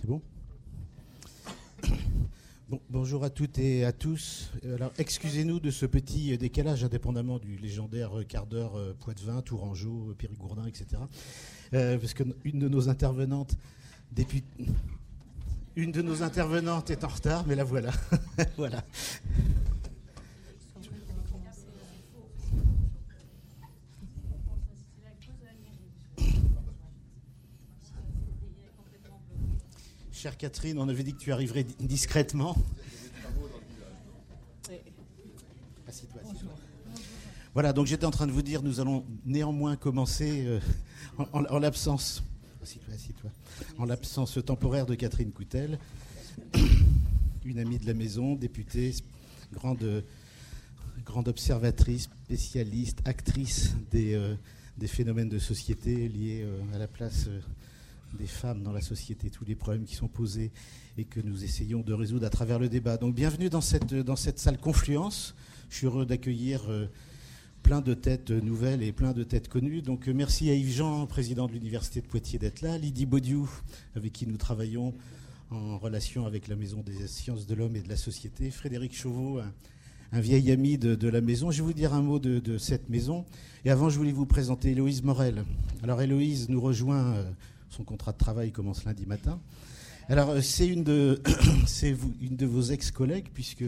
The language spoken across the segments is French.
C'est bon bonjour à toutes et à tous. Alors, excusez-nous de ce petit décalage, indépendamment du légendaire quart d'heure euh, Poitvin, Tourangeau, Périgourdin, etc. Euh, parce qu'une de nos intervenantes, une de nos intervenantes est en retard, mais la voilà. voilà. Chère Catherine, on avait dit que tu arriverais discrètement. Voilà, donc j'étais en train de vous dire, nous allons néanmoins commencer euh, en, l'absence, en l'absence temporaire de Catherine Coutel, une amie de la maison, députée, grande, grande observatrice, spécialiste, actrice des, euh, des phénomènes de société liés euh, à la place des femmes dans la société, tous les problèmes qui sont posés et que nous essayons de résoudre à travers le débat. Donc bienvenue dans cette, dans cette salle Confluence. Je suis heureux d'accueillir euh, plein de têtes nouvelles et plein de têtes connues. Donc euh, merci à Yves Jean, président de l'Université de Poitiers, d'être là. Lydie Baudiou, avec qui nous travaillons en relation avec la Maison des sciences de l'homme et de la société. Frédéric Chauveau, un, vieil ami de, la maison. Je vais vous dire un mot de, de, cette maison. Et avant, je voulais vous présenter Héloïse Morel. Alors Héloïse nous rejoint... Son contrat de travail commence lundi matin. Alors, euh, c'est une de, vos ex-collègues, puisque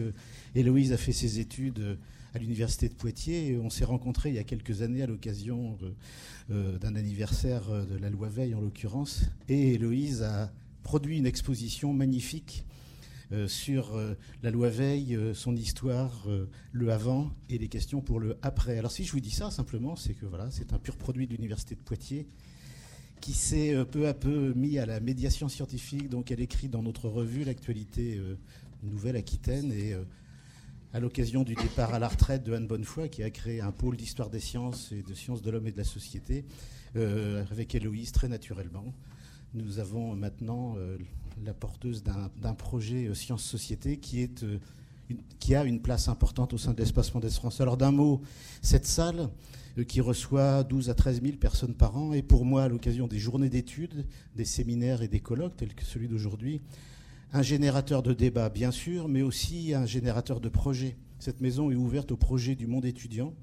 Héloïse a fait ses études euh, à l'université de Poitiers. On s'est rencontrés il y a quelques années à l'occasion euh, d'un anniversaire de la loi Veil, en l'occurrence. Et Héloïse a produit une exposition magnifique sur la loi Veil, son histoire, le avant et les questions pour le après. Alors, si je vous dis ça, simplement, c'est que voilà, c'est un pur produit de l'université de Poitiers qui s'est euh, peu à peu mis à la médiation scientifique. Donc elle écrit dans notre revue l'actualité euh, Nouvelle-Aquitaine et euh, à l'occasion du départ à la retraite de Anne Bonnefoy, qui a créé un pôle d'histoire des sciences et de sciences de l'homme et de la société, avec Héloïse très naturellement. Nous avons maintenant la porteuse d'un projet Sciences-Société qui, a une place importante au sein de l'espace Mendès France. Alors d'un mot, cette salle, euh, qui reçoit 12 à 13 000 personnes par an. Et pour moi, à l'occasion des journées d'études, des séminaires et des colloques tels que celui d'aujourd'hui, un générateur de débats, bien sûr, mais aussi un générateur de projets. Cette maison est ouverte aux projets du monde étudiant,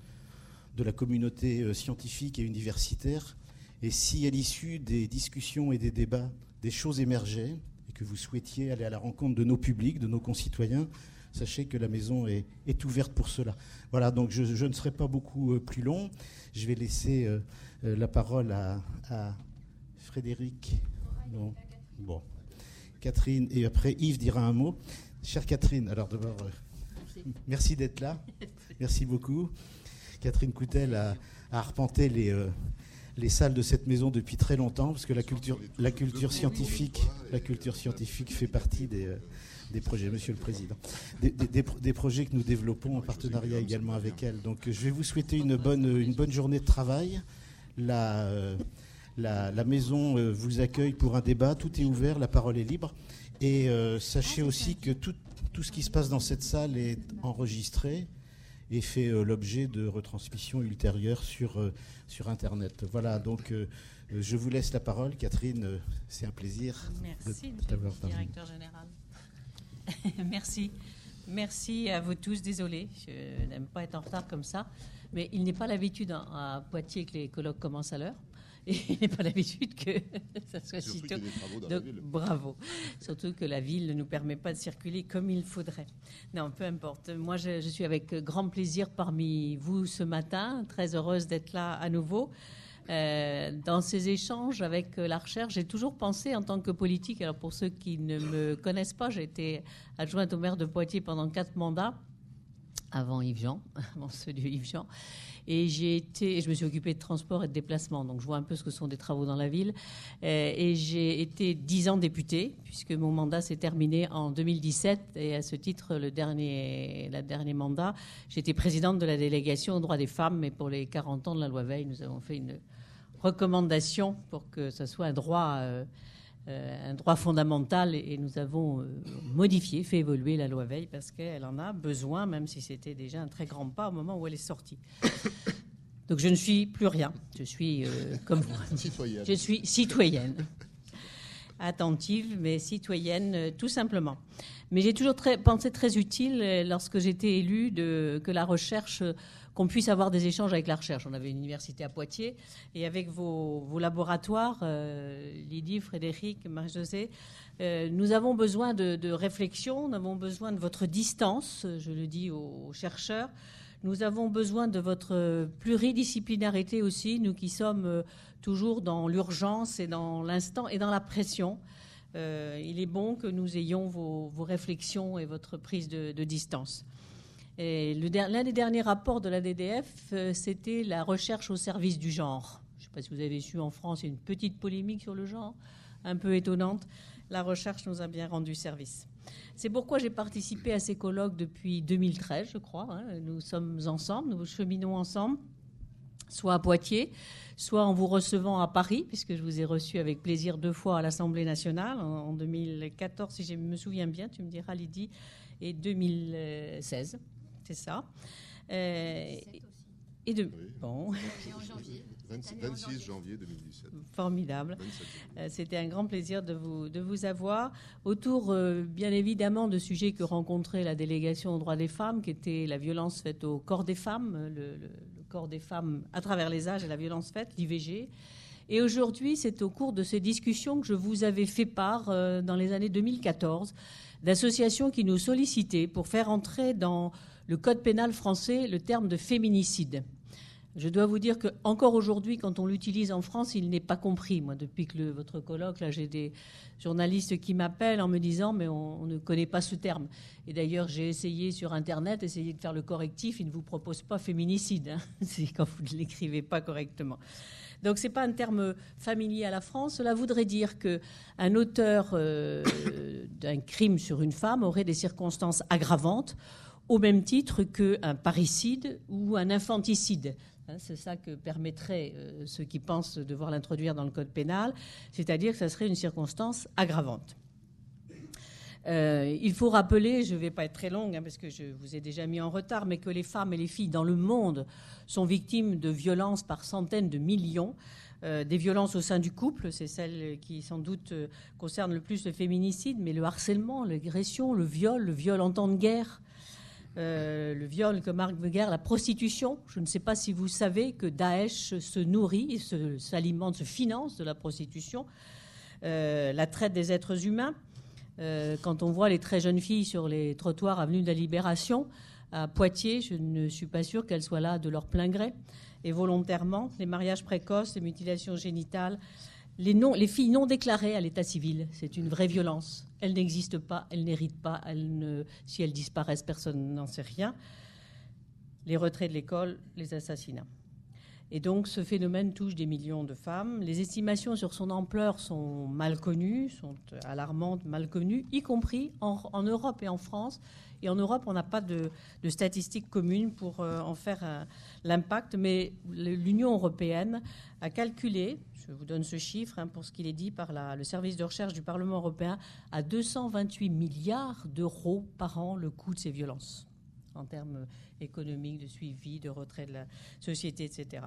de la communauté euh, scientifique et universitaire. Et si à l'issue des discussions et des débats, des choses émergeaient, et que vous souhaitiez aller à la rencontre de nos publics, de nos concitoyens, sachez que la maison est, ouverte pour cela. Voilà, donc je, ne serai pas beaucoup euh, plus long. Je vais laisser euh, euh, la parole à, Frédéric. Bon. Catherine, et après Yves dira un mot. Chère Catherine, alors d'abord, merci, d'être là. Merci beaucoup. Catherine Coutel a, arpenté les, les salles de cette maison depuis très longtemps, parce que la culture, la culture scientifique, la culture scientifique fait partie des, des projets, Monsieur le Président, des, projets que nous développons en partenariat également avec elle. Donc je vais vous souhaiter une bonne, une bonne journée de travail. La, euh, la, maison euh, vous accueille pour un débat, tout est ouvert, la parole est libre. Et euh, sachez aussi que tout, tout ce qui se passe dans cette salle est enregistré et fait l'objet de retransmissions ultérieures sur, sur Internet. Voilà, donc je vous laisse la parole. Catherine, c'est un plaisir Merci, de t'avoir directeur général. Merci. Merci à vous tous. Désolée, je n'aime pas être en retard comme ça. Mais il n'est pas l'habitude à Poitiers que les colloques commencent à l'heure. Et il n'est pas l'habitude que ça soit si tôt. Donc, bravo. Surtout que la ville ne nous permet pas de circuler comme il faudrait. Non, peu importe. Moi, je suis avec grand plaisir parmi vous ce matin. Très heureuse d'être là à nouveau. Euh, dans ces échanges avec euh, la recherche, j'ai toujours pensé en tant que politique, alors pour ceux qui ne me connaissent pas, j'ai été adjointe au maire de Poitiers pendant quatre mandats, avant Yves Jean, avant ceux de Yves Jean. Et j'ai été, je me suis occupée de transport et de déplacement, donc je vois un peu ce que sont des travaux dans la ville. Euh, et j'ai été dix ans députée, puisque mon mandat s'est terminé en 2017. Et à ce titre, le dernier, la dernier mandat, j'étais présidente de la délégation aux droits des femmes. Mais pour les 40 ans de la loi Veil, nous avons fait une recommandation pour que ce soit un droit, euh, euh, un droit fondamental et, nous avons euh, modifié, fait évoluer la loi Veil parce qu'elle en a besoin, même si c'était déjà un très grand pas au moment où elle est sortie. Donc je ne suis plus rien, je suis comme vous. Je suis citoyenne. attentive, mais citoyenne, tout simplement. Mais j'ai toujours pensé très utile, lorsque j'étais élue, que la recherche qu'on puisse avoir des échanges avec la recherche. On avait une université à Poitiers et avec vos, laboratoires, euh, Lydie, Frédéric, Marie-Josée, euh, nous avons besoin de, réflexion, nous avons besoin de votre distance, je le dis aux, chercheurs. Nous avons besoin de votre pluridisciplinarité aussi, nous qui sommes euh, toujours dans l'urgence et dans l'instant et dans la pression. il est bon que nous ayons vos, réflexions et votre prise de distance. L'un des derniers rapports de la DDF, euh, c'était la recherche au service du genre. Je ne sais pas si vous avez su, en France, il y a une petite polémique sur le genre, un peu étonnante. La recherche nous a bien rendu service. C'est pourquoi j'ai participé à ces colloques depuis 2013, je crois. Hein. Nous sommes ensemble, nous cheminons ensemble, soit à Poitiers, soit en vous recevant à Paris, puisque je vous ai reçu avec plaisir deux fois à l'Assemblée nationale, en 2014, si je me souviens bien, tu me diras, Lydie, et 2016 c'est ça. Euh, et de bon. 26 janvier 2017. Formidable. Euh, c'était un grand plaisir de vous, de vous avoir autour, euh, bien évidemment, de sujets que rencontrait la délégation aux droits des femmes, qui était la violence faite au corps des femmes, le, corps des femmes à travers les âges et la violence faite, l'IVG. Et aujourd'hui, c'est au cours de ces discussions que je vous avais fait part dans les années 2014 d'associations qui nous sollicitaient pour faire entrer dans le code pénal français le terme de féminicide. Je dois vous dire que encore aujourd'hui, quand on l'utilise en France, il n'est pas compris. Moi, depuis que votre colloque, là, j'ai des journalistes qui m'appellent en me disant, mais on, ne connaît pas ce terme. Et d'ailleurs, j'ai essayé sur Internet, essayé de faire le correctif. Il ne vous propose pas féminicide. Hein. C'est quand vous ne l'écrivez pas correctement. Donc, ce n'est pas un terme familier à la France. Cela voudrait dire qu'un auteur euh, d'un crime sur une femme aurait des circonstances aggravantes au même titre qu'un parricide ou un infanticide. Hein, c'est ça que permettrait euh, ceux qui pensent devoir l'introduire dans le code pénal, c'est-à-dire que ça serait une circonstance aggravante. Euh, il faut rappeler, je ne vais pas être très longue hein, parce que je vous ai déjà mis en retard, mais que les femmes et les filles dans le monde sont victimes de violences par centaines de millions. Euh, des violences au sein du couple, c'est celle qui sans doute concerne le plus le féminicide, mais le harcèlement, l'agression, le viol, le viol en temps de guerre, euh, le viol que marque guerre, la prostitution. Je ne sais pas si vous savez que Daesh se nourrit, s'alimente, se, finance de la prostitution, euh, la traite des êtres humains. Euh, quand on voit les très jeunes filles sur les trottoirs avenue de la Libération à Poitiers, je ne suis pas sûre qu'elles soient là de leur plein gré et volontairement. Les mariages précoces, les mutilations génitales, les, filles non déclarées à l'état civil, c'est une vraie violence. Elles n'existent pas, elles n'héritent pas, si elles disparaissent, personne n'en sait rien. Les retraits de l'école, les assassinats. Et donc ce phénomène touche des millions de femmes. Les estimations sur son ampleur sont mal connues, sont alarmantes, mal connues, y compris en, Europe et en France. Et en Europe, on n'a pas de, statistiques communes pour euh, en faire l'impact, mais l'Union européenne a calculé je vous donne ce chiffre hein, pour ce qu'il est dit par le service de recherche du Parlement européen, à 228 milliards d'euros par an le coût de ces violences, en termes économiques, de suivi, de retrait de la société, etc.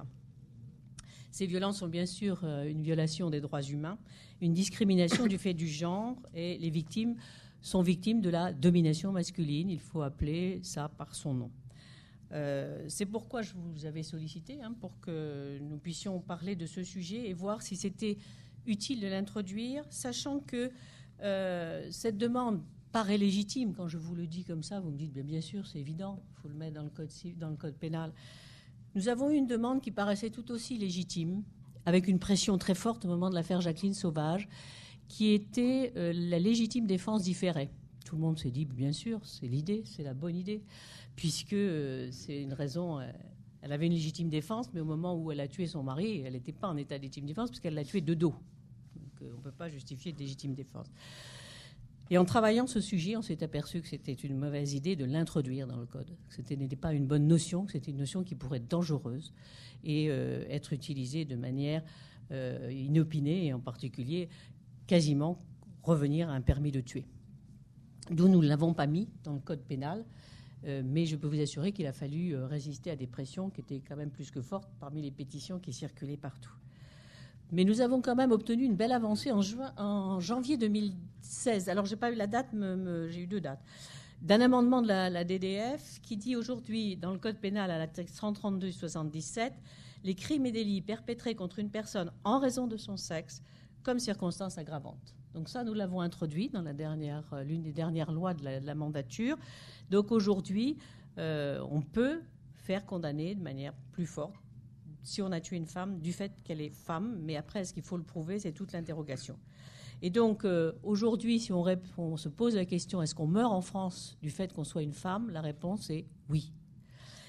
Ces violences sont bien sûr euh, une violation des droits humains, une discrimination du fait du genre, et les victimes sont victimes de la domination masculine. Il faut appeler ça par son nom. Euh, c'est pourquoi je vous avais sollicité, hein, pour que nous puissions parler de ce sujet et voir si c'était utile de l'introduire, sachant que euh, cette demande paraît légitime. Quand je vous le dis comme ça, vous me dites bien, sûr, c'est évident, il faut le mettre dans le code pénal. Nous avons eu une demande qui paraissait tout aussi légitime, avec une pression très forte au moment de l'affaire Jacqueline Sauvage, qui était euh, la légitime défense différée. Tout le monde s'est dit, bien sûr, c'est l'idée, c'est la bonne idée puisque euh, c'est une raison. Euh, elle avait une légitime défense, mais au moment où elle a tué son mari, elle n'était pas en état de légitime défense puisqu'elle l'a tué de dos. Donc euh, on ne peut pas justifier de légitime défense. Et en travaillant ce sujet, on s'est aperçu que c'était une mauvaise idée de l'introduire dans le code. Ce n'était pas une bonne notion, que c'était une notion qui pourrait être dangereuse et être utilisée de manière inopinée et en particulier quasiment revenir à un permis de tuer. D'où nous ne l'avons pas mis dans le code pénal euh, mais je peux vous assurer qu'il a fallu euh, résister à des pressions qui étaient quand même plus que fortes parmi les pétitions qui circulaient partout. Mais nous avons quand même obtenu une belle avancée en, janvier 2016. Alors, j'ai pas eu la date, j'ai eu deux dates. D'un amendement de la, DDF qui dit aujourd'hui, dans le Code pénal à la texte 132-77, les crimes et délits perpétrés contre une personne en raison de son sexe comme circonstance aggravante. Donc ça, nous l'avons introduit dans euh, l'une des dernières lois de la, mandature. Donc aujourd'hui, euh, on peut faire condamner de manière plus forte si on a tué une femme du fait qu'elle est femme, mais après, est-ce qu'il faut le prouver? C'est toute l'interrogation. Et donc, euh, aujourd'hui, si on, se pose la question est-ce qu'on meurt en France du fait qu'on soit une femme? La réponse est oui.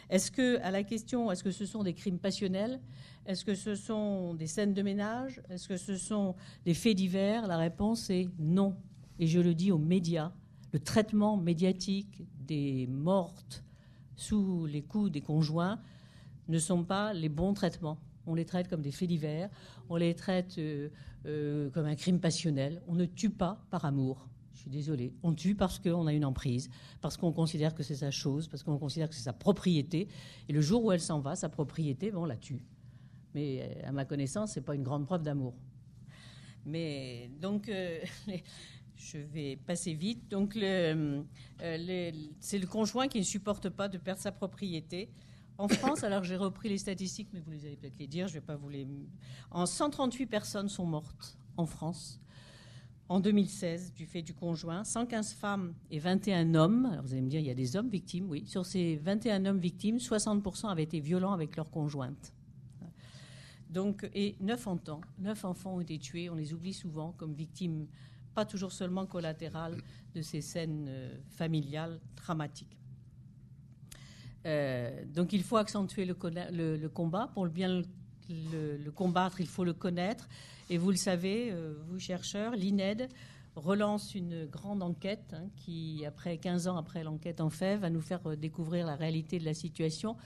Est-ce que, à la question, est-ce que ce sont des crimes passionnels? Est-ce que ce sont des scènes de ménage? Est-ce que ce sont des faits divers? La réponse est non. Et je le dis aux médias le traitement médiatique des mortes sous les coups des conjoints ne sont pas les bons traitements. On les traite comme des faits divers, on les traite euh, euh, comme un crime passionnel. On ne tue pas par amour. Suis désolée. On tue parce qu'on a une emprise, parce qu'on considère que c'est sa chose, parce qu'on considère que c'est sa propriété. Et le jour où elle s'en va, sa propriété, on la tue. Mais euh, à ma connaissance, ce n'est pas une grande preuve d'amour. Mais donc, je vais passer vite. Donc, c'est le conjoint qui ne supporte pas de perdre sa propriété. En France, alors j'ai repris les statistiques, mais vous les allez peut-être les dire, je ne vais pas vous les. En 138 personnes sont mortes en France en 2016 du fait du conjoint, 115 femmes et 21 hommes. Alors vous allez me dire, il y a des hommes victimes, oui. Sur ces 21 hommes victimes, 60% avaient été violents avec leur conjointe. Donc, et 9 enfants, 9 enfants ont été tués, on les oublie souvent comme victimes, pas toujours seulement collatérales de ces scènes euh, familiales dramatiques. Euh, donc il faut accentuer le, combat. Pour bien le, combattre, il faut le connaître. Et vous le savez, euh, vous chercheurs, l'INED relance une grande enquête hein, qui, après 15 ans après l'enquête en fait, va nous faire euh, découvrir la réalité de la situation.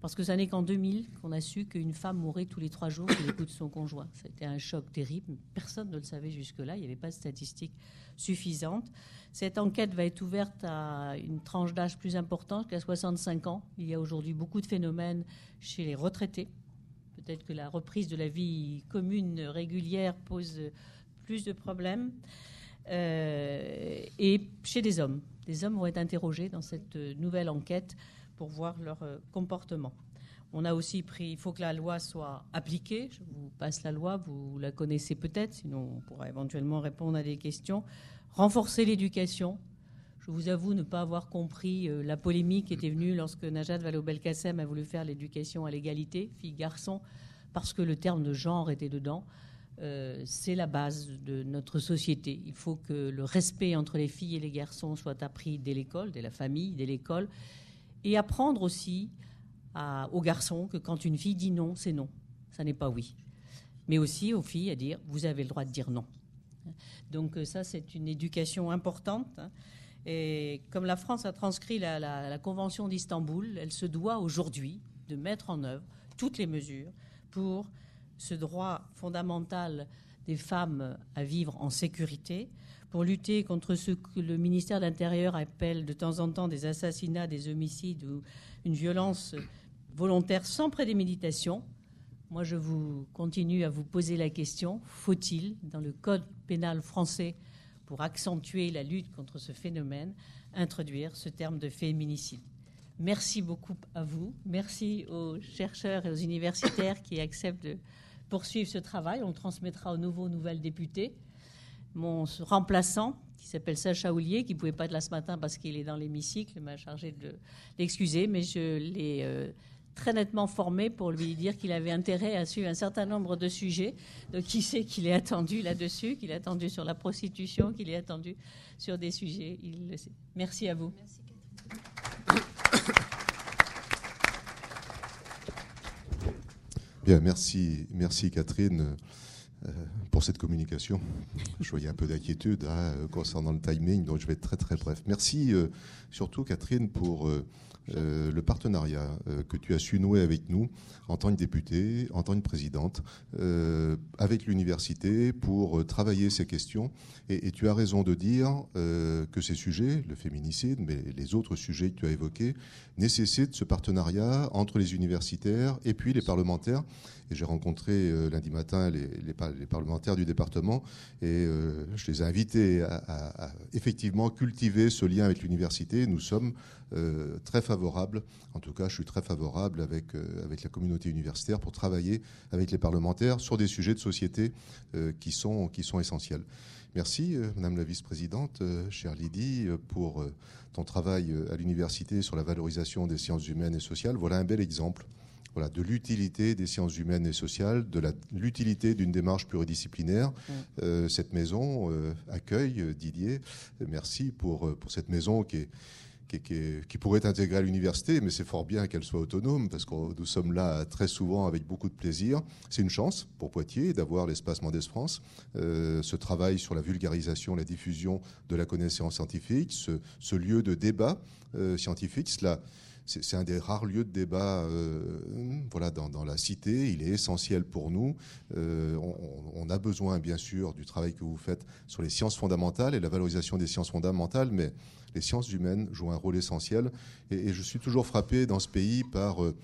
Parce que ce n'est qu'en 2000 qu'on a su qu'une femme mourait tous les trois jours sous les coups de son conjoint. C'était un choc terrible. Personne ne le savait jusque-là. Il n'y avait pas de statistiques suffisantes. Cette enquête va être ouverte à une tranche d'âge plus importante qu'à 65 ans. Il y a aujourd'hui beaucoup de phénomènes chez les retraités. Peut-être que la reprise de la vie commune régulière pose plus de problèmes. Euh, et chez des hommes. Des hommes vont être interrogés dans cette nouvelle enquête pour voir leur euh, comportement. On a aussi pris, il faut que la loi soit appliquée. Je vous passe la loi, vous la connaissez peut-être, sinon on pourra éventuellement répondre à des questions. Renforcer l'éducation. Je vous avoue ne pas avoir compris euh, la polémique qui était venue lorsque Najat Vallaud-Belkacem a voulu faire l'éducation à l'égalité, fille-garçon, parce que le terme de genre était dedans. Euh, c'est la base de notre société. Il faut que le respect entre les filles et les garçons soit appris dès l'école, dès la famille, dès l'école, et apprendre aussi aux garçons que quand une fille dit non, c'est non, ça n'est pas oui. Mais aussi aux filles à dire vous avez le droit de dire non. Donc euh, ça, c'est une éducation importante. Et comme la France a transcrit la, Convention d'Istanbul, elle se doit aujourd'hui de mettre en œuvre toutes les mesures pour ce droit fondamental des femmes à vivre en sécurité, pour lutter contre ce que le ministère de l'Intérieur appelle de temps en temps des assassinats, des homicides ou une violence volontaire sans prédéméditation. Moi, je vous continue à vous poser la question faut-il, dans le code pénal français, pour accentuer la lutte contre ce phénomène, introduire ce terme de féminicide Merci beaucoup à vous. Merci aux chercheurs et aux universitaires qui acceptent de poursuivre ce travail. On le transmettra aux nouveaux nouvelles députés mon remplaçant, qui s'appelle Sacha Oulier, qui ne pouvait pas être là ce matin parce qu'il est dans l'hémicycle, m'a chargé de l'excuser, mais je l'ai euh, très nettement formé pour lui dire qu'il avait intérêt à suivre un certain nombre de sujets. Donc, qui sait qu'il est attendu là-dessus, qu'il est attendu sur la prostitution, qu'il est attendu sur des sujets, il le sait. Merci à vous. Merci, Bien, merci, merci Catherine. Euh, pour cette communication. Je voyais un peu d'inquiétude hein, concernant le timing, donc je vais être très très bref. Merci euh, surtout Catherine pour euh, le partenariat que tu as su nouer avec nous en tant que députée, en tant que présidente, avec l'université pour travailler ces questions. Et, tu as raison de dire que ces sujets, le féminicide, mais les autres sujets que tu as évoqués, nécessitent ce partenariat entre les universitaires et puis les parlementaires. Et j'ai rencontré lundi matin les, parlementaires du département et je les ai invités à, à, effectivement cultiver ce lien avec l'université. Nous sommes très favorables, en tout cas je suis très favorable avec, avec la communauté universitaire pour travailler avec les parlementaires sur des sujets de société euh, qui, sont, qui sont essentiels. Merci, euh, Madame la Vice-présidente, euh, chère Lydie, pour ton travail à l'université sur la valorisation des sciences humaines et sociales. Voilà un bel exemple voilà, de l'utilité des sciences humaines et sociales, de l'utilité d'une démarche pluridisciplinaire. cette maison accueille, Didier, merci pour, pour cette maison qui est qui, pourrait intégrer à l'université, mais c'est fort bien qu'elle soit autonome, parce que nous sommes là très souvent avec beaucoup de plaisir. C'est une chance pour Poitiers d'avoir l'espace Mendès France, euh, ce travail sur la vulgarisation, la diffusion de la connaissance scientifique, ce, lieu de débat euh, scientifique. Cela, c'est un des rares lieux de débat euh, voilà, dans, la cité. Il est essentiel pour nous. on, on, a besoin, bien sûr, du travail que vous faites sur les sciences fondamentales et la valorisation des sciences fondamentales, mais les sciences humaines jouent un rôle essentiel. Et, je suis toujours frappé dans ce pays par euh,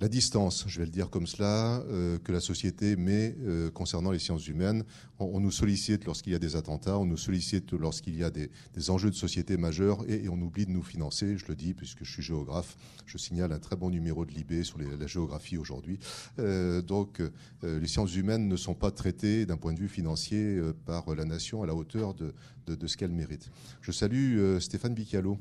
la distance, je vais le dire comme cela, euh, que la société met euh, concernant les sciences humaines. On, nous sollicite lorsqu'il y a des attentats, on nous sollicite lorsqu'il y a des, enjeux de société majeurs et, on oublie de nous financer. Je le dis puisque je suis géographe. Je signale un très bon numéro de l'IB sur la géographie aujourd'hui. Euh, donc, les sciences humaines ne sont pas traitées d'un point de vue financier par la nation à la hauteur de, ce qu'elle mérite. Je salue Stéphane Bicalo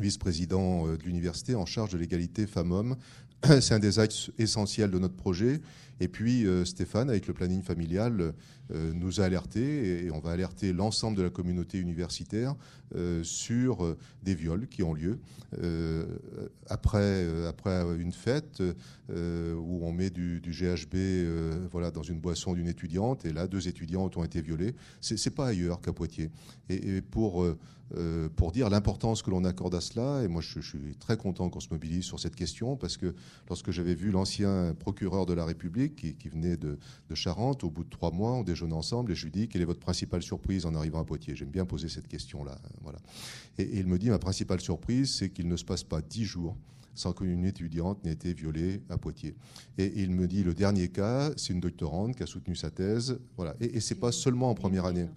vice-président de l'université en charge de l'égalité femmes-hommes, C'est un des axes essentiels de notre projet. Et puis euh, Stéphane, avec le planning familial, nous a alertés et on va alerter l'ensemble de la communauté universitaire euh, sur des viols qui ont lieu après, après une fête où on met du, GHB voilà, dans une boisson d'une étudiante et là deux étudiantes ont été violées. C'est pas ailleurs qu'à Poitiers. Et, pour pour dire l'importance que l'on accorde à cela. Et moi, je, suis très content qu'on se mobilise sur cette question parce que lorsque j'avais vu l'ancien procureur de la République qui, venait de, Charente, au bout de trois mois, on déjeune ensemble et je lui dis quelle est votre principale surprise en arrivant à Poitiers? J'aime bien poser cette question-là. Voilà. et il me dit ma principale surprise, c'est qu'il ne se passe pas dix jours sans qu'une étudiante n'ait été violée à Poitiers. Et il me dit le dernier cas, c'est une doctorante qui a soutenu sa thèse. Voilà. Et, et c'est pas seulement en première année.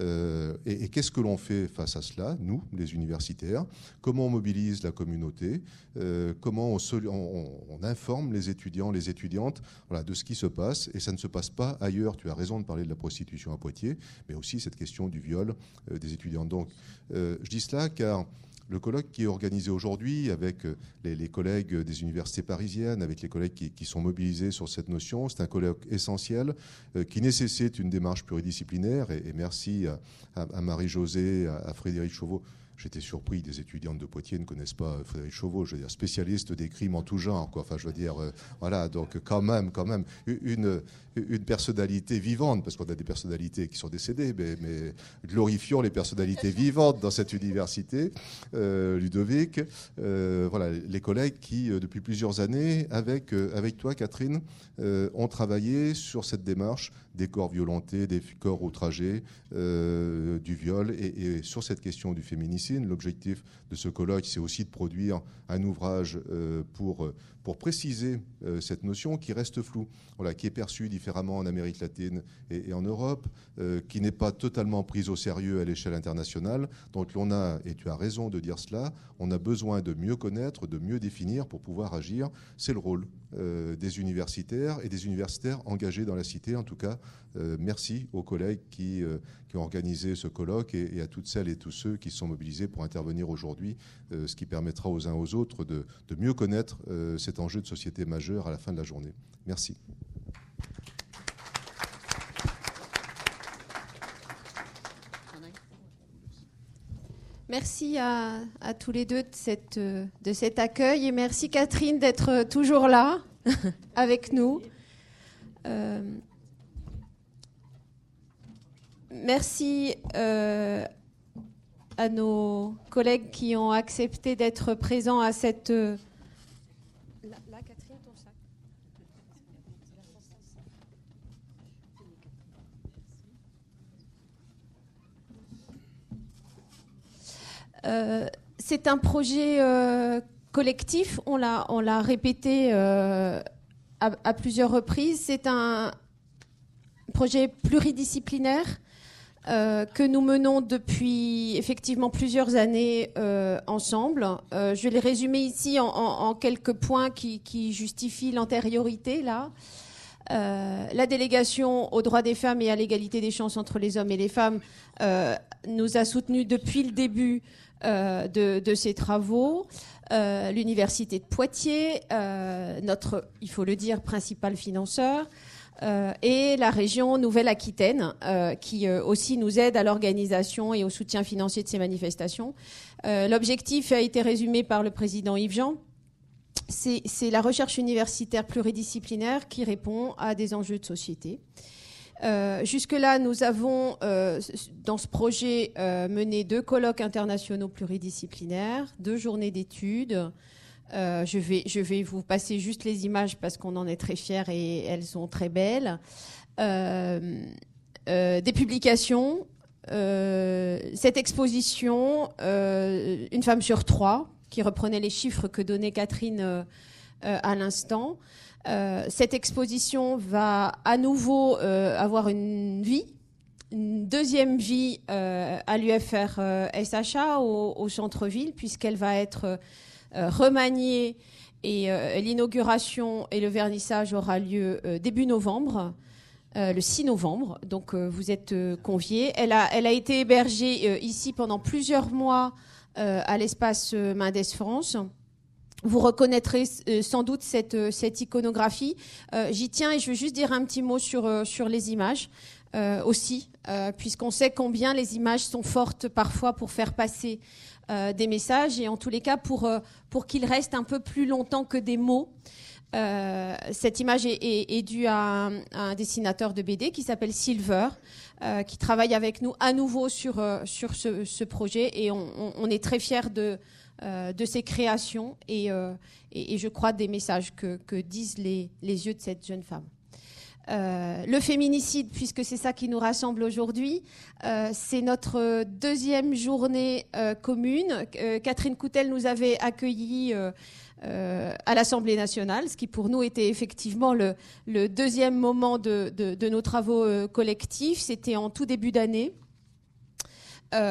Euh, et, qu'est-ce que l'on fait face à cela, nous, les universitaires? Comment on mobilise la communauté? Euh, Comment on, informe les étudiants, les étudiantes de ce qui se passe? Et ça ne se passe pas ailleurs. Tu as raison de parler de la prostitution à Poitiers, mais aussi cette question du viol euh, des étudiants. Donc, je dis cela car le colloque qui est organisé aujourd'hui avec euh, les, collègues des universités parisiennes, avec les collègues qui, sont mobilisés sur cette notion, c'est un colloque essentiel euh, qui nécessite une démarche pluridisciplinaire. Et, merci à, Marie-Josée, à, Frédéric Chauveau J'étais surpris, des étudiantes de Poitiers ne connaissent pas Frédéric Chauveau, je veux dire, spécialiste des crimes en tout genre. Enfin, je veux dire, euh, voilà, donc quand même, quand même, une, une personnalité vivante, parce qu'on a des personnalités qui sont décédées, mais, glorifions les personnalités vivantes dans cette université, euh, Ludovic, euh, voilà, les collègues qui, depuis plusieurs années, avec, avec toi, Catherine, ont travaillé sur cette démarche des corps violentés, des corps outragés, du viol, et, et sur cette question du féminisme L'objectif de ce colloque, c'est aussi de produire un ouvrage euh, pour, euh, pour préciser euh, cette notion qui reste floue, voilà, qui est perçue différemment en Amérique latine et, en Europe, qui n'est pas totalement prise au sérieux à l'échelle internationale. Donc on a, et tu as raison de dire cela, on a besoin de mieux connaître, de mieux définir pour pouvoir agir. C'est le rôle des universitaires et des universitaires engagés dans la cité. En tout cas, merci aux collègues qui, ont organisé ce colloque et, à toutes celles et tous ceux qui sont mobilisés pour intervenir aujourd'hui, euh, ce qui permettra aux uns aux autres de, mieux connaître euh, cet enjeu de société majeur à la fin de la journée. Merci. Merci à, tous les deux de, cette, de cet accueil et merci Catherine d'être toujours là avec nous. Euh, merci à nos collègues qui ont accepté d'être présents à cette. Euh, c'est un projet collectif, on l'a répété à, à, plusieurs reprises. C'est un projet pluridisciplinaire euh, que nous menons depuis effectivement plusieurs années euh, ensemble. Euh, je vais les résumer ici en, quelques points qui, justifient l'antériorité là. la délégation aux droits des femmes et à l'égalité des chances entre les hommes et les femmes nous a soutenus depuis le début de, de, ces travaux. L'université de Poitiers, notre, il faut le dire, principal financeur, euh, et la région Nouvelle-Aquitaine, euh, qui euh, aussi nous aide à l'organisation et au soutien financier de ces manifestations. L'objectif a été résumé par le président Yves Jean. C'est la recherche universitaire pluridisciplinaire qui répond à des enjeux de société. Jusque-là, nous avons, dans ce projet, mené deux colloques internationaux pluridisciplinaires, deux journées d'études, euh, je, vais, je vais vous passer juste les images parce qu'on en est très fiers et elles sont très belles. Euh, euh, des publications, cette exposition, une femme sur trois, qui reprenait les chiffres que donnait Catherine à l'instant. cette exposition va à nouveau avoir une vie, une deuxième vie à l'UFR SHA au, centre-ville, puisqu'elle va être euh, remaniée et euh, l'inauguration et le vernissage aura lieu euh, début novembre. le 6 novembre. Donc vous êtes conviés. Elle a, elle a été hébergée ici pendant plusieurs mois à l'espace Mendes France. Vous reconnaîtrez sans doute cette, cette iconographie. J'y tiens et je veux juste dire un petit mot sur, les images aussi, puisqu'on sait combien les images sont fortes parfois pour faire passer euh, des messages et en tous les cas pour, euh, qu'ils restent un peu plus longtemps que des mots. Euh, cette image est, due à un, dessinateur de BD qui s'appelle Silver, qui travaille avec nous à nouveau sur, sur ce, projet et on, est très fiers de, de ses créations et, et, je crois des messages que, disent les, yeux de cette jeune femme. Euh, le féminicide, puisque c'est ça qui nous rassemble aujourd'hui, euh, c'est notre deuxième journée euh, commune. Catherine Coutel nous avait accueillis à l'Assemblée nationale, ce qui pour nous était effectivement le, deuxième moment de, nos travaux collectifs. C'était en tout début d'année.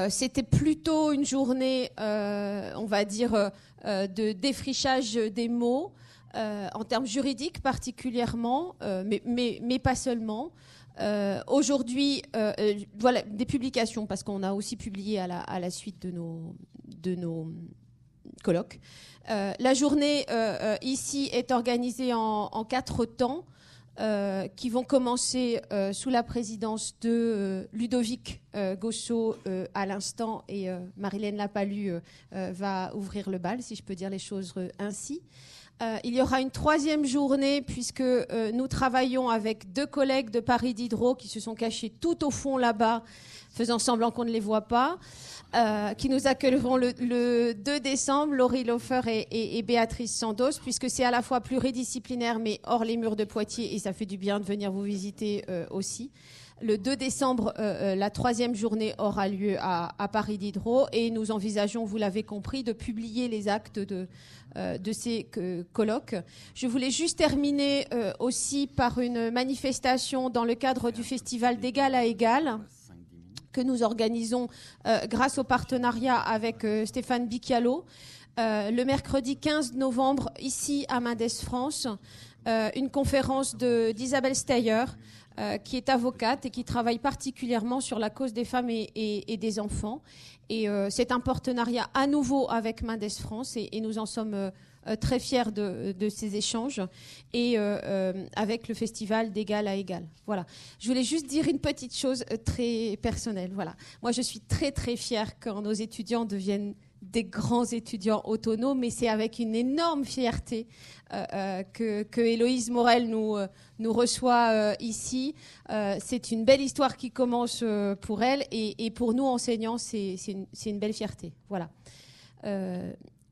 C'était plutôt une journée, on va dire, de défrichage des mots. Euh, en termes juridiques particulièrement, euh, mais, pas seulement. Euh, aujourd'hui, voilà des publications parce qu'on a aussi publié à la, suite de nos, de nos colloques. la journée ici est organisée en, quatre temps. Qui vont commencer sous la présidence de Ludovic Gossot à l'instant et Marilène Lapalu va ouvrir le bal, si je peux dire les choses ainsi. Euh, il y aura une troisième journée puisque euh, nous travaillons avec deux collègues de Paris Diderot qui se sont cachés tout au fond là-bas, faisant semblant qu'on ne les voit pas, euh, qui nous accueilleront le, 2 décembre, Laurie Lofer et, Béatrice Sandos, puisque c'est à la fois pluridisciplinaire mais hors les murs de Poitiers et ça fait du bien de venir vous visiter aussi. Le 2 décembre, la troisième journée aura lieu à, Paris Diderot et nous envisageons, vous l'avez compris, de publier les actes de, euh, ces colloques. Je voulais juste terminer euh, aussi par une manifestation dans le cadre du festival d'égal à égal que nous organisons euh, grâce au partenariat avec Stéphane Bicchialo. le mercredi 15 novembre, ici à Mendes France, une conférence d'Isabelle Steyer, qui est avocate et qui travaille particulièrement sur la cause des femmes et des enfants. Et euh, c'est un partenariat à nouveau avec Mendes France et, nous en sommes euh, euh, très fiers de, ces échanges et avec le festival d'égal à égal. Voilà. Je voulais juste dire une petite chose très personnelle. Voilà. Moi, je suis très très fière quand nos étudiants deviennent des grands étudiants autonomes, mais c'est avec une énorme fierté euh, euh, que, que, Héloïse Morel nous, euh, nous reçoit ici. c'est une belle histoire qui commence pour elle et, pour nous, enseignants, c'est une, une, belle fierté. Voilà.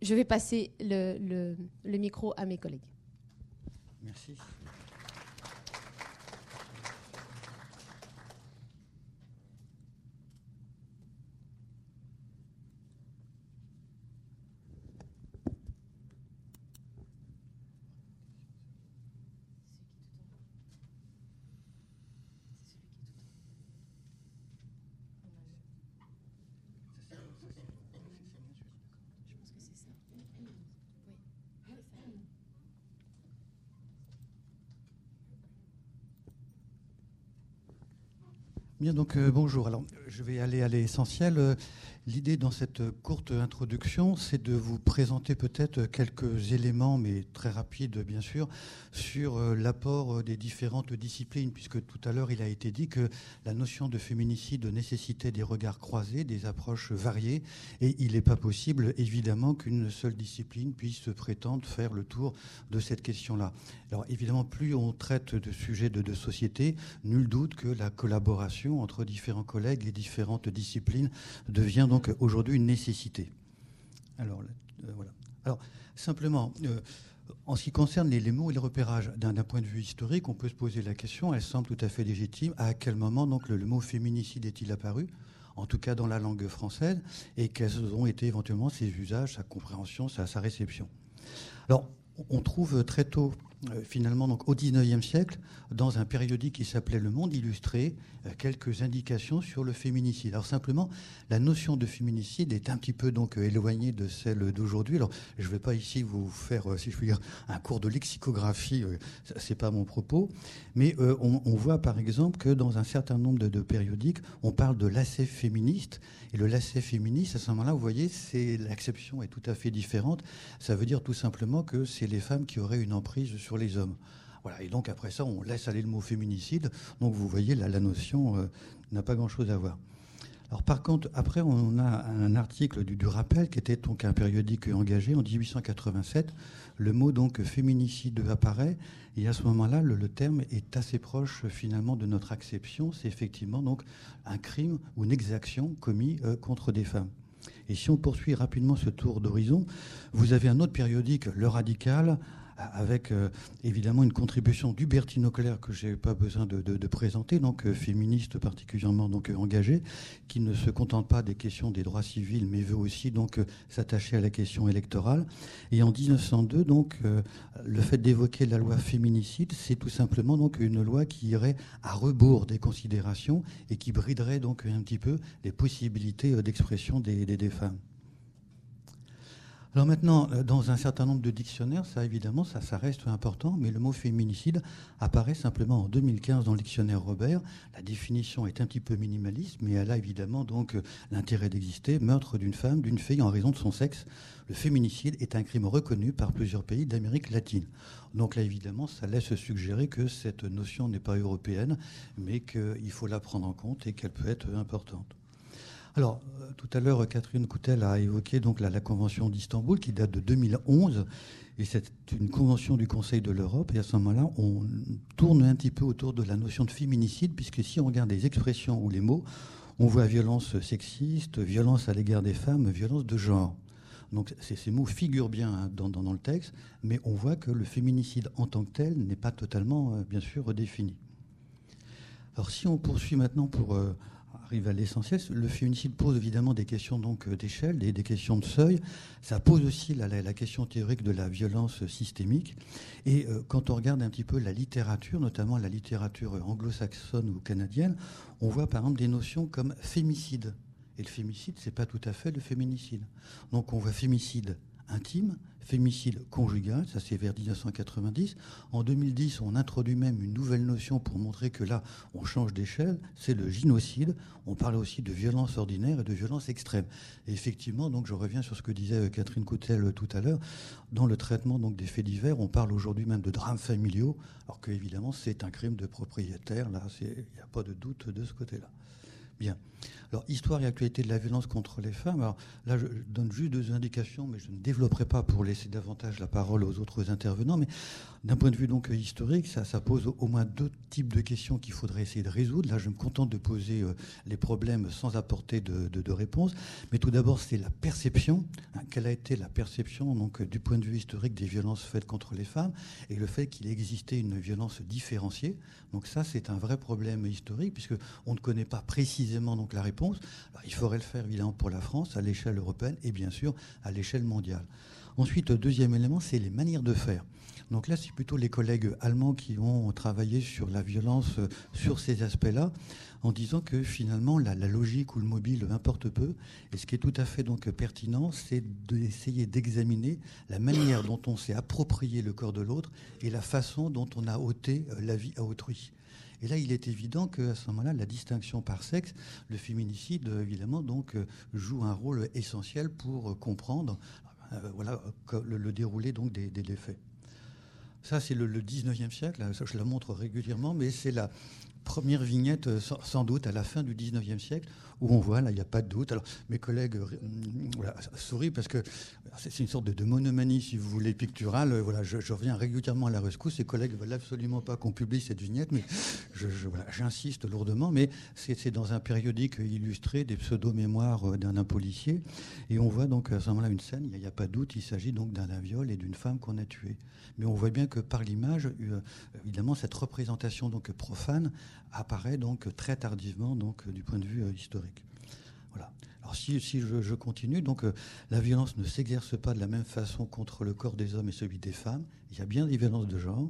Je vais passer le, micro à mes collègues. Merci. Donc bonjour. Alors, je vais aller à l'essentiel. L'idée dans cette courte introduction, c'est de vous présenter peut-être quelques éléments, mais très rapides bien sûr, sur euh, l'apport des différentes disciplines, puisque tout à l'heure il a été dit que la notion de féminicide nécessitait des regards croisés, des approches variées, et il n'est pas possible évidemment qu'une seule discipline puisse prétendre faire le tour de cette question-là. Alors évidemment, plus on traite de sujets de, de société, nul doute que la collaboration entre différents collègues et différentes disciplines devient donc aujourd'hui une nécessité. Alors, euh, voilà. Alors, simplement, euh, en ce qui concerne les, mots et les repérages, d'un point de vue historique, on peut se poser la question, elle semble tout à fait légitime, à quel moment donc le, mot féminicide est-il apparu en tout cas dans la langue française, et quels ont été éventuellement ses usages, sa compréhension, sa, réception? Alors, on trouve très tôt finalement, donc, au XIXe siècle, dans un périodique qui s'appelait Le Monde illustré, euh, quelques indications sur le féminicide. Alors simplement, la notion de féminicide est un petit peu donc euh, éloignée de celle d'aujourd'hui. Alors, je ne vais pas ici vous faire, si je puis dire, un cours de lexicographie, c'est pas mon propos, mais on, voit par exemple que dans un certain nombre de, périodiques, on parle de lacet féministe, et le lacet féministe, à ce moment-là, vous voyez, c'est l'acception est tout à fait différente. Ça veut dire tout simplement que c'est les femmes qui auraient une emprise sur les hommes. Voilà, et donc après ça, on laisse aller le mot féminicide. Donc vous voyez, la, la notion euh, n'a pas grand-chose à voir. Alors par contre, après, on a un article du, du, Rappel, qui était donc un périodique engagé en 1887. Le mot donc féminicide apparaît, et à ce moment-là, le, terme est assez proche finalement de notre acception. C'est effectivement donc un crime ou une exaction commis euh, contre des femmes. Et si on poursuit rapidement ce tour d'horizon, vous avez un autre périodique, Le Radical, avec euh, évidemment une contribution d'Hubertine Auclair que je n'ai pas besoin de, présenter, donc euh, féministe particulièrement donc euh, engagée, qui ne se contente pas des questions des droits civils, mais veut aussi donc s'attacher à la question électorale. Et en 1902, donc, le fait d'évoquer la loi féminicide, c'est tout simplement donc une loi qui irait à rebours des considérations et qui briderait donc un petit peu les possibilités d'expression des, des femmes. Alors maintenant, euh, dans un certain nombre de dictionnaires, ça évidemment, ça, reste important, mais le mot féminicide apparaît simplement en 2015 dans le dictionnaire Robert. La définition est un petit peu minimaliste, mais elle a évidemment donc euh, l'intérêt d'exister. Meurtre d'une femme, d'une fille en raison de son sexe. Le féminicide est un crime reconnu par plusieurs pays d'Amérique latine. Donc là, évidemment, ça laisse suggérer que cette notion n'est pas européenne, mais qu'il faut la prendre en compte et qu'elle peut être importante. Alors, euh, tout à l'heure, Catherine Coutel a évoqué donc la, Convention d'Istanbul qui date de 2011. Et c'est une convention du Conseil de l'Europe. Et à ce moment-là, on tourne un petit peu autour de la notion de féminicide, puisque si on regarde les expressions ou les mots, on voit violence sexiste, violence à l'égard des femmes, violence de genre. Donc ces mots figurent bien hein, dans, le texte, mais on voit que le féminicide en tant que tel n'est pas totalement, euh, bien sûr, redéfini. Alors si on poursuit maintenant pour euh, arrive à l'essentiel. Le féminicide pose évidemment des questions euh, d'échelle, des, questions de seuil. Ça pose aussi la, question théorique de la violence systémique. Et euh, quand on regarde un petit peu la littérature, notamment la littérature anglo-saxonne ou canadienne, on voit par exemple des notions comme fémicide. Et le fémicide, c'est pas tout à fait le féminicide. Donc on voit fémicide intime, fémicide conjugal, ça c'est vers 1990. En 2010, on introduit même une nouvelle notion pour montrer que là, on change d'échelle, c'est le génocide. On parle aussi de violence ordinaire et de violence extrême. Et effectivement, donc je reviens sur ce que disait euh, Catherine Coutel euh, tout à l'heure, dans le traitement donc des faits divers, on parle aujourd'hui même de drames familiaux, alors que évidemment c'est un crime de propriétaire, là, il n'y a pas de doute de ce côté-là. Bien. Alors, histoire et actualité de la violence contre les femmes. Alors là, je donne juste deux indications, mais je ne développerai pas pour laisser davantage la parole aux autres intervenants. Mais d'un point de vue donc historique, ça, pose au moins deux types de questions qu'il faudrait essayer de résoudre. Là, je me contente de poser euh, les problèmes sans apporter de, de, réponse. Mais tout d'abord, c'est la perception. Hein, quelle a été la perception donc du point de vue historique des violences faites contre les femmes et le fait qu'il existait une violence différenciée. Donc ça, c'est un vrai problème historique puisque on ne connaît pas précisément donc la réponse il faudrait le faire évidemment pour la France, à l'échelle européenne et bien sûr à l'échelle mondiale. Ensuite, deuxième élément, c'est les manières de faire. Donc là, c'est plutôt les collègues allemands qui ont travaillé sur la violence, euh, sur ces aspects-là, en disant que finalement la, logique ou le mobile importe peu. Et ce qui est tout à fait donc pertinent, c'est d'essayer d'examiner la manière dont on s'est approprié le corps de l'autre et la façon dont on a ôté euh, la vie à autrui. Et là, il est évident qu'à ce moment-là, la distinction par sexe, le féminicide, évidemment, donc, joue un rôle essentiel pour comprendre voilà, le, déroulé donc, des, faits. Ça, c'est le, 19e siècle, je la montre régulièrement, mais c'est la, première vignette, euh, sans doute, à la fin du 19e siècle, où on voit, là, il n'y a pas de doute. Alors, mes collègues euh, voilà, sourient parce que c'est une sorte de, monomanie, si vous voulez, picturale. Voilà, je, reviens régulièrement à la rescousse. Les collègues ne veulent absolument pas qu'on publie cette vignette, mais j'insiste lourdement. Mais c'est dans un périodique illustré des pseudo-mémoires euh, d'un policier. Et on voit donc à ce moment-là une scène, il n'y a, pas de doute, il s'agit donc d'un viol et d'une femme qu'on a tuée. Mais on voit bien que par l'image, évidemment, cette représentation donc profane apparaît donc très tardivement donc, du point de vue euh, historique. Voilà. Alors si, si je, continue, donc euh, la violence ne s'exerce pas de la même façon contre le corps des hommes et celui des femmes. Il y a bien des violences de genre.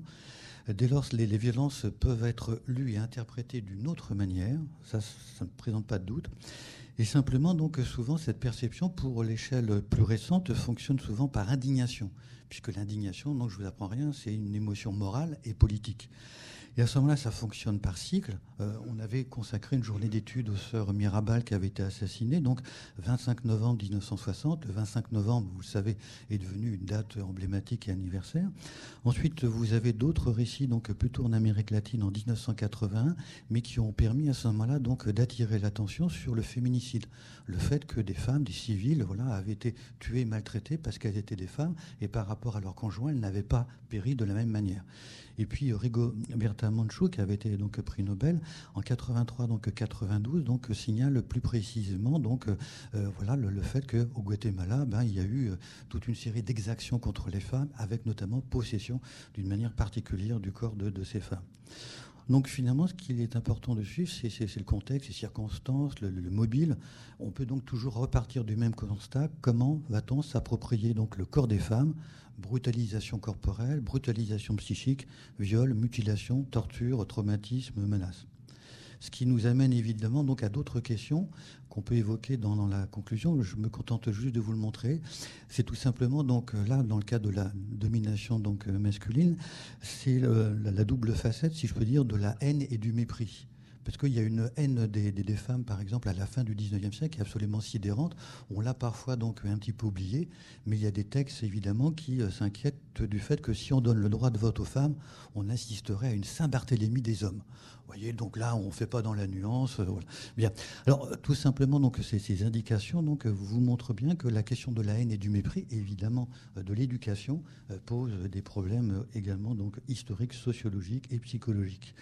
Dès lors, les, les violences peuvent être lues et interprétées d'une autre manière, ça, ça ne présente pas de doute. Et simplement, donc, souvent, cette perception, pour l'échelle plus récente, fonctionne souvent par indignation, puisque l'indignation, donc, je vous apprends rien, c'est une émotion morale et politique. Et à ce moment-là, ça fonctionne par cycle. Euh, on avait consacré une journée d'études aux sœurs Mirabal qui avaient été assassinées. Donc, 25 novembre 1960. Le 25 novembre, vous le savez, est devenu une date emblématique et anniversaire. Ensuite, vous avez d'autres récits, donc plutôt en Amérique latine en 1981, mais qui ont permis à ce moment-là donc d'attirer l'attention sur le féminicide, le fait que des femmes, des civils, voilà, avaient été tuées, maltraitées parce qu'elles étaient des femmes et par rapport à leurs conjoints, elles n'avaient pas péri de la même manière. Et puis Rigoberta Menchú, qui avait été donc prix Nobel en 83 donc 92, donc signale plus précisément donc euh, voilà le, fait qu'au Guatemala, ben, il y a eu euh, toute une série d'exactions contre les femmes, avec notamment possession d'une manière particulière du corps de, ces femmes. Donc finalement, ce qu'il est important de suivre, c'est le contexte, les circonstances, le, le, mobile. On peut donc toujours repartir du même constat. Comment va-t-on s'approprier donc le corps des femmes brutalisation corporelle, brutalisation psychique, viol, mutilation, torture, traumatisme, menace. Ce qui nous amène évidemment donc à d'autres questions qu'on peut évoquer dans, la conclusion. Je me contente juste de vous le montrer. C'est tout simplement donc là, dans le cas de la domination donc masculine, c'est euh, la double facette, si je peux dire, de la haine et du mépris parce qu'il y a une haine des, femmes, par exemple, à la fin du 19e siècle, qui est absolument sidérante. On l'a parfois donc un petit peu oublié, mais il y a des textes, évidemment, qui euh, s'inquiètent du fait que si on donne le droit de vote aux femmes, on assisterait à une Saint-Barthélemy des hommes. Vous voyez, donc là, on ne fait pas dans la nuance. Euh, bien. Alors, euh, tout simplement, donc, ces, indications donc, vous montrent bien que la question de la haine et du mépris, évidemment de l'éducation, pose des problèmes également donc, historiques, sociologiques et psychologiques.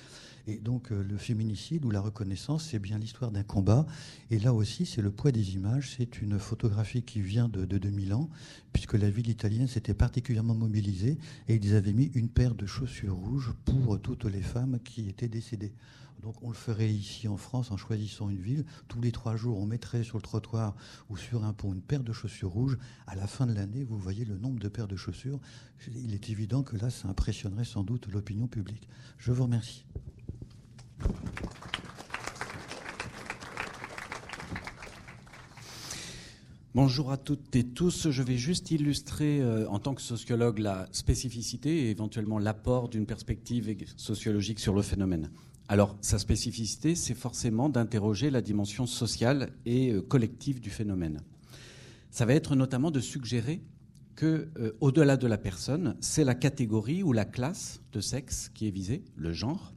Et donc euh, le féminicide ou la reconnaissance, c'est bien l'histoire d'un combat. Et là aussi, c'est le poids des images. C'est une photographie qui vient de, 2000 ans, puisque la ville italienne s'était particulièrement mobilisée et ils avaient mis une paire de chaussures rouges pour toutes les femmes qui étaient décédées. Donc on le ferait ici en France en choisissant une ville. Tous les trois jours, on mettrait sur le trottoir ou sur un pont une paire de chaussures rouges. À la fin de l'année, vous voyez le nombre de paires de chaussures. Il est évident que là, ça impressionnerait sans doute l'opinion publique. Je vous remercie. Bonjour à toutes et tous. Je vais juste illustrer euh, en tant que sociologue la spécificité et éventuellement l'apport d'une perspective sociologique sur le phénomène. Alors, sa spécificité, c'est forcément d'interroger la dimension sociale et euh, collective du phénomène. Ça va être notamment de suggérer que, euh, au-delà de la personne, c'est la catégorie ou la classe de sexe qui est visée, le genre,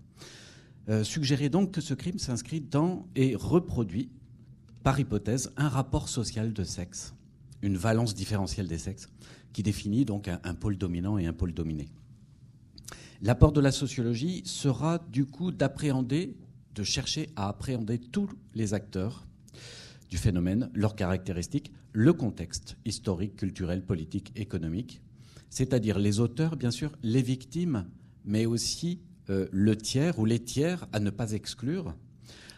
euh, suggérer donc que ce crime s'inscrit dans et reproduit, par hypothèse, un rapport social de sexe, une valence différentielle des sexes, qui définit donc un, pôle dominant et un pôle dominé. L'apport de la sociologie sera du coup d'appréhender, de chercher à appréhender tous les acteurs du phénomène, leurs caractéristiques, le contexte historique, culturel, politique, économique, c'est-à-dire les auteurs, bien sûr, les victimes, mais aussi euh, le tiers ou les tiers à ne pas exclure.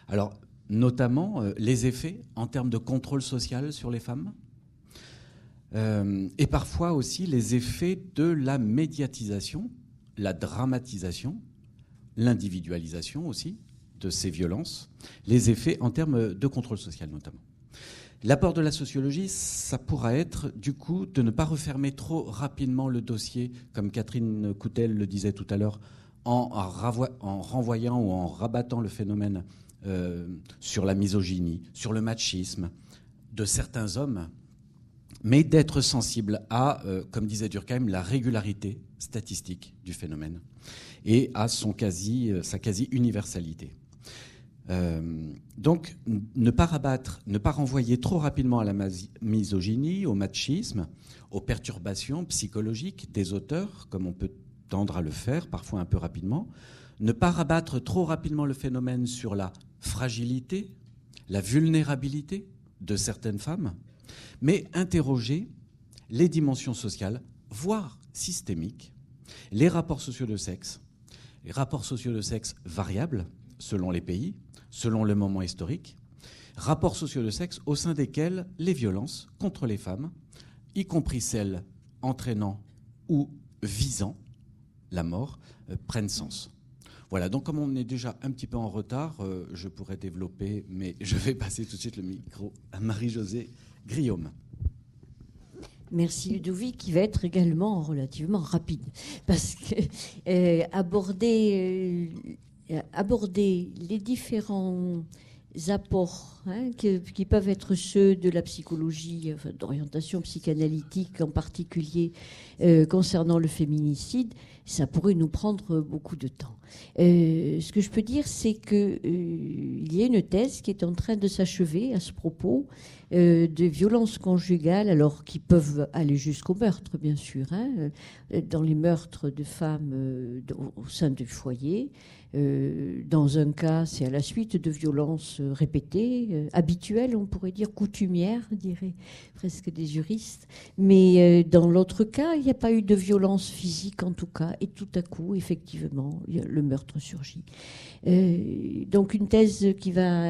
Alors, notamment euh, les effets en termes de contrôle social sur les femmes, euh, et parfois aussi les effets de la médiatisation, la dramatisation, l'individualisation aussi de ces violences, les effets en termes de contrôle social notamment. L'apport de la sociologie, ça pourra être du coup de ne pas refermer trop rapidement le dossier, comme Catherine Coutel le disait tout à l'heure, en, en, renvoyant ou en rabattant le phénomène euh, sur la misogynie, sur le machisme de certains hommes, mais d'être sensible à, euh, comme disait Durkheim, la régularité statistique du phénomène et à son quasi, euh, sa quasi-universalité. donc, ne pas rabattre, ne pas renvoyer trop rapidement à la misogynie, au machisme, aux perturbations psychologiques des auteurs, comme on peut tendre à le faire, parfois un peu rapidement, ne pas rabattre trop rapidement le phénomène sur la fragilité, la vulnérabilité de certaines femmes, mais interroger les dimensions sociales, voire systémiques, les rapports sociaux de sexe, les rapports sociaux de sexe variables selon les pays, selon le moment historique, rapports sociaux de sexe au sein desquels les violences contre les femmes, y compris celles entraînant ou visant la mort, euh, prennent sens. Voilà, donc comme on est déjà un petit peu en retard, euh, je pourrais développer, mais je vais passer tout de suite le micro à Marie-Josée Guillaume. Merci Ludovic, qui va être également relativement rapide, parce que euh, aborder, les différents apports hein, qui, peuvent être ceux de la psychologie, d'orientation psychanalytique en particulier concernant le féminicide, ça pourrait nous prendre beaucoup de temps. Euh, ce que je peux dire, c'est qu'il euh, y a une thèse qui est en train de s'achever à ce propos euh, de violences conjugales, alors qui peuvent aller jusqu'au meurtre, bien sûr, hein, dans les meurtres de femmes au sein du foyer, euh, dans un cas, c'est à la suite de violences répétées, euh, habituelles, on pourrait dire, coutumières, dirait presque des juristes. Mais euh, dans l'autre cas, il n'y a pas eu de violence physique en tout cas. Et tout à coup, effectivement, le meurtre surgit. donc une thèse qui va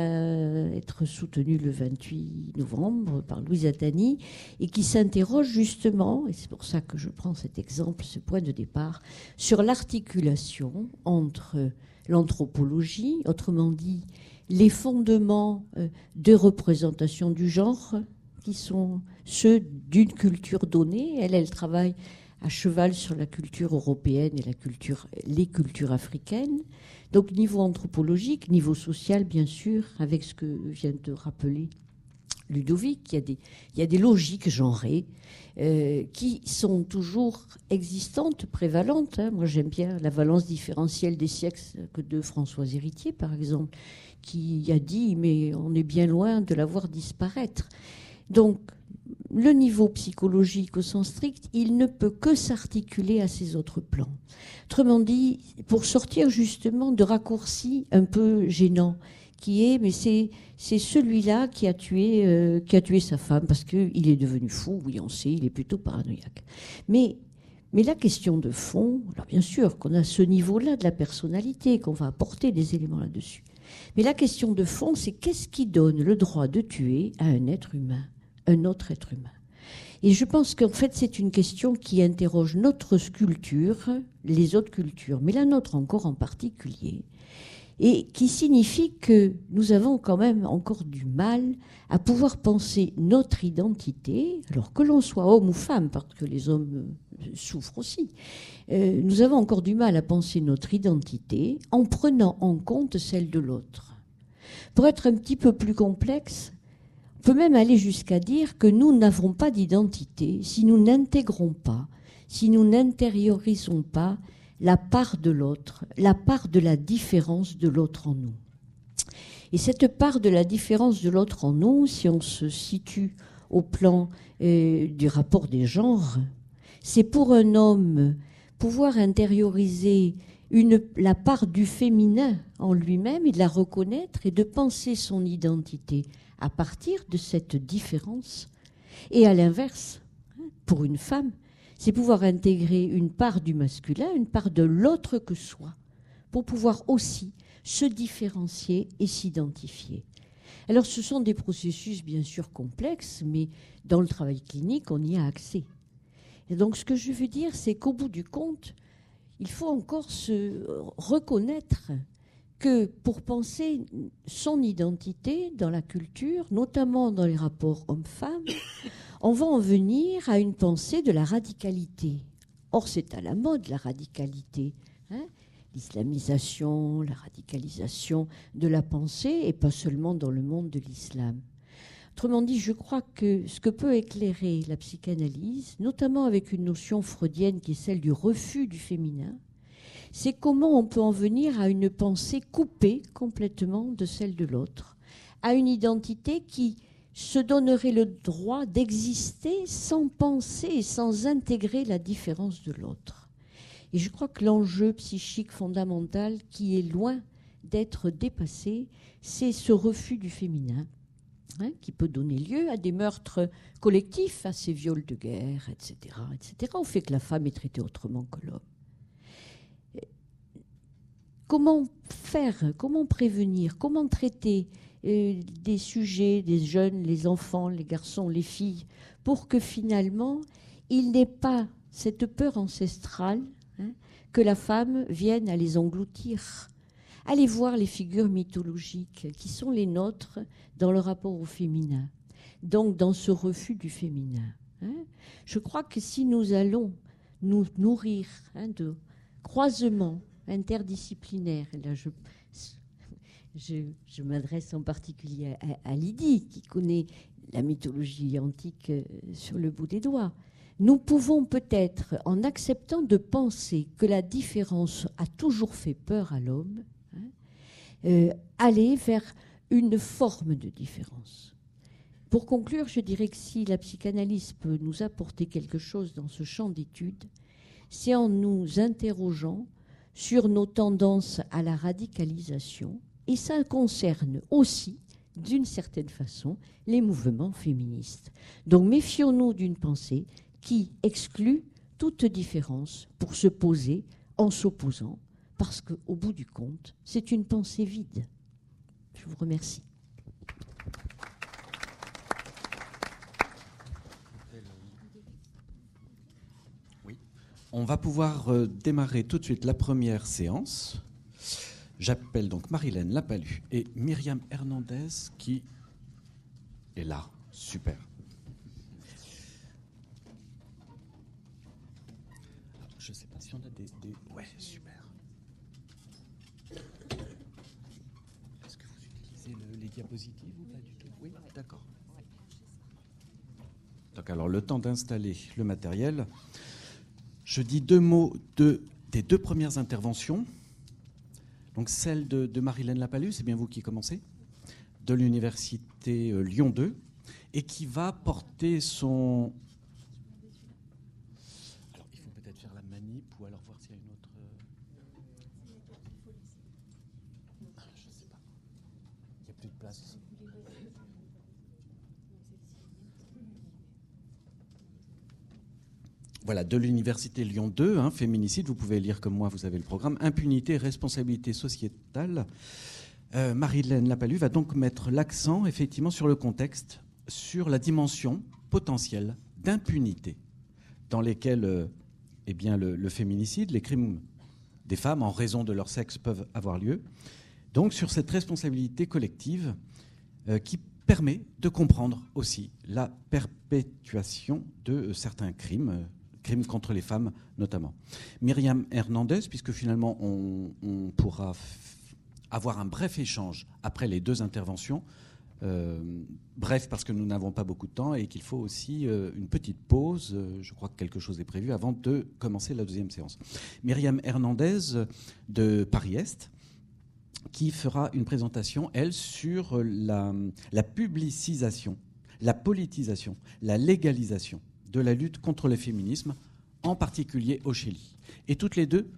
être soutenue le 28 novembre par Louise Attani et qui s'interroge justement, et c'est pour ça que je prends cet exemple, ce point de départ, sur l'articulation entre l'anthropologie, autrement dit les fondements euh, de représentation du genre, qui sont ceux d'une culture donnée. Elle, elle travaille à cheval sur la culture européenne et les cultures africaines. Donc niveau anthropologique, niveau social, bien sûr, avec ce que vient de rappeler Ludovic, il y a des, logiques genrées euh, qui sont toujours existantes, prévalentes. Hein. Moi, j'aime bien la valence différentielle des siècles que de François Héritier, par exemple, qui a dit mais on est bien loin de la voir disparaître. Donc, le niveau psychologique au sens strict, il ne peut que s'articuler à ces autres plans. Autrement dit, pour sortir justement de raccourcis un peu gênants qui est, mais c'est c'est celui-là qui a tué euh, qui a tué sa femme parce qu'il est devenu fou. Oui, on sait, il est plutôt paranoïaque. Mais mais la question de fond, alors bien sûr qu'on a ce niveau-là de la personnalité, qu'on va apporter des éléments là-dessus. Mais la question de fond, c'est qu'est-ce qui donne le droit de tuer à un être humain, un autre être humain et je pense qu'en fait, c'est une question qui interroge notre culture, les autres cultures, mais la nôtre encore en particulier et qui signifie que nous avons quand même encore du mal à pouvoir penser notre identité, alors que l'on soit homme ou femme, parce que les hommes euh, souffrent aussi, euh, nous avons encore du mal à penser notre identité en prenant en compte celle de l'autre. Pour être un petit peu plus complexe, peut même aller jusqu'à dire que nous n'avons pas d'identité si nous n'intégrons pas, si nous n'intériorisons pas la part de l'autre, la part de la différence de l'autre en nous. Et cette part de la différence de l'autre en nous, si on se situe au plan euh, du rapport des genres, c'est pour un homme pouvoir intérioriser la part du féminin en lui-même et de la reconnaître et de penser son identité à partir de cette différence. Et à l'inverse, hein, pour une femme, c'est pouvoir intégrer une part du masculin, une part de l'autre que soi, pour pouvoir aussi se différencier et s'identifier. Alors ce sont des processus bien sûr complexes, mais dans le travail clinique, on y a accès. Et donc ce que je veux dire, c'est qu'au bout du compte, il faut encore se reconnaître que pour penser son identité dans la culture, notamment dans les rapports hommes-femmes, on va en venir à une pensée de la radicalité. Or, c'est à la mode, la radicalité. Hein. l'islamisation, la radicalisation de la pensée, et pas seulement dans le monde de l'islam. Autrement dit, je crois que ce que peut éclairer la psychanalyse, notamment avec une notion freudienne qui est celle du refus du féminin, c'est comment on peut en venir à une pensée coupée complètement de celle de l'autre, à une identité qui se donnerait le droit d'exister sans penser et sans intégrer la différence de l'autre. Et je crois que l'enjeu psychique fondamental qui est loin d'être dépassé, c'est ce refus du féminin, hein, qui peut donner lieu à des meurtres collectifs, à ces viols de guerre, etc., etc., au fait que la femme est traitée autrement que l'homme. Comment faire, comment prévenir, comment traiter euh, des sujets, des jeunes, les enfants, les garçons, les filles, pour que finalement il n'ait pas cette peur ancestrale hein, que la femme vienne à les engloutir. Allez voir les figures mythologiques qui sont les nôtres dans le rapport au féminin, donc dans ce refus du féminin. Hein. Je crois que si nous allons nous nourrir hein, de croisements interdisciplinaire. là, je, je, m'adresse en particulier à, Lydie, qui connaît la mythologie antique euh, sur le bout des doigts. Nous pouvons peut-être, en acceptant de penser que la différence a toujours fait peur à l'homme, hein, euh, aller vers une forme de différence. Pour conclure, je dirais que si la psychanalyse peut nous apporter quelque chose dans ce champ d'études, c'est en nous interrogeant sur nos tendances à la radicalisation, et ça concerne aussi, d'une certaine façon, les mouvements féministes. Donc méfions-nous d'une pensée qui exclut toute différence pour se poser en s'opposant, parce qu'au bout du compte, c'est une pensée vide. Je vous remercie. On va pouvoir euh, démarrer tout de suite la première séance. J'appelle donc Marilène Lapalu et Myriam Hernandez qui est là. Super. Je ne sais pas si on a des, des... Ouais, super. Est-ce que vous utilisez les diapositives ou pas du tout? Oui, d'accord. Donc alors le temps d'installer le matériel. Je dis deux mots de, des deux premières interventions. Donc celle de, Marilène Lapalu, c'est bien vous qui commencez, de l'université euh, Lyon 2, et qui va porter son, voilà, de l'université Lyon 2, hein, féminicide, vous pouvez lire comme moi, vous avez le programme, impunité, responsabilité sociétale. Euh, Marie-Hélène Lapalu va donc mettre l'accent effectivement sur le contexte, sur la dimension potentielle d'impunité dans lesquelles euh, eh bien, le, féminicide, les crimes des femmes en raison de leur sexe peuvent avoir lieu. Donc sur cette responsabilité collective euh, qui permet de comprendre aussi la perpétuation de certains crimes crimes contre les femmes notamment. Myriam Hernandez, puisque finalement on, pourra avoir un bref échange après les deux interventions. Euh, bref, parce que nous n'avons pas beaucoup de temps et qu'il faut aussi euh, une petite pause. Euh, je crois que quelque chose est prévu avant de commencer la deuxième séance. Myriam Hernandez de Paris-Est, qui fera une présentation, elle, sur la, la publicisation, la politisation, la légalisation de la lutte contre le féminisme, en particulier au Chili. Et toutes les deux,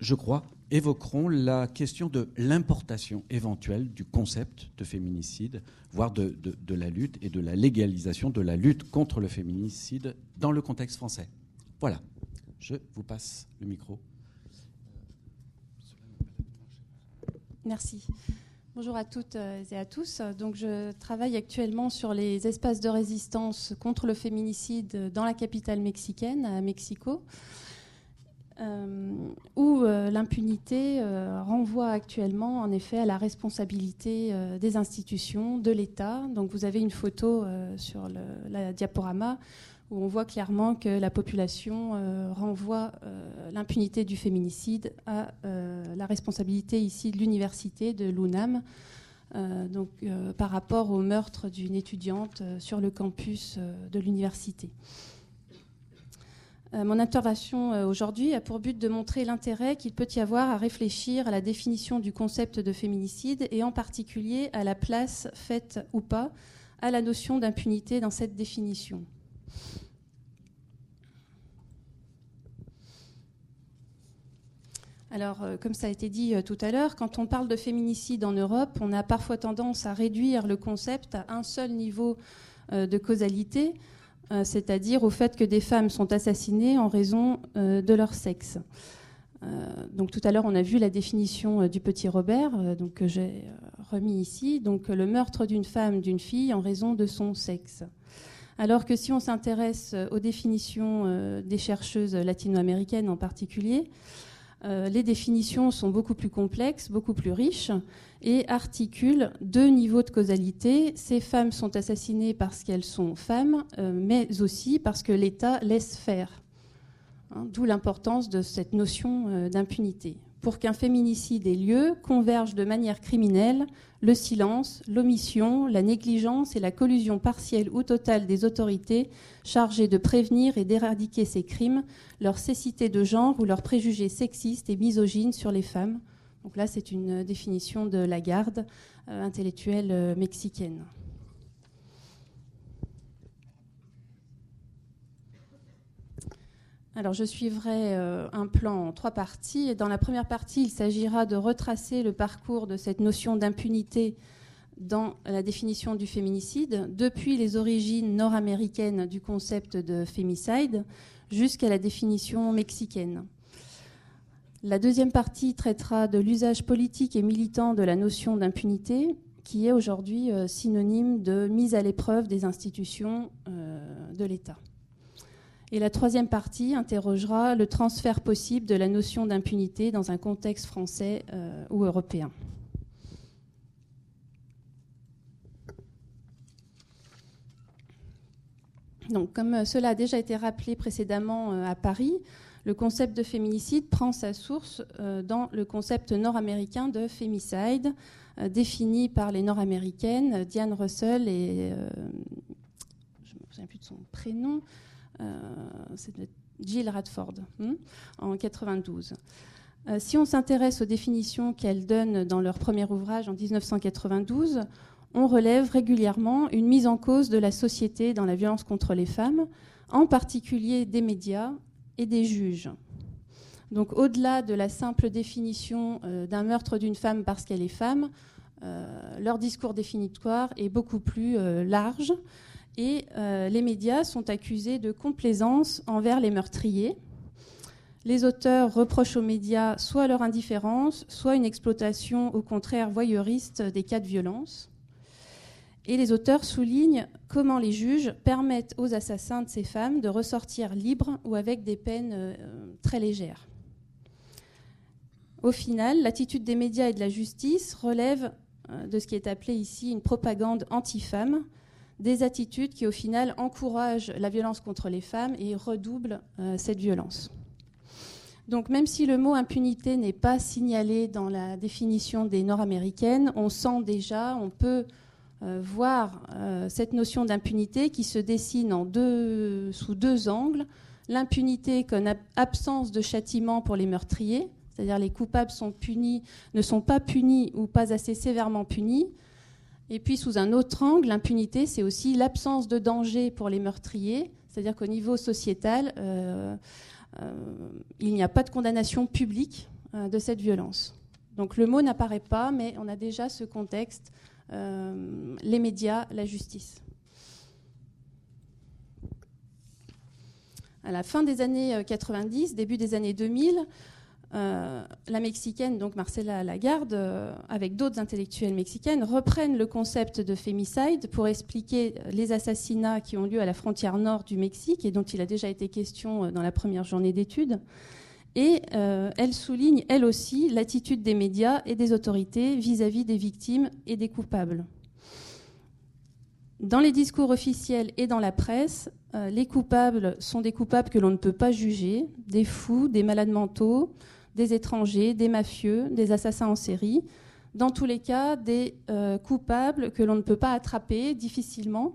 je crois, évoqueront la question de l'importation éventuelle du concept de féminicide, voire de, la lutte et de la légalisation de la lutte contre le féminicide dans le contexte français. Voilà, je vous passe le micro. Merci. Bonjour à toutes euh, et à tous. Donc, je travaille actuellement sur les espaces de résistance contre le féminicide dans la capitale mexicaine, à Mexico, euh, où euh, l'impunité renvoie actuellement, en effet, à la responsabilité des institutions, de l'État. Donc, vous avez une photo sur la diaporama où on voit clairement que la population renvoie l'impunité du féminicide à la responsabilité ici de l'université de l'UNAM, par rapport au meurtre d'une étudiante sur le campus de l'université. Euh, mon intervention euh, aujourd'hui a pour but de montrer l'intérêt qu'il peut y avoir à réfléchir à la définition du concept de féminicide et en particulier à la place faite ou pas à la notion d'impunité dans cette définition. Alors, euh, comme ça a été dit tout à l'heure, quand on parle de féminicide en Europe, on a parfois tendance à réduire le concept à un seul niveau de causalité, euh, c'est-à-dire au fait que des femmes sont assassinées en raison euh, de leur sexe. Euh, donc tout à l'heure, on a vu la définition du petit Robert, que j'ai remis ici. Donc le meurtre d'une femme, d'une fille en raison de son sexe. Alors que si on s'intéresse aux définitions des chercheuses latino-américaines en particulier, euh, les définitions sont beaucoup plus complexes, beaucoup plus riches et articulent deux niveaux de causalité. Ces femmes sont assassinées parce qu'elles sont femmes, euh, mais aussi parce que l'État laisse faire. Hein, d'où l'importance de cette notion euh, d'impunité pour qu'un féminicide ait lieu, convergent de manière criminelle le silence, l'omission, la négligence et la collusion partielle ou totale des autorités chargées de prévenir et d'éradiquer ces crimes, leur cécité de genre ou leurs préjugés sexistes et misogynes sur les femmes. Donc là, c'est une définition de la garde euh, intellectuelle euh, mexicaine. Alors, je suivrai euh, un plan en trois parties. dans la première partie, il s'agira de retracer le parcours de cette notion d'impunité dans la définition du féminicide, depuis les origines nord-américaines du concept de fémicide jusqu'à la définition mexicaine. La deuxième partie traitera de l'usage politique et militant de la notion d'impunité, qui est aujourd'hui euh, synonyme de mise à l'épreuve des institutions euh, de l'État. Et la troisième partie interrogera le transfert possible de la notion d'impunité dans un contexte français euh, ou européen. Donc, comme cela a déjà été rappelé précédemment euh, à Paris, le concept de féminicide prend sa source euh, dans le concept nord-américain de femicide, défini par les nord-américaines Diane Russell et je ne me souviens plus de son prénom, euh, c'est Jill Radford, hein, en 92. Euh, si on s'intéresse aux définitions qu'elles donnent dans leur premier ouvrage en 1992, on relève régulièrement une mise en cause de la société dans la violence contre les femmes, en particulier des médias et des juges. Donc au-delà de la simple définition euh, d'un meurtre d'une femme parce qu'elle est femme, leur discours définitoire est beaucoup plus large et euh, les médias sont accusés de complaisance envers les meurtriers. Les auteurs reprochent aux médias soit leur indifférence, soit une exploitation au contraire voyeuriste des cas de violence. Et les auteurs soulignent comment les juges permettent aux assassins de ces femmes de ressortir libres ou avec des peines euh, très légères. Au final, l'attitude des médias et de la justice relève euh, de ce qui est appelé ici une propagande anti-femme, des attitudes qui au final encouragent la violence contre les femmes et redoublent euh, cette violence. Donc même si le mot impunité n'est pas signalé dans la définition des nord-américaines, on sent déjà, on peut euh, voir euh, cette notion d'impunité qui se dessine sous deux angles. L'impunité comme absence de châtiment pour les meurtriers, c'est-à-dire les coupables ne sont pas punis ou pas assez sévèrement punis, et puis, sous un autre angle, l'impunité, c'est aussi l'absence de danger pour les meurtriers, c'est-à-dire qu'au niveau sociétal, euh, euh, il n'y a pas de condamnation publique euh, de cette violence. Donc le mot n'apparaît pas, mais on a déjà ce contexte, les médias, la justice. À la fin des années 90, début des années 2000, euh, la mexicaine, donc Marcela Lagarde, euh, avec d'autres intellectuelles mexicaines, reprennent le concept de fémicide pour expliquer les assassinats qui ont lieu à la frontière nord du Mexique et dont il a déjà été question euh, dans la première journée d'études. Et elle souligne, elle aussi, l'attitude des médias et des autorités vis à -vis des victimes et des coupables. Dans les discours officiels et dans la presse, euh, les coupables sont des coupables que l'on ne peut pas juger, des fous, des malades mentaux, des étrangers, des mafieux, des assassins en série. Dans tous les cas, des euh, coupables que l'on ne peut pas attraper difficilement,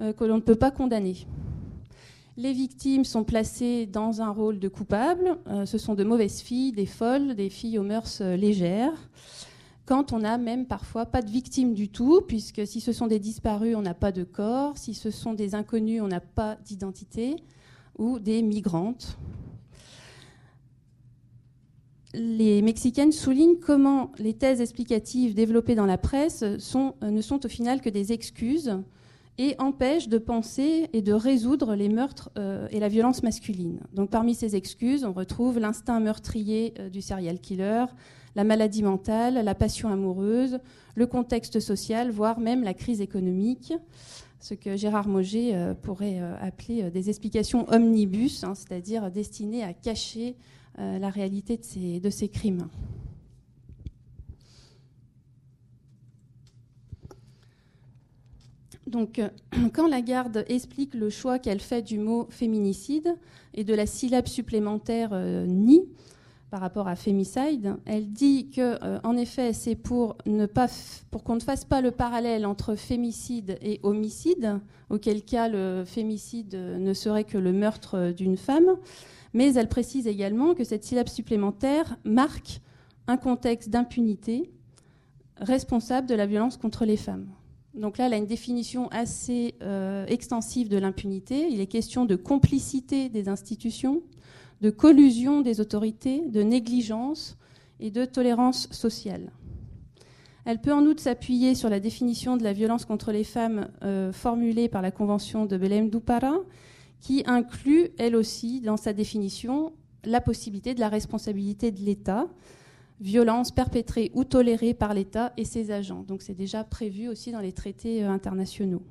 euh, que l'on ne peut pas condamner. Les victimes sont placées dans un rôle de coupables. ce sont de mauvaises filles, des folles, des filles aux mœurs légères quand on n'a même parfois pas de victimes du tout, puisque si ce sont des disparus, on n'a pas de corps, si ce sont des inconnus, on n'a pas d'identité, ou des migrantes. Les Mexicaines soulignent comment les thèses explicatives développées dans la presse euh, ne sont au final que des excuses et empêchent de penser et de résoudre les meurtres euh, et la violence masculine. Donc parmi ces excuses, on retrouve l'instinct meurtrier euh, du serial killer, la maladie mentale, la passion amoureuse, le contexte social, voire même la crise économique, ce que Gérard euh, pourrait appeler des explications omnibus, hein, c'est-à-dire destinées à cacher la réalité de ces, crimes. Donc, quand la garde explique le choix qu'elle fait du mot féminicide et de la syllabe supplémentaire ni, par rapport à Femicide. Elle dit que, euh, en effet, c'est pour pour qu'on ne fasse pas le parallèle entre fémicide et homicide, auquel cas le fémicide ne serait que le meurtre d'une femme. Mais elle précise également que cette syllabe supplémentaire marque un contexte d'impunité responsable de la violence contre les femmes. Donc là, elle a une définition assez euh, extensive de l'impunité. Il est question de complicité des institutions, de collusion des autorités, de négligence et de tolérance sociale. Elle peut en outre s'appuyer sur la définition de la violence contre les femmes euh, formulée par la Convention de Belém do Pará, qui inclut, elle aussi, dans sa définition, la possibilité de la responsabilité de l'État, violence perpétrée ou tolérée par l'État et ses agents. Donc c'est déjà prévu aussi dans les traités euh, internationaux.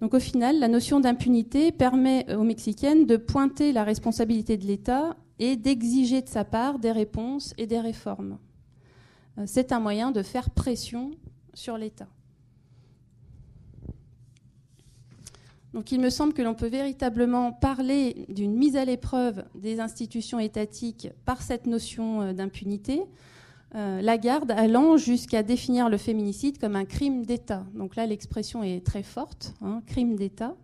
Donc au final, la notion d'impunité permet aux Mexicaines de pointer la responsabilité de l'État et d'exiger de sa part des réponses et des réformes. Euh, c'est un moyen de faire pression sur l'État. Donc il me semble que l'on peut véritablement parler d'une mise à l'épreuve des institutions étatiques par cette notion euh, d'impunité, euh, Lagarde allant jusqu'à définir le féminicide comme un crime d'État. Donc là, l'expression est très forte, hein, crime d'État.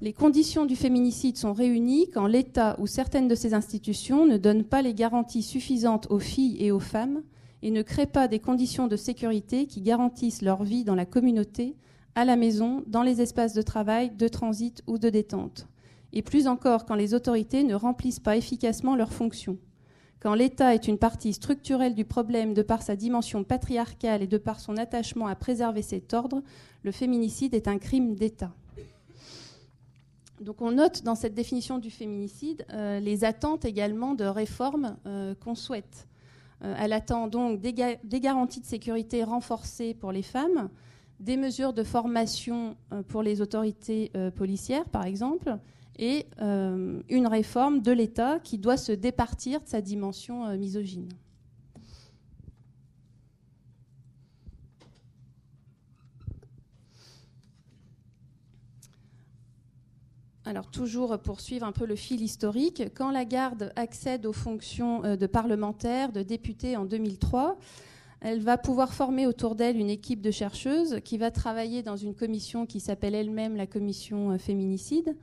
Les conditions du féminicide sont réunies quand l'État ou certaines de ses institutions ne donnent pas les garanties suffisantes aux filles et aux femmes et ne créent pas des conditions de sécurité qui garantissent leur vie dans la communauté, à la maison, dans les espaces de travail, de transit ou de détente. Et plus encore quand les autorités ne remplissent pas efficacement leurs fonctions. Quand l'État est une partie structurelle du problème de par sa dimension patriarcale et de par son attachement à préserver cet ordre, le féminicide est un crime d'État. Donc on note dans cette définition du féminicide euh, les attentes également de réformes euh, qu'on souhaite. Euh, elle attend donc des, des, garanties de sécurité renforcées pour les femmes, des mesures de formation pour les autorités policières par exemple, et euh, une réforme de l'État qui doit se départir de sa dimension euh, misogyne. Alors toujours pour suivre un peu le fil historique, quand la garde accède aux fonctions euh, de parlementaire, de député en 2003, elle va pouvoir former autour d'elle une équipe de chercheuses qui va travailler dans une commission qui s'appelle elle-même la commission féminicide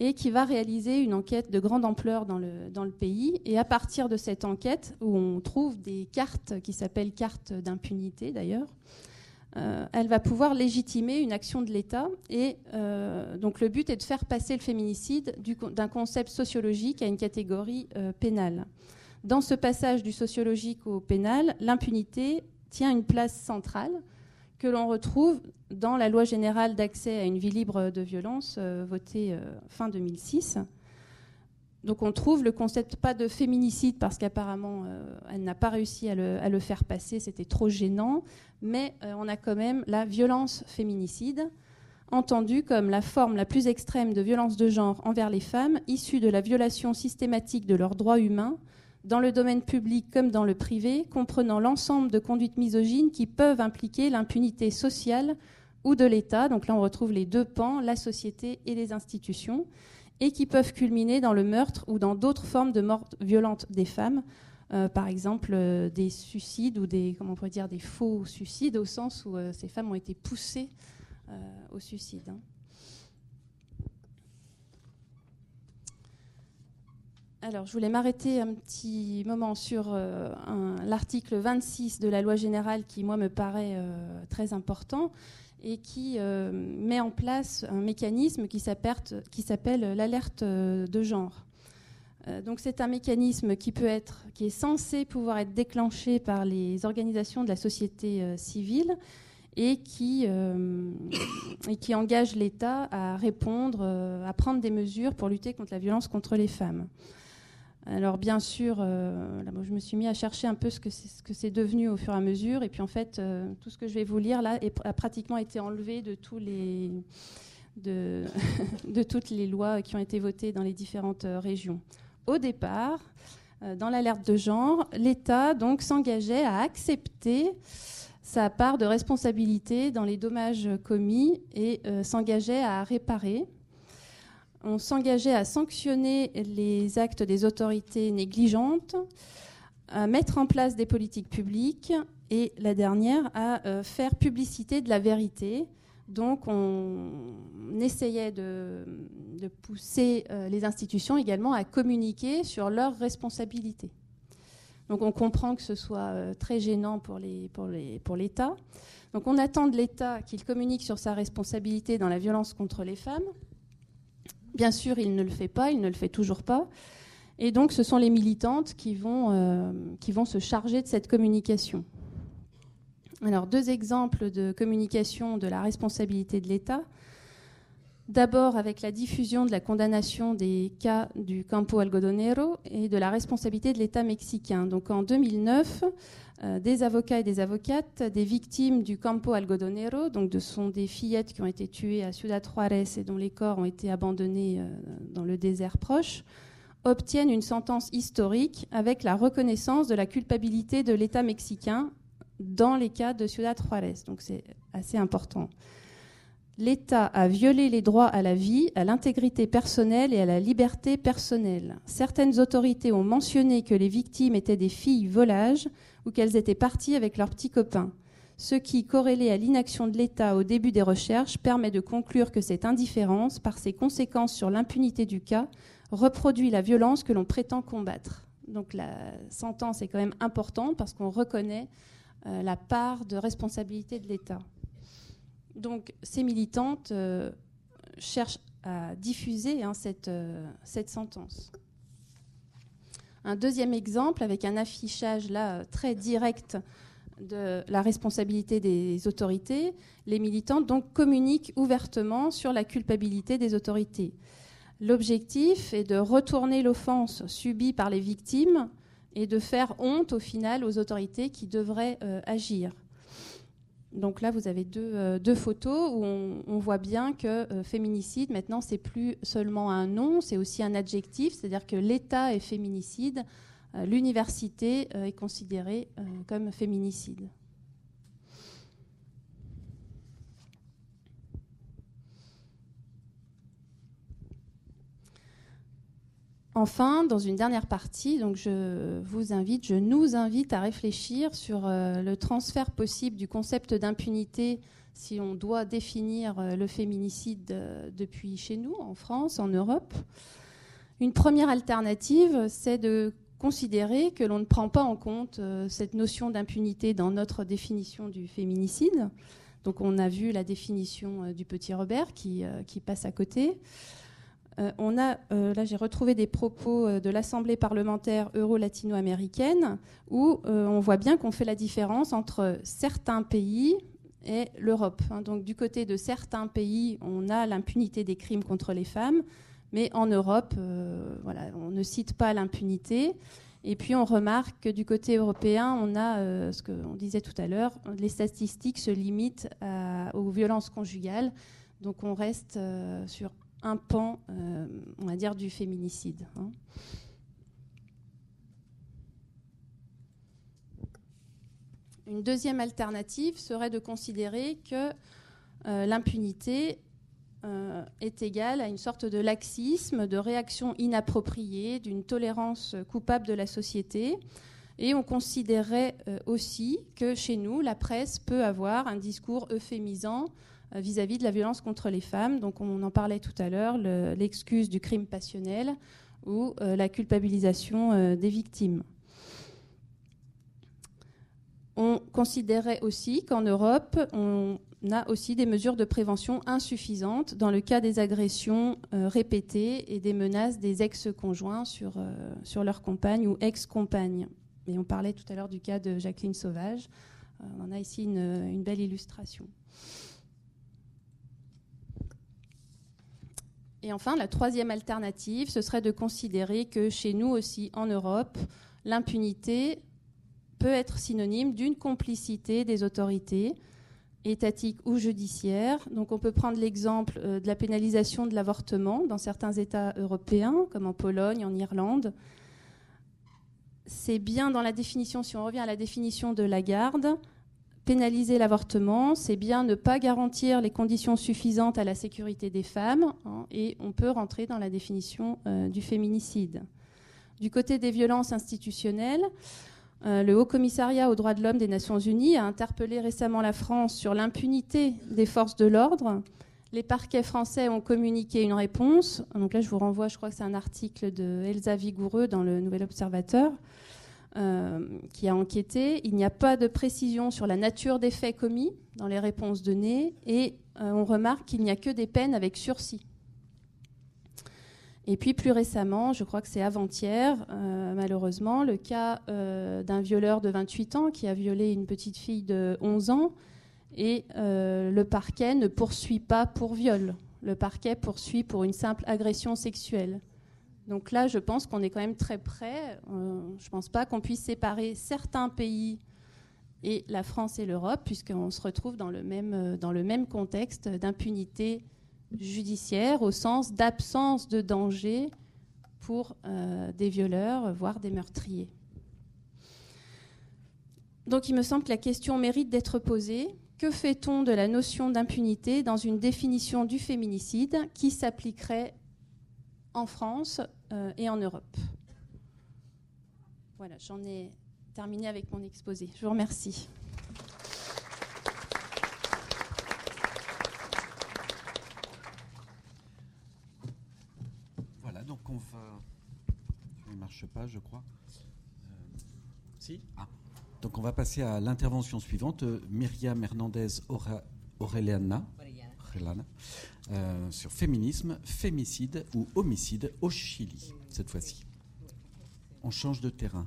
et qui va réaliser une enquête de grande ampleur dans le, dans le pays. Et à partir de cette enquête, où on trouve des cartes qui s'appellent cartes d'impunité d'ailleurs, euh, elle va pouvoir légitimer une action de l'État. Et euh, donc le but est de faire passer le féminicide d'un concept sociologique à une catégorie euh, pénale. Dans ce passage du sociologique au pénal, l'impunité tient une place centrale que l'on retrouve dans la loi générale d'accès à une vie libre de violence euh, votée euh, fin 2006. Donc on trouve le concept pas de féminicide parce qu'apparemment euh, elle n'a pas réussi à le, faire passer, c'était trop gênant, mais on a quand même la violence féminicide, entendue comme la forme la plus extrême de violence de genre envers les femmes, issue de la violation systématique de leurs droits humains dans le domaine public comme dans le privé, comprenant l'ensemble de conduites misogynes qui peuvent impliquer l'impunité sociale ou de l'État. Donc là, on retrouve les deux pans, la société et les institutions, et qui peuvent culminer dans le meurtre ou dans d'autres formes de mort violente des femmes. Euh, par exemple, euh, des suicides ou des, comment pourrait dire, des faux suicides, au sens où ces femmes ont été poussées au suicide. Hein. Alors, je voulais m'arrêter un petit moment sur euh, l'article 26 de la loi générale qui, moi, me paraît euh, très important et qui euh, met en place un mécanisme qui s'appelle l'alerte de genre. donc, c'est un mécanisme qui peut être, qui est censé pouvoir être déclenché par les organisations de la société civile et qui, et qui engage l'État à répondre, à prendre des mesures pour lutter contre la violence contre les femmes. Alors bien sûr, euh, je me suis mis à chercher un peu ce que c'est devenu au fur et à mesure, et puis en fait, euh, tout ce que je vais vous lire là a pratiquement été enlevé de, toutes les lois qui ont été votées dans les différentes euh, régions. Au départ, dans l'alerte de genre, l'État donc s'engageait à accepter sa part de responsabilité dans les dommages commis et s'engageait à réparer on s'engageait à sanctionner les actes des autorités négligentes, à mettre en place des politiques publiques et la dernière, à euh, faire publicité de la vérité. Donc on essayait de, pousser euh, les institutions également à communiquer sur leurs responsabilités. Donc on comprend que ce soit euh, très gênant pour l'État. Donc on attend de l'État qu'il communique sur sa responsabilité dans la violence contre les femmes. Bien sûr, il ne le fait pas, il ne le fait toujours pas. Et donc, ce sont les militantes qui vont, euh, qui vont se charger de cette communication. Alors, deux exemples de communication de la responsabilité de l'État. D'abord avec la diffusion de la condamnation des cas du Campo Algodonero et de la responsabilité de l'État mexicain. Donc en 2009, euh, des avocats et des avocates, des victimes du Campo Algodonero, donc de sont des fillettes qui ont été tuées à Ciudad Juárez et dont les corps ont été abandonnés euh, dans le désert proche, obtiennent une sentence historique avec la reconnaissance de la culpabilité de l'État mexicain dans les cas de Ciudad Juárez. Donc c'est assez important l'État a violé les droits à la vie, à l'intégrité personnelle et à la liberté personnelle. Certaines autorités ont mentionné que les victimes étaient des filles volages ou qu'elles étaient parties avec leurs petits copains. Ce qui, corrélé à l'inaction de l'État au début des recherches, permet de conclure que cette indifférence, par ses conséquences sur l'impunité du cas, reproduit la violence que l'on prétend combattre. Donc la sentence est quand même importante parce qu'on reconnaît euh, la part de responsabilité de l'État. Donc ces militantes euh, cherchent à diffuser hein, euh, cette, sentence. Un deuxième exemple avec un affichage là très direct de la responsabilité des autorités, les militantes donc communiquent ouvertement sur la culpabilité des autorités. L'objectif est de retourner l'offense subie par les victimes et de faire honte au final aux autorités qui devraient euh, agir. Donc là, vous avez deux, euh, photos où on, voit bien que euh, féminicide, maintenant, c'est plus seulement un nom, c'est aussi un adjectif, c'est-à-dire que l'État est féminicide, euh, l'université est considérée comme féminicide. Enfin, dans une dernière partie, donc je vous invite, je nous invite à réfléchir sur euh, le transfert possible du concept d'impunité si on doit définir euh, le féminicide euh, depuis chez nous, en France, en Europe. Une première alternative, c'est de considérer que l'on ne prend pas en compte cette notion d'impunité dans notre définition du féminicide. Donc on a vu la définition du petit Robert qui, qui passe à côté. Euh, on a, euh, là j'ai retrouvé des propos euh, de l'Assemblée parlementaire euro-latino-américaine où on voit bien qu'on fait la différence entre certains pays et l'Europe. Hein. Donc du côté de certains pays, on a l'impunité des crimes contre les femmes, mais en Europe, voilà, on ne cite pas l'impunité. Et puis on remarque que du côté européen, on a ce qu'on disait tout à l'heure, les statistiques se limitent aux violences conjugales. Donc on reste sur un pan, euh, on va dire, du féminicide. Hein. Une deuxième alternative serait de considérer que l'impunité est égale à une sorte de laxisme, de réaction inappropriée, d'une tolérance coupable de la société. Et on considérait aussi que chez nous, la presse peut avoir un discours euphémisant vis-à-vis de la violence contre les femmes. Donc on en parlait tout à l'heure, l'excuse du crime passionnel ou la culpabilisation des victimes. On considérait aussi qu'en Europe, on a aussi des mesures de prévention insuffisantes dans le cas des agressions euh, répétées et des menaces des ex-conjoints sur, euh, sur leur compagne ou ex-compagne. Et on parlait tout à l'heure du cas de Jacqueline Sauvage. Euh, on a ici une belle illustration. Et enfin, la troisième alternative, ce serait de considérer que chez nous aussi, en Europe, l'impunité peut être synonyme d'une complicité des autorités étatiques ou judiciaires. Donc on peut prendre l'exemple euh, de la pénalisation de l'avortement dans certains États européens, comme en Pologne, en Irlande. C'est bien dans la définition, si on revient à la définition de la garde, pénaliser l'avortement, c'est bien ne pas garantir les conditions suffisantes à la sécurité des femmes, hein, et on peut rentrer dans la définition euh, du féminicide. Du côté des violences institutionnelles, euh, le Haut Commissariat aux droits de l'homme des Nations Unies a interpellé récemment la France sur l'impunité des forces de l'ordre. Les parquets français ont communiqué une réponse. Donc là, je vous renvoie, je crois que c'est un article de Elsa Vigoureux dans le Nouvel Observateur qui a enquêté. Il n'y a pas de précision sur la nature des faits commis dans les réponses données et euh, on remarque qu'il n'y a que des peines avec sursis. Et puis plus récemment, je crois que c'est avant-hier, euh, malheureusement, le cas euh, d'un violeur de 28 ans qui a violé une petite fille de 11 ans et euh, le parquet ne poursuit pas pour viol. Le parquet poursuit pour une simple agression sexuelle. Donc là, je pense qu'on est quand même très près. je ne pense pas qu'on puisse séparer certains pays et la France et l'Europe, puisqu'on se retrouve dans le même, dans le même contexte d'impunité judiciaire au sens d'absence de danger pour euh, des violeurs, voire des meurtriers. Donc il me semble que la question mérite d'être posée. Que fait-on de la notion d'impunité dans une définition du féminicide qui s'appliquerait en France euh, et en Europe Voilà, j'en ai terminé avec mon exposé. Je vous remercie. on va. Ça ne marche pas, je crois. Euh, si ah. Donc on va passer à l'intervention suivante. Euh, Myriam Hernandez Aureliana, euh, sur féminisme, fémicide ou homicide au Chili, cette fois-ci. On change de terrain.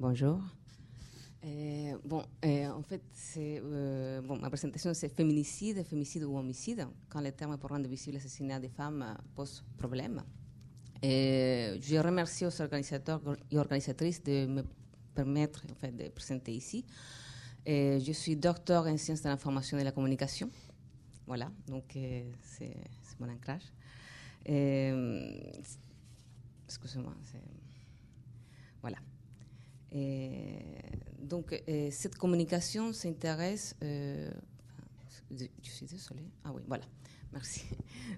Bonjour. Eh, bon, eh, en fait, ma présentation, c'est féminicide, fémicide ou homicide, quand le terme pour rendre visible l'assassinat des femmes euh, pose problème. Et je remercie aux organisateurs et organisatrices de me permettre en fait, de présenter ici. Je suis docteur en sciences de l'information et de la communication. Voilà, donc c'est mon ancrage. Excusez-moi. Voilà. Et donc, euh, cette communication s'intéresse. Euh, je suis désolée. Ah oui, voilà. Merci.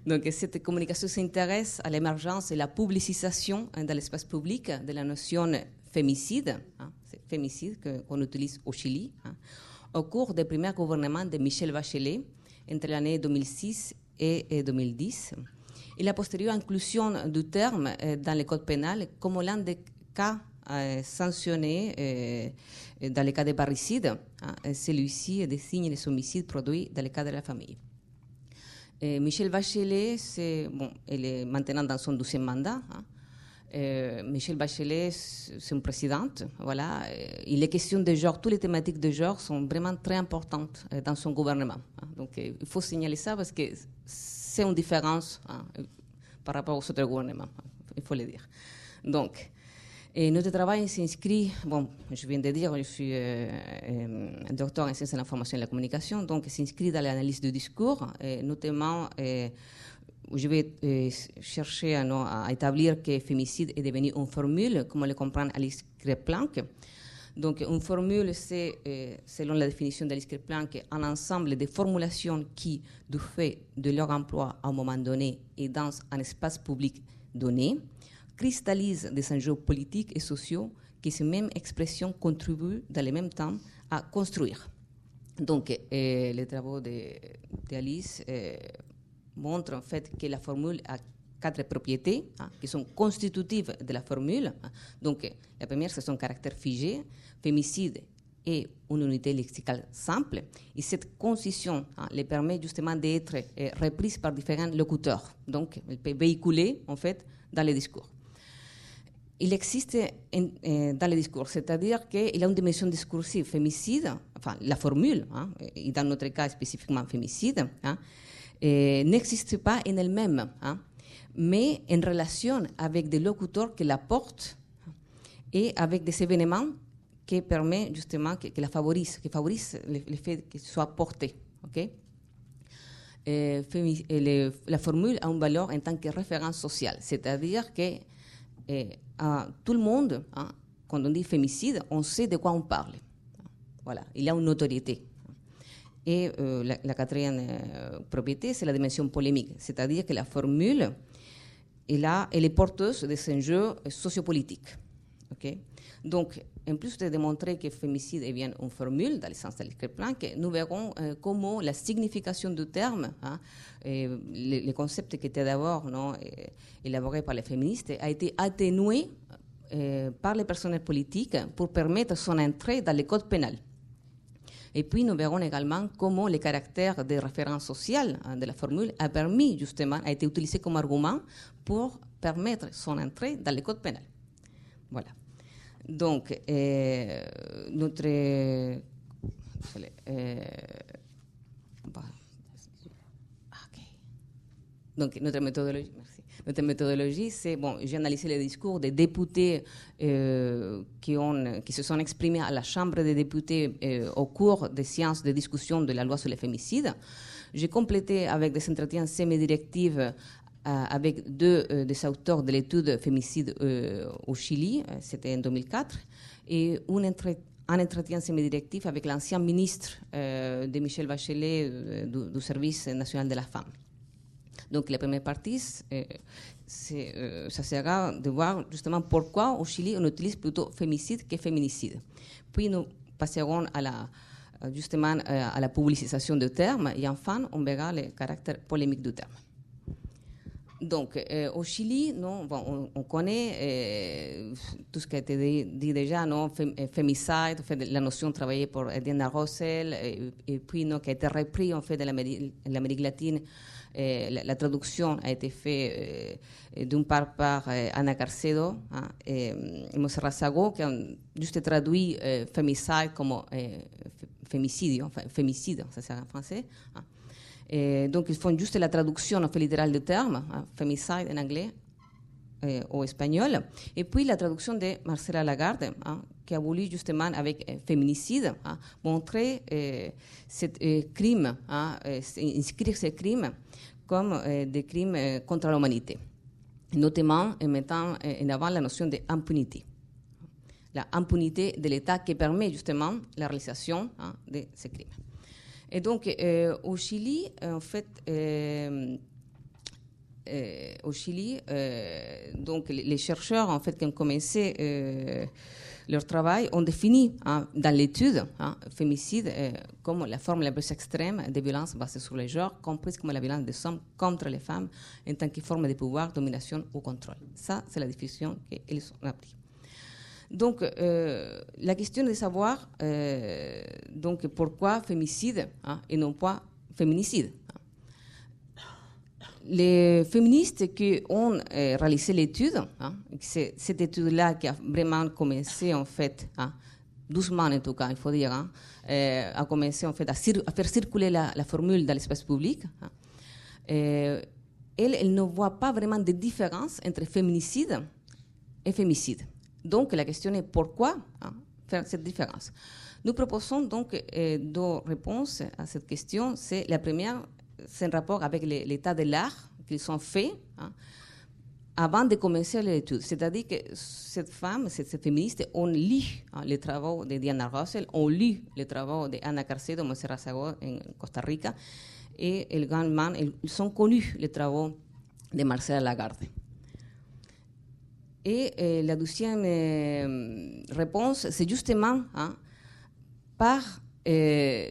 Donc, cette communication s'intéresse à l'émergence et la publicisation hein, dans l'espace public de la notion fémicide, hein, c'est fémicide qu'on utilise au Chili, hein, au cours des premiers gouvernements de Michel Bachelet entre l'année 2006 et 2010, et la postérieure inclusion du terme euh, dans le code pénal comme l'un des cas sanctionnés dans le cas des parricides. Hein, celui-ci désigne les homicides produits dans le cas de la famille. Michel Bachelet, bon, elle est maintenant dans son douzième mandat. Hein. Euh, Michel Bachelet, c'est une présidente. Voilà. Il est question de genre, toutes les thématiques de genre sont vraiment très importantes dans son gouvernement. Hein. Donc, il faut signaler ça parce que c'est une différence hein, par rapport aux autres gouvernements. Il faut le dire. Donc, et notre travail s'inscrit, bon, je viens de dire, je suis docteur en sciences de l'information et de la communication, donc s'inscrit dans l'analyse du discours, notamment je vais chercher à, établir que fémicide est devenu une formule, comme le comprend Alice Kreplank. Donc, une formule, c'est, selon la définition d'Alice Kreplank, un ensemble de formulations qui, du fait de leur emploi à un moment donné et dans un espace public donné, cristallisent des enjeux politiques et sociaux que ces mêmes expressions contribuent dans le même temps à construire. Donc, euh, les travaux d'Alice montre en fait que la formule a quatre propriétés hein, qui sont constitutives de la formule. Donc, la première, c'est son caractère figé. Fémicide est une unité lexicale simple. Et cette concision hein, le permet justement d'être euh, reprise par différents locuteurs. Donc, elle peut véhiculer, en fait, dans les discours. Il existe euh, dans les discours, c'est-à-dire qu'il a une dimension discursive. Fémicide, enfin, la formule, et dans notre cas spécifiquement fémicide, n'existe pas en elle-même, hein, mais en relation avec des locuteurs qui la portent et avec des événements qui permettent justement, qui, la favorisent, qui favorisent le, fait qu'elle soit portée. ok? Euh, la formule a une valeur en tant que référence sociale, c'est-à-dire que euh, tout le monde, hein, quand on dit fémicide, on sait de quoi on parle. Voilà, il y a une notoriété. Et euh, la, quatrième euh, propriété, c'est la dimension polémique, c'est-à-dire que la formule, elle, elle est porteuse des enjeux sociopolitiques. ok? Donc, en plus de démontrer que fémicide est bien une formule, dans le sens de que nous verrons euh, comment la signification du terme, hein, le, concept qui était d'abord élaboré par les féministes, a été atténué par les personnels politiques pour permettre son entrée dans le code pénal. Et puis nous verrons également comment le caractère de référence sociale hein, de la formule a permis justement, a été utilisé comme argument pour permettre son entrée dans le code pénal. Voilà. Donc, euh, notre. Euh, donc, notre méthodologie. Notre méthodologie, c'est, bon, j'ai analysé les discours des députés euh, qui, ont, qui se sont exprimés à la Chambre des députés au cours des séances de discussion de la loi sur les fémicides. J'ai complété avec des entretiens semi-directifs euh, avec deux des auteurs de l'étude fémicide au Chili, c'était en 2004, et un, entretien semi-directif avec l'ancien ministre de Michel Bachelet du, Service national de la femme. Donc la première partie, euh, euh, ça sera de voir justement pourquoi au Chili on utilise plutôt fémicide que féminicide. Puis nous passerons à la, justement euh, à la publicisation du terme et enfin on verra le caractère polémique du terme. Donc, au Chili, non, on, connaît tout ce qui a été dit, déjà, non, fémicide, la notion travaillée par Diana Rossel, et, puis non, qui a été repris en fait de l'Amérique latine la, traduction a été faite d'une part par Anna Carcedo hein, et, Monserrat Sago, qui ont juste traduit fémicide comme fémicide, enfin, fémicide, ça c'est en français. Hein. Et donc ils font juste la traduction fait, littérale du terme, hein, fémicide en anglais ou espagnol. Et puis la traduction de Marcela Lagarde, qui a voulu justement avec féminicide montrer ce crime, inscrire ce crime comme euh, des crimes euh, contre l'humanité, notamment en mettant euh, en avant la notion d'impunité. La impunité de l'État qui permet justement la réalisation hein, de ces crimes. Et donc, au Chili, en fait, au Chili, donc les chercheurs en fait qui ont commencé leur travail ont défini hein, dans l'étude hein, fémicide euh, comme la forme la plus extrême de violence basée sur les genres, comprise comme la violence des hommes contre les femmes en tant que forme de pouvoir, domination ou contrôle. Ça, c'est la définition qu'ils ont appris. Donc, la question est de savoir donc, pourquoi fémicide hein, et non pas féminicide les féministes qui ont euh, réalisé l'étude, hein, c'est cette étude-là qui a vraiment commencé en fait, hein, doucement en tout cas, il faut dire, euh, a commencé en fait à, faire circuler la, formule dans l'espace public. Euh, elle, elle, ne voit pas vraiment de différence entre féminicide et fémicide. Donc la question est pourquoi faire cette différence. Nous proposons donc deux réponses à cette question. La première, c'est en rapport avec l'état de l'art qu'ils sont faits hein, avant de commencer l'étude. C'est-à-dire que cette femme, cette, féministe, ont lu hein, les travaux de Diana Russell, ont lu les travaux de Ana Carcedo, Monserrat Sago en Costa Rica, et également, ils sont connus les travaux de Marcela Lagarde. Et euh, la deuxième euh, réponse, c'est justement hein, par euh,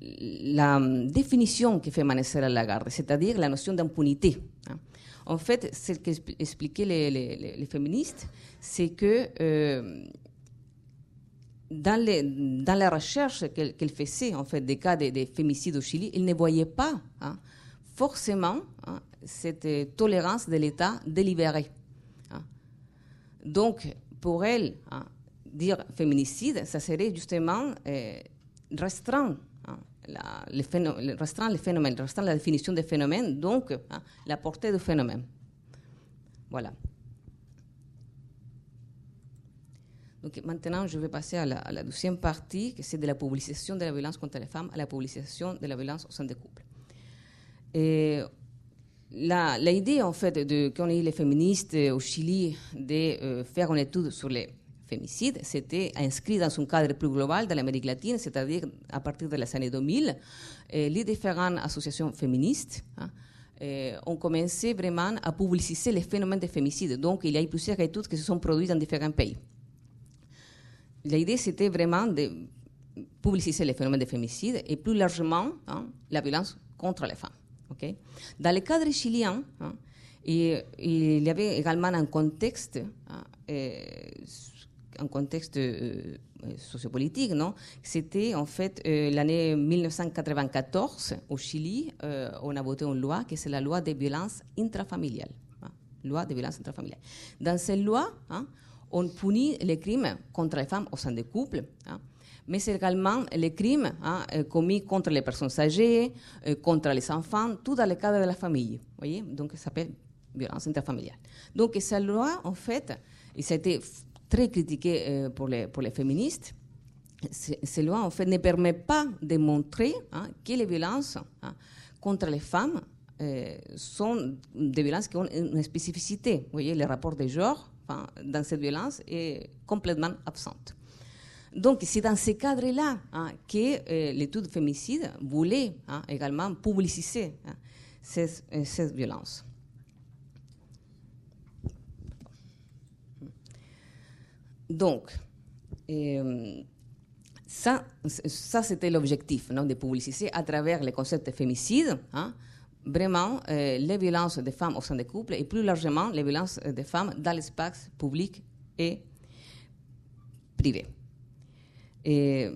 la définition que fait Manesera Lagarde, c'est-à-dire la notion d'impunité. Hein. En fait, ce qu'expliquaient les, les, féministes, c'est que euh, dans, les, dans, la recherche qu'elle faisait en fait, des cas de, de, féminicides au Chili, elle ne voyait pas hein, forcément cette tolérance de l'État délibéré. Donc, pour elle, dire féminicide, ça serait justement euh, restreint hein, la, le phénomène, restreint le phénomène, restreint la définition des phénomènes, donc hein, la portée du phénomène. Voilà. Donc maintenant, je vais passer à la, deuxième partie, qui c'est de la publication de la violence contre les femmes à la publication de la violence au sein des couples. L'idée, en fait, de, qu'on ait les féministes au Chili de euh, faire une étude sur les fémicide, c'était inscrit dans un cadre plus global de l'Amérique latine, c'est-à-dire à partir de les années 2000, les différentes associations féministes hein, ont commencé vraiment à publiciser les phénomènes de fémicide. Donc, il y a eu plusieurs études qui se sont produites dans différents pays. L'idée, c'était vraiment de publiciser les phénomènes de fémicide et plus largement hein, la violence contre les femmes. Dans le cadre chilien, il, y avait également un contexte un contexte euh, sociopolitique, non C'était en fait euh, l'année 1994 au Chili, on a voté une loi qui c'est la loi des violences intrafamiliales. Hein, loi des violences intrafamiliales. Dans cette loi, hein, on punit les crimes contre les femmes au sein des couples. Mais c'est également les crimes commis contre les personnes âgées, contre les enfants, tout dans le cadre de la famille. Donc, ça s'appelle violence intrafamiliale. Donc, cette loi, en fait, et ça a été très critiqué euh, pour, les, féministes, ces lois, en fait, ne permet pas de montrer hein, que les violences hein, contre les femmes euh, sont des violences qui ont une spécificité. Vous voyez, le rapport de genre dans cette violence est complètement absente. Donc, c'est dans ce cadre-là hein, que euh, l'étude fémicide voulait également publiciser ces, ces violences. Donc, euh, ça, c'était l'objectif, de publiciser à travers le concept de fémicide, hein, vraiment euh, les violences des femmes au sein des couples et plus largement les violences des femmes dans l'espace public et privé. Et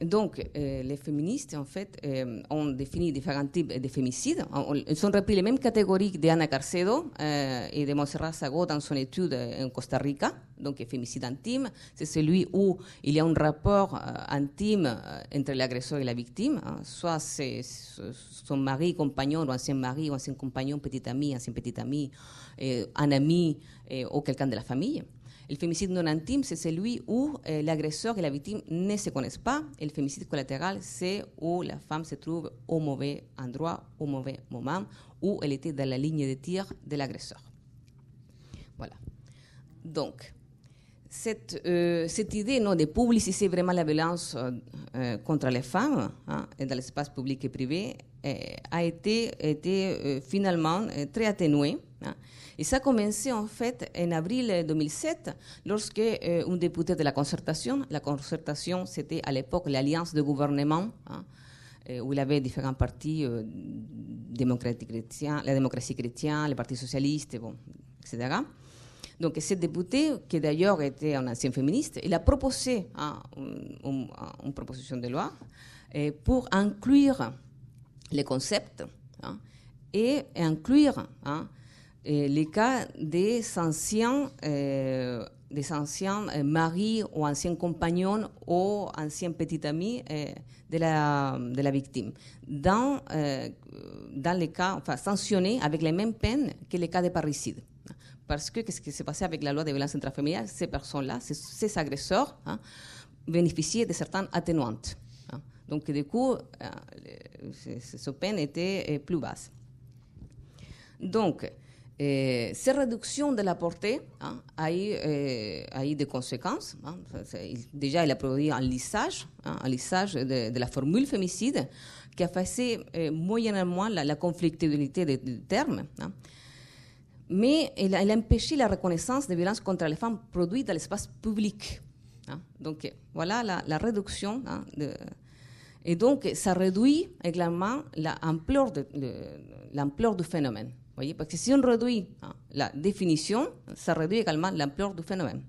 donc, euh, les féministes, en fait, euh, ont défini différents types de féminicides. Ils ont repris les mêmes catégories d'Anna Carcedo euh, et de Montserrat Sago dans son étude en Costa Rica. Donc, féminicide intime, c'est celui où il y a un rapport intime entre l'agresseur et la victime. Hein. Soit c'est son mari, compagnon, ou ancien mari, ou ancien compagnon, petit ami, ancien petit ami, un ami ou quelqu'un de la famille. Le féminicide non intime, c'est celui où euh, l'agresseur et la victime ne se connaissent pas. Et le féminicide collatéral, c'est où la femme se trouve au mauvais endroit, au mauvais moment, où elle était dans la ligne de tir de l'agresseur. Voilà. Donc, cette, euh, cette, idée non, de publiciser vraiment la violence euh, contre les femmes hein, dans l'espace public et privé a été, été finalement très atténuée. Et ça a commencé en fait en avril 2007, lorsque un député de la concertation, la concertation c'était à l'époque l'alliance de gouvernement, hein, euh, où il y avait différents partis, euh, la démocratie chrétienne, le Parti socialiste, bon, etc. Donc, ce député, qui d'ailleurs était un ancien féministe, il a proposé hein, une, proposition de loi eh, pour inclure les concepts et inclure eh, les cas des anciens, euh, des euh, maris ou anciens compagnons ou anciens petits amis euh, de, la, victime, dans, dans les cas, enfin, sanctionnés avec les mêmes peines que les cas de parricide. Parce que qu'est-ce qui s'est passé avec la loi de violence intrafamiliale? Ces personnes-là, ces, agresseurs, hein, bénéficiaient de certaines atténuantes. Hein. Donc, du coup, ces peines étaient plus basses. Donc, euh, cette réduction de la portée a, eu, euh, a, eu, des conséquences. Hein. déjà, il a produit un lissage, un lissage de, la formule fémicide qui a fait euh, moyennement la, la conflictualité des, termes. Mais il a, empêché la reconnaissance des violences contre les femmes produites dans l'espace public. Donc, voilà la, réduction. De, et donc, ça réduit également l'ampleur du phénomène parce que si on réduit la définition, ça réduit également l'ampleur du phénomène.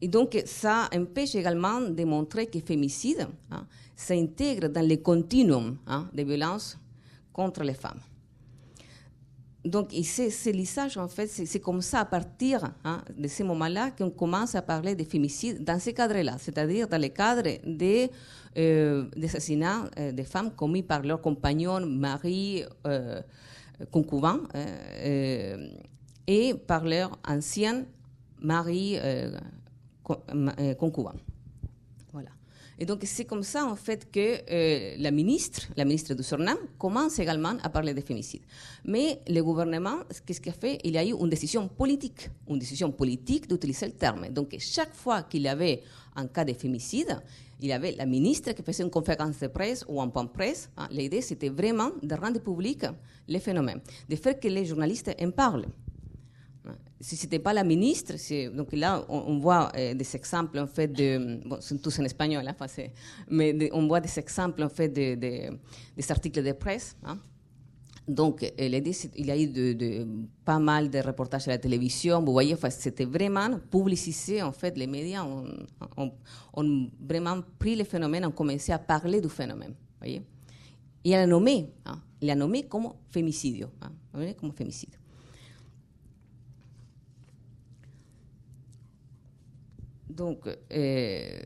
Et donc, ça empêche également de montrer que fémicide hein, s'intègre dans le continuum hein, des violences contre les femmes. Donc, ce lissage, en fait, c'est comme ça, à partir de ce moment-là, qu'on commence à parler de fémicide dans ce cadre-là, c'est-à-dire dans le cadre des, euh, assassinats euh, de femmes commis par leurs compagnons, maris, euh, concubins euh, et par leur ancien mari euh, euh, concubin. Voilà. Et donc c'est comme ça en fait que la ministre, la ministre du Suriname, commence également à parler de fémicide. Mais le gouvernement, qu'est-ce qu'il a fait? Il a eu une décision politique, une décision politique d'utiliser le terme. Donc chaque fois qu'il y avait un cas de fémicide, il y avait la ministre qui faisait une conférence de presse ou un point de presse. Hein. L'idée, c'était vraiment de rendre public les phénomènes, de faire que les journalistes en parlent. Hein. Si ce n'était pas la ministre, donc là, on, voit euh, des exemples en fait de. Bon, sont tous en espagnol, hein, mais on voit des exemples en fait de, des articles de presse. Hein, donc, il y a eu pas mal de reportages à la télévision. Vous voyez, c'était vraiment publicisé. En fait, les médias ont, vraiment pris le phénomène, ont commencé à parler du phénomène. Et a nommé, hein, il a nommé comme fémicide. Hein, comme fémicide. Donc, euh,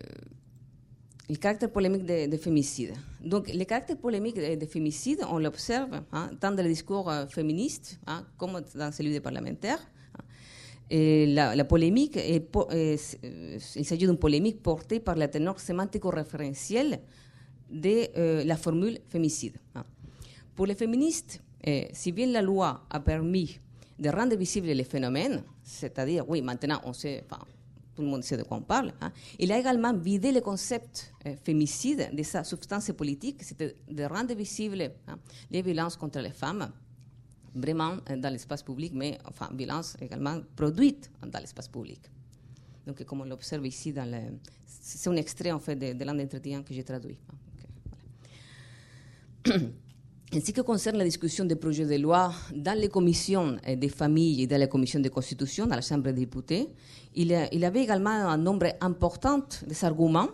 le caractère polémique des de féminicides. Donc, le caractère polémique des de féminicides, on l'observe hein, tant dans le discours euh, féministe hein, comme dans celui des parlementaires. Et la, polémique, est, il s'agit d'une polémique portée par la teneur sémantico-référentielle de euh, la formule féminicide. Pour les féministes, eh, si bien la loi a permis de rendre visibles les phénomènes, c'est-à-dire, oui, maintenant on sait, tout le monde sait de quoi on parle. Hein. Il a également vidé le concept euh, fémicide de sa substance politique, c'était de rendre visibles hein, les violences contre les femmes, vraiment euh, dans l'espace public, mais enfin, violences également produites dans l'espace public. Donc, comme on l'observe ici, c'est un extrait en fait de, l'un des que j'ai traduit. Hein. En ce qui concerne la discussion des projets de loi dans les commissions des familles et dans la commission de constitution, dans la Chambre des députés, il, y avait également un nombre important d'arguments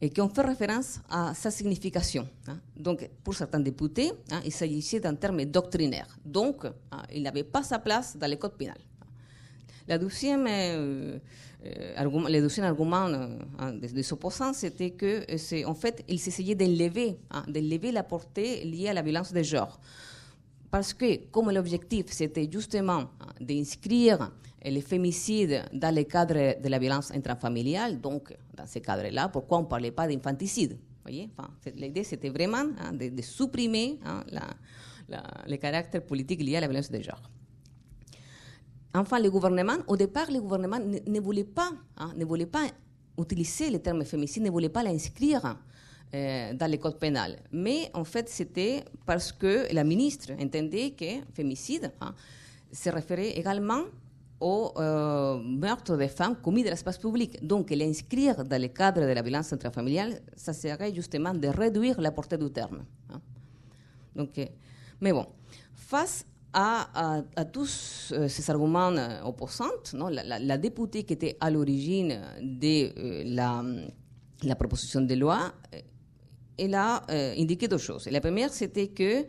et qui ont fait référence à sa signification. Hein. Donc, pour certains députés, hein, il s'agissait d'un terme doctrinaire. Donc, hein, il n'avait pas sa place dans le code pénal. La deuxième, euh, le deuxième argument euh, des, opposants, c'était que, c'est, en fait, il s'essayait d'enlever, d'enlever la portée liée à la violence de genre. Parce que, comme l'objectif, c'était justement d'inscrire les féminicides dans le cadre de la violence intrafamiliale, donc dans ce cadre-là, pourquoi on ne parlait pas d'infanticide enfin, L'idée, c'était vraiment hein, de, supprimer hein, la, le caractère politique lié à la violence de genre. Enfin, le au départ, le gouvernement ne, voulait pas, hein, ne pas utiliser le terme féminicide, ne voulait pas l'inscrire euh, dans le code pénal. Mais en fait, c'était parce que la ministre entendait que fémicide se référait également au euh, meurtre des femmes commis dans l'espace public. Donc, l'inscrire dans le cadre de la violence intrafamiliale, ça serait justement de réduire la portée du terme. Hein. Donc, euh, mais bon, face à, tous euh, ces arguments euh, opposants, la, députée qui était à l'origine de euh, la, proposition de loi, elle a indiqué deux choses. La première, c'était que,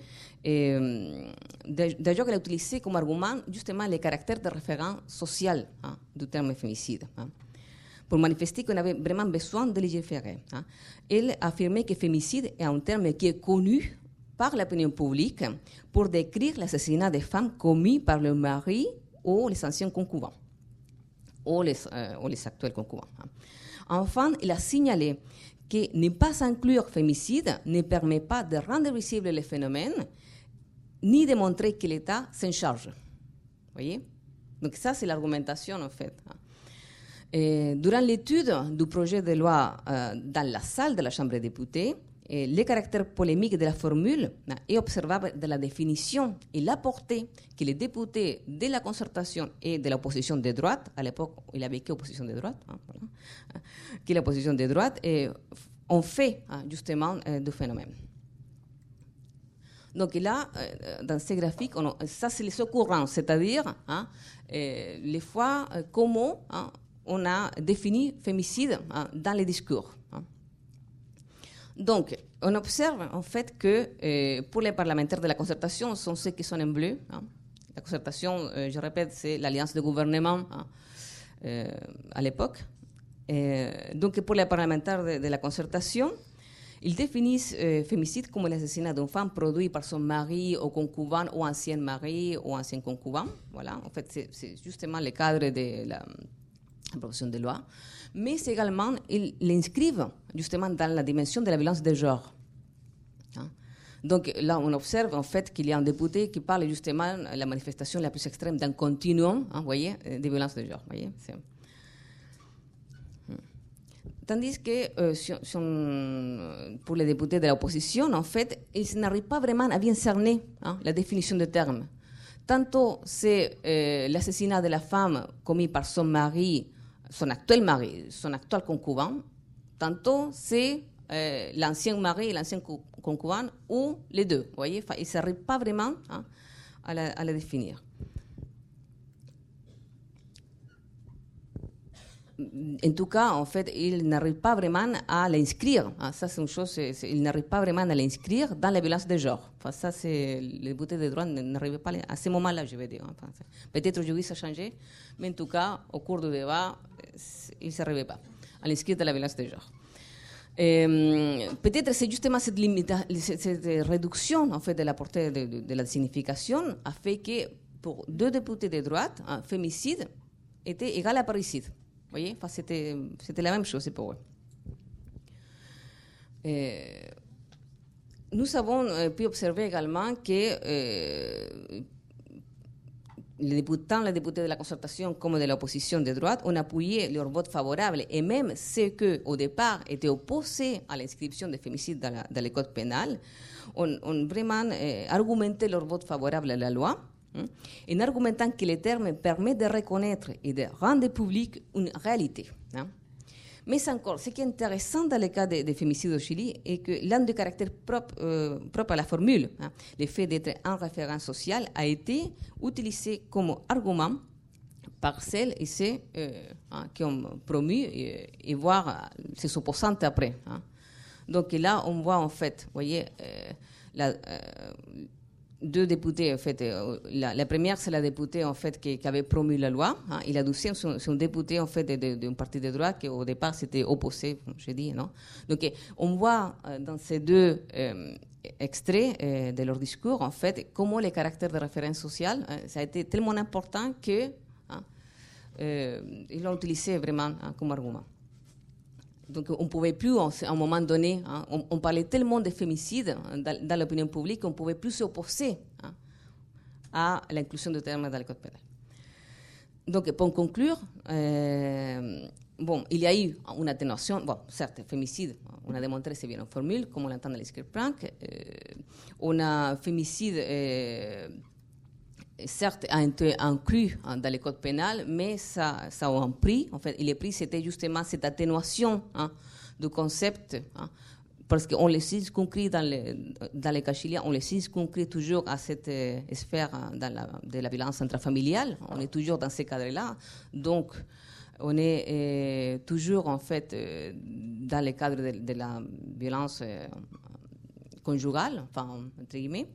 d'ailleurs, elle a utilisé comme argument justement le caractère de référent social hein, du terme fémicide. Hein, pour manifester qu'on avait vraiment besoin de légiférer. Hein. Elle affirmait que fémicide est un terme qui est connu par l'opinion publique pour décrire l'assassinat des femmes commis par le mari ou les anciens concubins, ou les, euh, actuels concubins. Hein. Enfin, il a signalé que ne pas inclure fémicide ne permet pas de rendre visible le phénomène, ni de montrer que l'État s'en charge. voyez? Donc ça, c'est l'argumentation, en fait. Hein. Durant l'étude du projet de loi euh, dans la salle de la Chambre des députés, le caractère polémique de la formule est observable de la définition et la portée que les députés de la concertation et de l'opposition de droite, à l'époque il avait que opposition de droite, hein, hein, que l'opposition de droite ont fait hein, justement euh, du phénomène. Donc là, dans ces graphiques, ça c'est les courants, c'est-à-dire euh, les fois comment on a défini fémicide dans les discours. Donc, on observe en fait que euh, pour les parlementaires de la concertation, sont ceux qui sont en bleu. Hein. La concertation, euh, je répète, c'est l'alliance de gouvernement hein, euh, à l'époque. donc, pour les parlementaires de, la concertation, ils définissent fémicide comme l'assassinat d'une femme produit par son mari ou concubin ou ancien mari ou ancien concubin. Voilà, en fait, c'est justement le cadre de la proposition de loi mais également, ils l'inscrivent justement dans la dimension de la violence de genre. Hein? Donc là, on observe en fait qu'il y a un député qui parle justement de la manifestation la plus extrême d'un continuum, hein, voyez, euh, de violence de genre. Voyez, hmm. Tandis que euh, pour les députés de l'opposition, en fait, ils n'arrivent pas vraiment à bien cerner hein, la définition de terme. Tantôt c'est euh, l'assassinat de la femme commis par son mari son actuel mari, son actuel concubin, tantôt c'est euh, l'ancien mari et l'ancien concubin ou les deux. Vous voyez, il ne s'arrive pas vraiment hein, à, la, à, la, définir. En tout cas, en fait, il n'arrive pas vraiment à l'inscrire. Hein. Ça, c'est une chose, il n'arrive pas vraiment à l'inscrire dans la violence de genre. Enfin, ça, c'est les bouteilles de droit n'arrivaient pas à ce moment-là, je vais dire. Enfin, Peut-être aujourd'hui ça a changé, mais en tout cas, au cours du débat, il ne s'arrivait pas à l'inscrire dans la violence de genre. Peut-être c'est justement cette, cette, réduction en fait, de la portée de, la signification a fait que pour deux députés de droite, un fémicide était égal à parricide. Vous voyez enfin, c'était, c'était la même chose pour eux. Euh, nous avons euh, pu observer également que les députés, tant les députés de la concertation comme de l'opposition de droite ont appuyé leur vote favorable et même ceux qui, au départ, étaient opposés à l'inscription des féminicides dans, le code pénal ont, vraiment euh, argumenté leur vote favorable à la loi hein, en argumentant que le terme permet de reconnaître et de rendre public une réalité. Hein. Mais encore, ce qui est intéressant dans le cas des de féminicides au Chili est que l'un des caractères propres, euh, à la formule, hein, le fait d'être un référent social, a été utilisé comme argument par celles et ceux euh, hein, qui ont promu et, et voir ses opposantes après. Hein. Donc là, on voit en fait, vous voyez, euh, la, deux députés, en fait. Euh, la, première, c'est la députée, en fait, qui, avait promu la loi. Hein, et la deuxième, c'est un député, en fait, d'un parti de droite qui, au départ, s'était opposé, comme je dis, non? Donc, on voit euh, dans ces deux euh, extraits de leur discours, en fait, comment les caractères de référence sociale, ça a été tellement important que hein, l'ont utilisé vraiment hein, comme argument. Donc on ne pouvait plus, à un moment donné, hein, on, parlait tellement de fémicide hein, dans, l'opinion publique qu'on ne pouvait plus s'opposer hein, à l'inclusion de termes dans le code pénal. Donc pour conclure, euh, il y a eu une atténuation, bon, certes, fémicide, on a démontré c'est bien en formule, comme on l'entend dans les euh, on a fémicide... Euh, certes, a été inclus hein, dans le code pénal, mais ça, ça a un prix. En fait, le prix, c'était justement cette atténuation hein, du concept hein, parce qu'on les circonscrit dans les, dans les cas chiliens, on les circonscrit toujours à cette euh, sphère de la violence intrafamiliale. On est toujours dans ces cadres-là. Donc, on est euh, toujours en fait euh, dans le cadre de, la violence conjugale, enfin, entre guillemets.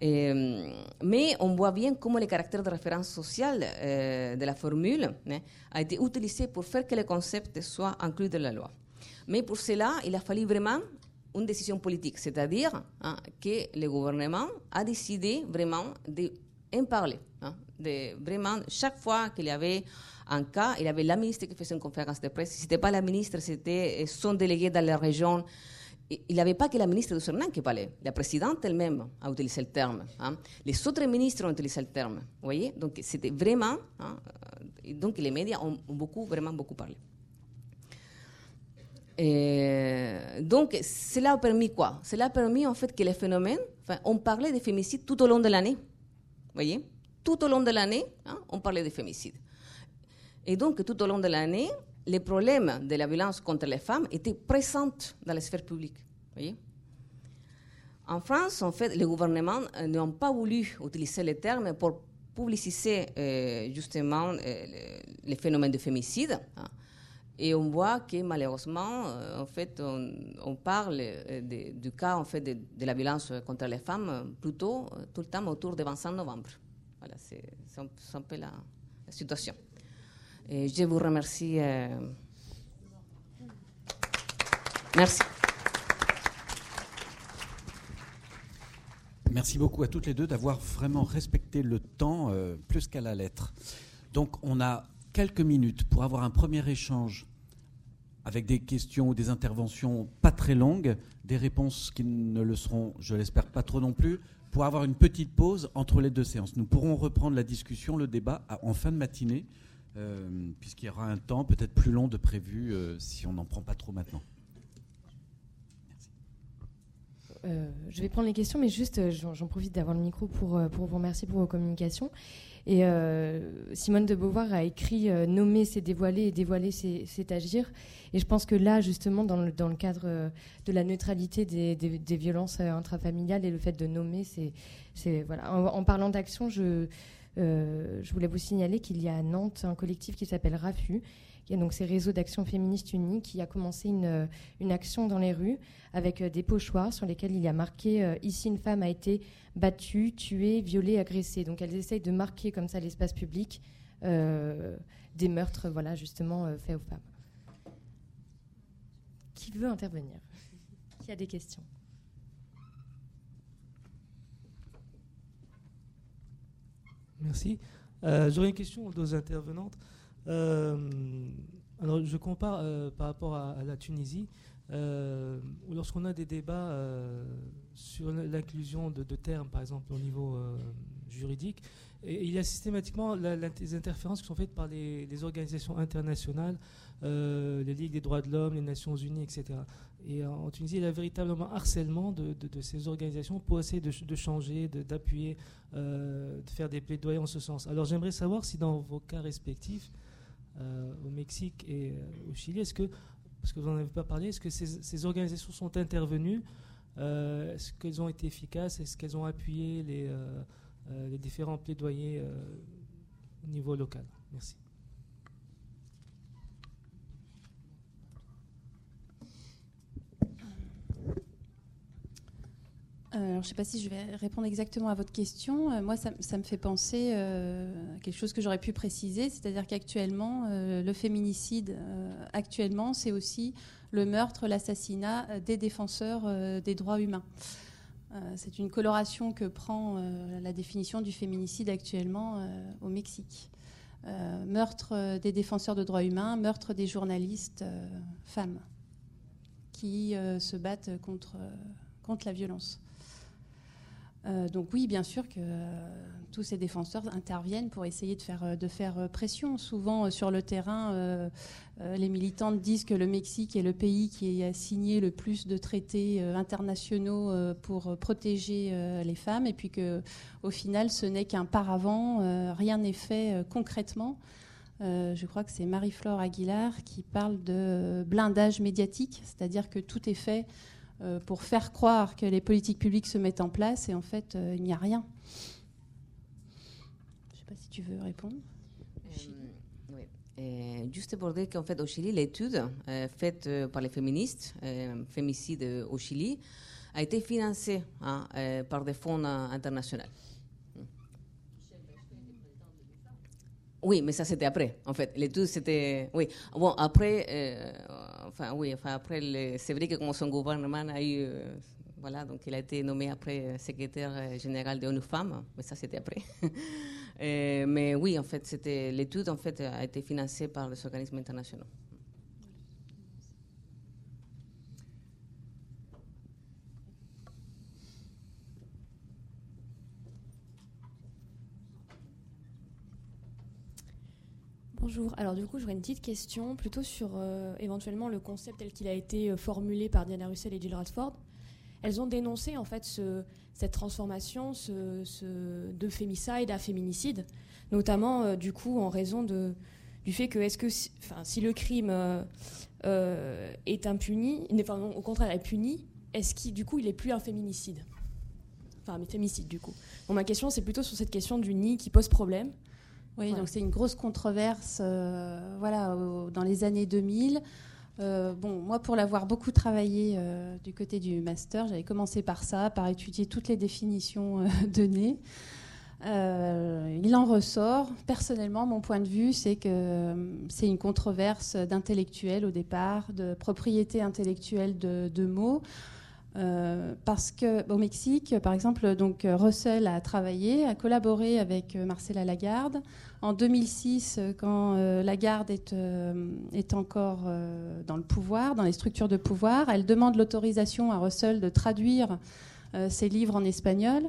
Mais on voit bien comment le caractère de référence sociale de la formule hein, a été utilisé pour faire que le concept soit inclus dans la loi. Mais pour cela, il a fallu vraiment une décision politique, c'est-à-dire hein, que le gouvernement a décidé vraiment d'en parler. Hein, vraiment, chaque fois qu'il y avait un cas, il y avait la ministre qui faisait une conférence de presse. Si ce n'était pas la ministre, c'était son délégué dans la région. Il n'y avait pas que la ministre de Suriname qui parlait. La présidente elle-même a utilisé le terme. Hein. Les autres ministres ont utilisé le terme. Voyez Donc, c'était vraiment. donc, les médias ont beaucoup, vraiment beaucoup parlé. Et donc, cela a permis quoi? Cela a permis en fait que les phénomènes, enfin, on parlait des féminicides tout au long de l'année. Vous voyez? Tout au long de l'année, hein, on parlait des féminicides. Et donc, tout au long de l'année, les problèmes de la violence contre les femmes étaient présents dans la sphère publique. En France, en fait, les gouvernements euh, n'ont pas voulu utiliser les termes pour publiciser euh, justement euh, les phénomènes de féminicide. Hein. Et on voit que malheureusement, en fait, on, parle du cas en fait, de, la violence contre les femmes plutôt tout le temps autour du 25 novembre. Voilà, c'est un, peu la, situation. Et je vous remercie. Merci. Merci beaucoup à toutes les deux d'avoir vraiment respecté le temps plus qu'à la lettre. Donc on a quelques minutes pour avoir un premier échange avec des questions ou des interventions pas très longues, des réponses qui ne le seront, je l'espère, pas trop non plus, pour avoir une petite pause entre les deux séances. Nous pourrons reprendre la discussion, le débat en fin de matinée, euh, puisqu'il y aura un temps peut-être plus long de prévu euh, si on n'en prend pas trop maintenant. Euh, je vais prendre les questions, mais juste, j'en profite d'avoir le micro pour, vous remercier pour vos communications. Et euh, Simone de Beauvoir a écrit euh, Nommer, c'est dévoiler et dévoiler, c'est agir. Et je pense que là, justement, dans le, cadre euh, de la neutralité des, violences intrafamiliales et le fait de nommer, c'est. Voilà. En, parlant d'action, je, je voulais vous signaler qu'il y a à Nantes un collectif qui s'appelle RAFU y a donc ces réseaux d'action féministe unis qui a commencé une, euh, une, action dans les rues avec euh, des pochoirs sur lesquels il y a marqué euh, Ici une femme a été battue, tuée, violée, agressée. Donc elles essayent de marquer comme ça l'espace public des meurtres voilà, justement faits aux femmes. Qui veut intervenir? Qui a des questions? Merci. J'aurais une question aux deux intervenantes. Euh, alors, je compare euh, par rapport à, la Tunisie. Euh, lorsqu'on a des débats sur l'inclusion de, termes, par exemple, au niveau juridique, il y a systématiquement les interférences qui sont faites par les, organisations internationales, les Ligues des droits de l'homme, les Nations Unies, etc. Et en Tunisie, il y a véritablement harcèlement de, ces organisations pour essayer de, changer, d'appuyer, de, faire des plaidoyers en ce sens. Alors j'aimerais savoir si dans vos cas respectifs, euh, au Mexique et euh, au Chili. Est-ce que, parce que vous n'en avez pas parlé, est-ce que ces, organisations sont intervenues euh, Est-ce qu'elles ont été efficaces Est-ce qu'elles ont appuyé les, les différents plaidoyers au niveau local? Merci. Alors, je ne sais pas si je vais répondre exactement à votre question. Euh, moi, ça, me fait penser euh, à quelque chose que j'aurais pu préciser, c'est-à-dire qu'actuellement, le féminicide, actuellement, c'est aussi le meurtre, l'assassinat des défenseurs des droits humains. c'est une coloration que prend la définition du féminicide actuellement au Mexique. meurtre des défenseurs de droits humains, meurtre des journalistes femmes qui se battent contre, contre la violence. Euh, donc oui, bien sûr que euh, tous ces défenseurs interviennent pour essayer de faire, de faire pression. Souvent sur le terrain, les militantes disent que le Mexique est le pays qui a signé le plus de traités internationaux pour protéger les femmes, et puis que au final, ce n'est qu'un paravent, rien n'est fait concrètement. je crois que c'est Marie-Flore Aguilar qui parle de blindage médiatique, c'est-à-dire que tout est fait pour faire croire que les politiques publiques se mettent en place et en fait, il n'y a rien. Je ne sais pas si tu veux répondre. juste pour dire qu'en fait, au Chili, l'étude faite par les féministes, féminicides au Chili, a été financée hein, par des fonds internationaux. Oui, mais ça c'était après, en fait. L'étude c'était. Oui. Bon, après, euh, enfin, oui, enfin, après, c'est vrai que comme son gouvernement a eu. Euh, voilà, donc il a été nommé après euh, secrétaire général de ONU Femmes, mais ça c'était après. mais oui, en fait, c'était l'étude en fait a été financée par les organismes internationaux. Bonjour. Alors du coup, j'aurais une petite question plutôt sur euh, éventuellement le concept tel qu'il a été euh, formulé par Diana Russell et Jill Radford. Elles ont dénoncé en fait cette transformation de fémicide à féminicide, notamment euh, du coup en raison du fait que que si, si le crime est impuni, enfin, au contraire est puni, est-ce qu'il du coup il est plus un féminicide? Enfin, un fémicide du coup. Bon, ma question c'est plutôt sur cette question du nid qui pose problème. Oui, donc c'est une grosse controverse euh, voilà, dans les années 2000. Euh, bon, moi, pour l'avoir beaucoup travaillé euh, du côté du master, j'avais commencé par ça, par étudier toutes les définitions données. il en ressort, personnellement, mon point de vue, c'est que c'est une controverse d'intellectuels au départ, de propriété intellectuelle de, de mots. Parce qu'au Mexique, par exemple, donc Russell a travaillé, a collaboré avec Marcela Lagarde en 2006, euh, quand euh, Lagarde est, euh, est encore dans le pouvoir, dans les structures de pouvoir, elle demande l'autorisation à Russell de traduire ses livres en espagnol.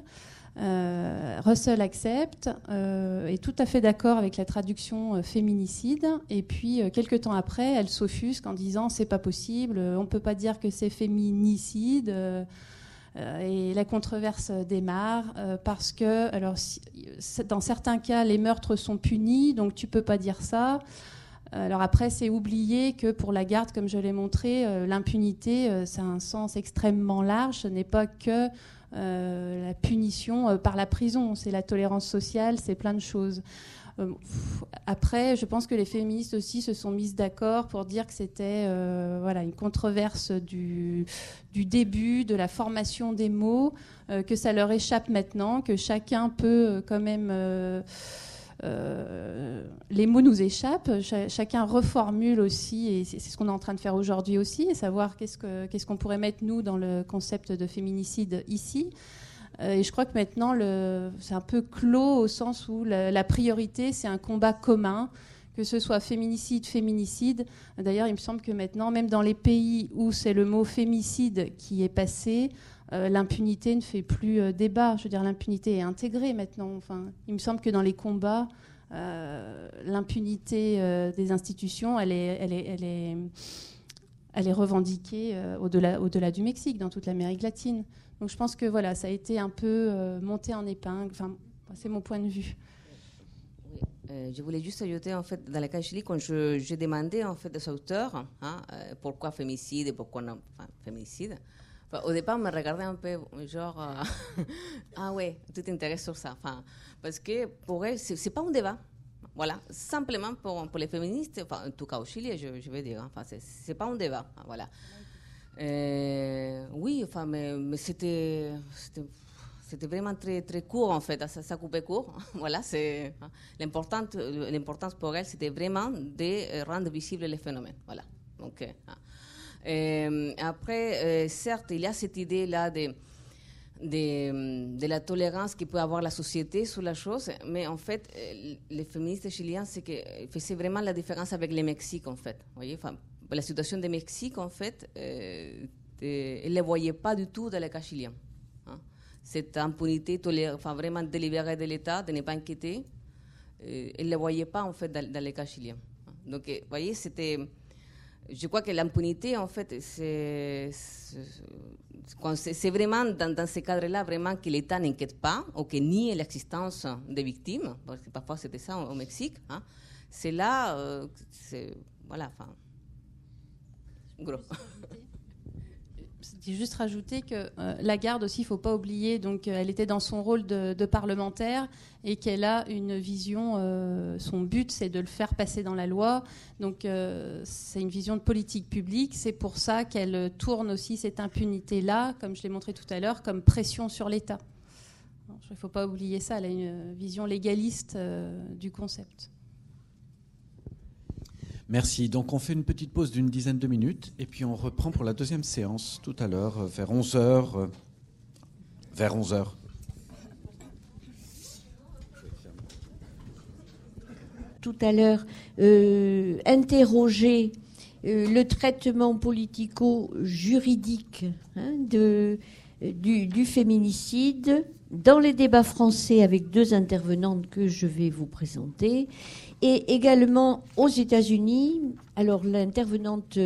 Russell accepte, est tout à fait d'accord avec la traduction féminicide, et puis quelques temps après, elle s'offusque en disant c'est pas possible, on peut pas dire que c'est féminicide. Euh, et la controverse démarre euh, parce que, alors, dans certains cas, les meurtres sont punis, donc tu peux pas dire ça. Alors après, c'est oublié que pour la garde, comme je l'ai montré, euh, l'impunité, c'est un sens extrêmement large. Ce n'est pas que la punition par la prison, c'est la tolérance sociale, c'est plein de choses. Euh, après, je pense que les féministes aussi se sont mises d'accord pour dire que c'était euh, voilà, une controverse du, début, de la formation des mots, euh, que ça leur échappe maintenant, que chacun peut quand même... les mots nous échappent, chacun reformule aussi, et c'est ce qu'on est en train de faire aujourd'hui aussi, et savoir qu'est-ce qu'on ce qu'on pourrait mettre nous dans le concept de féminicide ici. Euh, et je crois que maintenant, c'est un peu clos au sens où la, priorité, c'est un combat commun, que ce soit féminicide, féminicide. D'ailleurs, il me semble que maintenant, même dans les pays où c'est le mot fémicide qui est passé, euh, l'impunité ne fait plus euh, débat. Je veux dire, l'impunité est intégrée maintenant. Enfin, il me semble que dans les combats, l'impunité des institutions, elle est, elle est, elle est, elle est revendiquée au-delà, au-delà du Mexique, dans toute l'Amérique latine. Donc je pense que voilà, ça a été un peu euh, monté en épingle. Enfin, c'est mon point de vue. Euh, je voulais juste ajouter, en fait, dans le cas Chili, quand j'ai demandé en fait aux auteurs hein, euh, pourquoi fémicide et pourquoi non, enfin, féminicide, au départ, on me regardait un peu genre, ah ouais, tu t'intéresses sur ça. Enfin, parce que pour eux, c'est pas un débat. Voilà, simplement pour, pour les féministes, enfin, en tout cas au Chili, je, je veux dire, enfin, c'est pas un débat. Voilà. Oui, enfin, mais, c'était, c'était vraiment très, très court en fait, ça, ça coupait court. voilà, l'importance pour elle, c'était vraiment de rendre visible les phénomènes. Voilà. Donc, euh, après, euh, certes, il y a cette idée là de, de, la tolérance qui peut avoir la société sur la chose, mais en fait, les féministes chiliens, c'est que faisaient vraiment la différence avec le Mexique en fait. Vous voyez, la situation de Mexique, en fait, euh, elle ne les voyait pas du tout dans le cas chilien. Hein. Cette impunité enfin, vraiment délibérée de l'État de ne pas inquiéter, euh, elle ne les voyait pas, en fait, dans, dans le cas chilien. Hein. Donc, vous voyez, c'était... Je crois que l'impunité, en fait, c'est, vraiment dans, dans ce cadre-là, vraiment que l'État n'inquiète pas ou que nie l'existence des victimes, parce que parfois c'était ça au Mexique. Hein. C'est là, euh, voilà, enfin, c'était juste rajouter que euh, la garde aussi, il ne faut pas oublier, donc euh, elle était dans son rôle de, parlementaire et qu'elle a une vision, euh, son but c'est de le faire passer dans la loi, donc c'est une vision de politique publique, c'est pour ça qu'elle tourne aussi cette impunité-là, comme je l'ai montré tout à l'heure, comme pression sur l'État. Il ne faut pas oublier ça, elle a une vision légaliste du concept. Merci. Donc on fait une petite pause d'une dizaine de minutes et puis on reprend pour la deuxième séance tout à l'heure euh, vers 11h. Euh, vers 11h. Tout à l'heure, euh, interroger le traitement politico-juridique hein, du, du féminicide dans les débats français avec deux intervenantes que je vais vous présenter et également aux États-Unis. Alors l'intervenante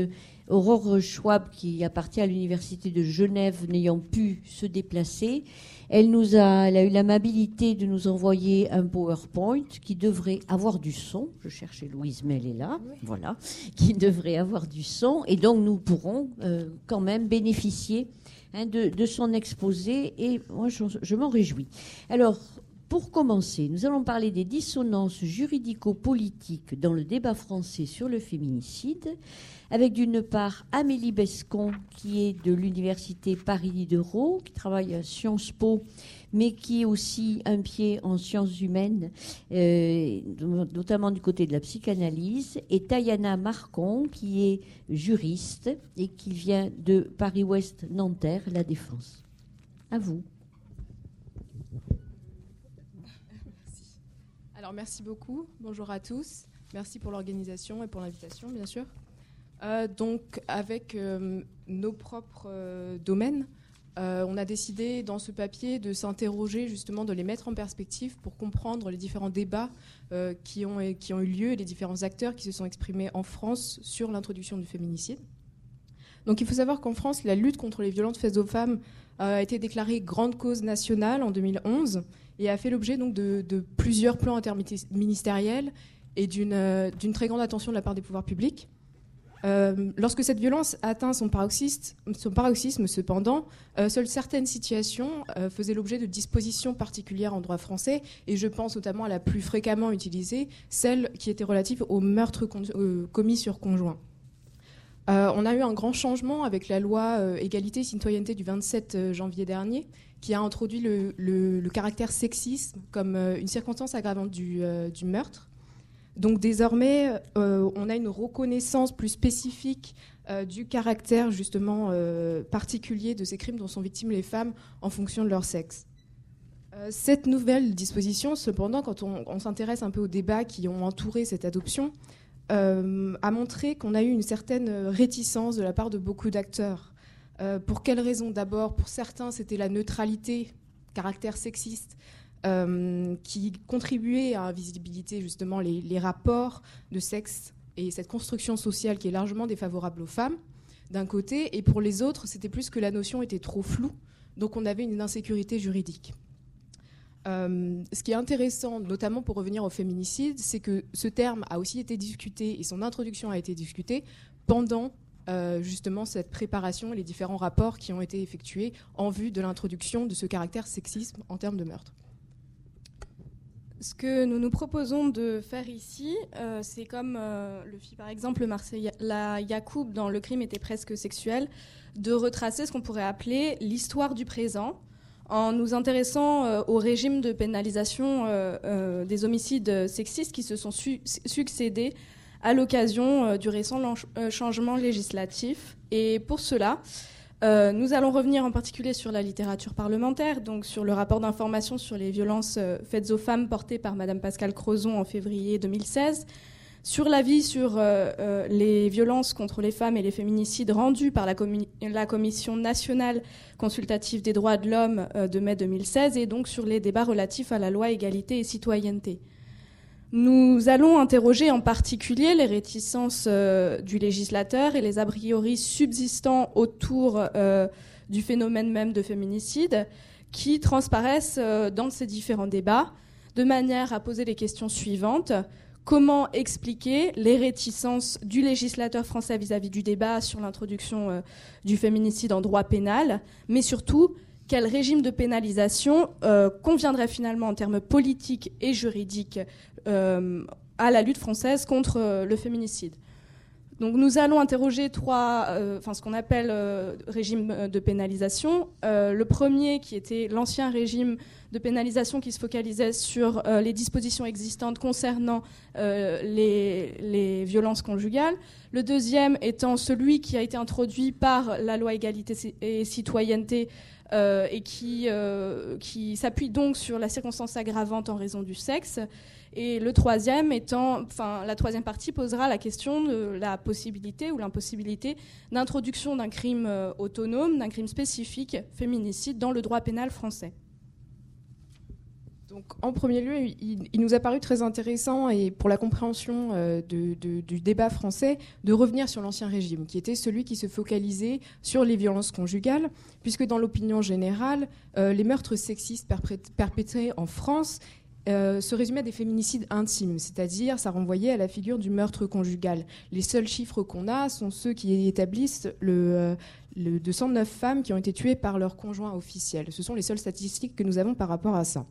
Aurore Schwab, qui appartient à l'université de Genève, n'ayant pu se déplacer, elle nous a, elle a eu l'amabilité de nous envoyer un PowerPoint qui devrait avoir du son. Je cherchais Louise, mais elle est là. Voilà, qui devrait avoir du son, et donc nous pourrons euh, quand même bénéficier hein, de, son exposé, et moi je, je m'en réjouis. Alors, pour commencer, nous allons parler des dissonances juridico-politiques dans le débat français sur le féminicide, avec d'une part Amélie Bescon, qui est de l'université Paris Diderot, qui travaille à Sciences Po, mais qui est aussi un pied en sciences humaines, euh, notamment du côté de la psychanalyse, et Tayana Marcon, qui est juriste et qui vient de Paris-Ouest Nanterre, La Défense. À vous. Merci beaucoup, bonjour à tous, merci pour l'organisation et pour l'invitation bien sûr. Euh, donc avec euh, nos propres euh, domaines, on a décidé dans ce papier de s'interroger justement, de les mettre en perspective pour comprendre les différents débats qui, ont, qui ont eu lieu et les différents acteurs qui se sont exprimés en France sur l'introduction du féminicide. Donc il faut savoir qu'en France, la lutte contre les violences faites aux femmes a été déclarée grande cause nationale en 2011 et a fait l'objet donc de, plusieurs plans interministériels et euh, d'une très grande attention de la part des pouvoirs publics. Euh, lorsque cette violence atteint son paroxysme, cependant, euh, seules certaines situations faisaient l'objet de dispositions particulières en droit français, et je pense notamment à la plus fréquemment utilisée, celle qui était relative aux meurtres commis sur conjoint. on a eu un grand changement avec la loi égalité citoyenneté du 27 janvier dernier, qui a introduit le, caractère sexisme comme euh, une circonstance aggravante du, euh, meurtre. Donc désormais, euh, on a une reconnaissance plus spécifique du caractère justement particulier de ces crimes dont sont victimes les femmes en fonction de leur sexe. cette nouvelle disposition, cependant, quand on, on s'intéresse un peu aux débats qui ont entouré cette adoption, a montré qu'on a eu une certaine réticence de la part de beaucoup d'acteurs. Euh, pour quelles raisons D'abord, pour certains, c'était la neutralité, caractère sexiste, euh, qui contribuait à invisibiliser justement les, rapports de sexe et cette construction sociale qui est largement défavorable aux femmes, d'un côté, et pour les autres, c'était plus que la notion était trop floue, donc on avait une insécurité juridique. Euh, ce qui est intéressant, notamment pour revenir au féminicide, c'est que ce terme a aussi été discuté et son introduction a été discutée pendant euh, justement cette préparation et les différents rapports qui ont été effectués en vue de l'introduction de ce caractère sexisme en termes de meurtre. Ce que nous nous proposons de faire ici, euh, c'est comme euh, le fit par exemple la Yacoub dans Le crime était presque sexuel, de retracer ce qu'on pourrait appeler l'histoire du présent en nous intéressant au régime de pénalisation des homicides sexistes qui se sont succédés à l'occasion euh, du récent euh, changement législatif. Et pour cela, euh, nous allons revenir en particulier sur la littérature parlementaire, donc sur le rapport d'information sur les violences faites aux femmes porté par Madame Pascale Crozon en février 2016, sur l'avis sur les violences contre les femmes et les féminicides rendus par la, la Commission nationale consultative des droits de l'homme de mai 2016, et donc sur les débats relatifs à la loi égalité et citoyenneté. Nous allons interroger en particulier les réticences euh, du législateur et les a priori subsistants autour euh, du phénomène même de féminicide qui transparaissent euh, dans ces différents débats de manière à poser les questions suivantes. comment expliquer les réticences du législateur français vis-à-vis du débat sur l'introduction du féminicide en droit pénal, mais surtout quel régime de pénalisation euh, conviendrait finalement en termes politiques et juridiques euh, à la lutte française contre le féminicide. Donc nous allons interroger trois, enfin ce qu'on appelle régime de pénalisation. le premier qui était l'ancien régime de pénalisation qui se focalisait sur euh, les dispositions existantes concernant euh, les, violences conjugales. Le deuxième étant celui qui a été introduit par la loi égalité et citoyenneté euh, et qui, qui s'appuie donc sur la circonstance aggravante en raison du sexe. Et le troisième étant, enfin, la troisième partie posera la question de la possibilité ou l'impossibilité d'introduction d'un crime autonome, d'un crime spécifique féminicide dans le droit pénal français. Donc, en premier lieu, il, nous a paru très intéressant et pour la compréhension euh, du débat français de revenir sur l'ancien régime, qui était celui qui se focalisait sur les violences conjugales, puisque dans l'opinion générale, euh, les meurtres sexistes perpétrés en France euh, se résumaient à des féminicides intimes, c'est-à-dire ça renvoyait à la figure du meurtre conjugal. Les seuls chiffres qu'on a sont ceux qui établissent le, le 209 femmes qui ont été tuées par leur conjoint officiel. Ce sont les seules statistiques que nous avons par rapport à ça.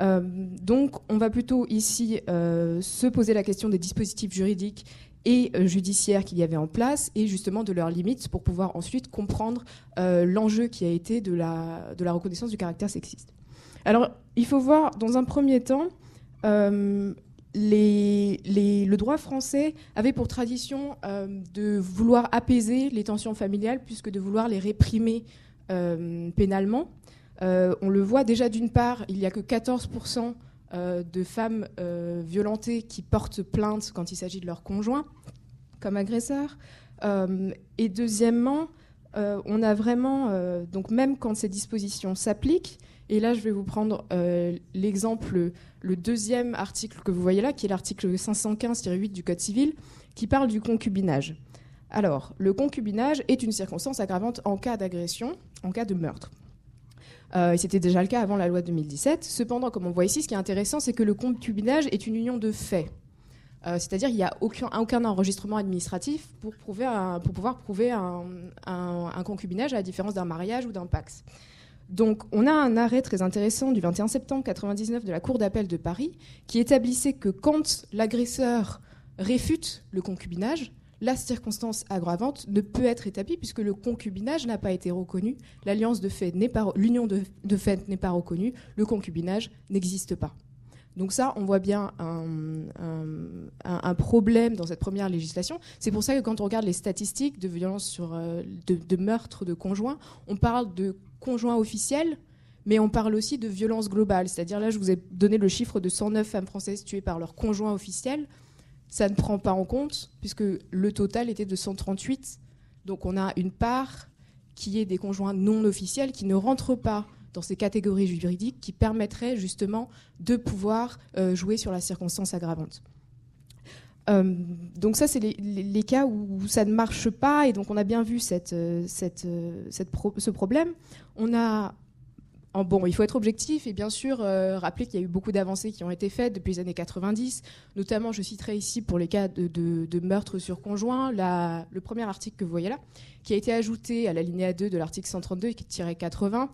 Euh, donc, on va plutôt ici euh, se poser la question des dispositifs juridiques et euh, judiciaires qu'il y avait en place et justement de leurs limites pour pouvoir ensuite comprendre l'enjeu qui a été de la, reconnaissance du caractère sexiste. Alors, il faut voir dans un premier temps, le droit français avait pour tradition de vouloir apaiser les tensions familiales plus que de vouloir les réprimer pénalement. Euh, on le voit déjà d'une part, il n'y a que 14% euh, de femmes euh, violentées qui portent plainte quand il s'agit de leur conjoint comme agresseur. et deuxièmement, on a vraiment, donc même quand ces dispositions s'appliquent, et là je vais vous prendre l'exemple, le deuxième article que vous voyez là, qui est l'article 515-8 du Code civil, qui parle du concubinage. Alors, le concubinage est une circonstance aggravante en cas d'agression, en cas de meurtre. Euh, C'était déjà le cas avant la loi de 2017. Cependant, comme on voit ici, ce qui est intéressant, c'est que le concubinage est une union de faits. Euh, c'est-à-dire qu'il n'y a aucun, enregistrement administratif pour, pouvoir prouver un, concubinage à la différence d'un mariage ou d'un pax. Donc, on a un arrêt très intéressant du 21 septembre 1999 de la Cour d'appel de Paris qui établissait que quand l'agresseur réfute le concubinage, la circonstance aggravante ne peut être établie puisque le concubinage n'a pas été reconnu, l'alliance de fait n'est pas, l'union de, fait n'est pas reconnue, le concubinage n'existe pas. Donc ça, on voit bien un, problème dans cette première législation. C'est pour ça que quand on regarde les statistiques de violence sur, euh, de, de meurtre de conjoints, on parle de conjoints officiels, mais on parle aussi de violence globale. C'est-à-dire là, je vous ai donné le chiffre de 109 femmes françaises tuées par leur conjoint officiel ça ne prend pas en compte, puisque le total était de 138. Donc on a une part qui est des conjoints non officiels qui ne rentrent pas dans ces catégories juridiques qui permettraient justement de pouvoir euh, jouer sur la circonstance aggravante. Euh, donc ça, c'est les, cas où ça ne marche pas, et donc on a bien vu cette, euh, ce problème. On a bon, il faut être objectif et bien sûr euh, rappeler qu'il y a eu beaucoup d'avancées qui ont été faites depuis les années 90. Notamment, je citerai ici pour les cas de, meurtre sur conjoint, le premier article que vous voyez là, qui a été ajouté à la linéa 2 de l'article 132-80,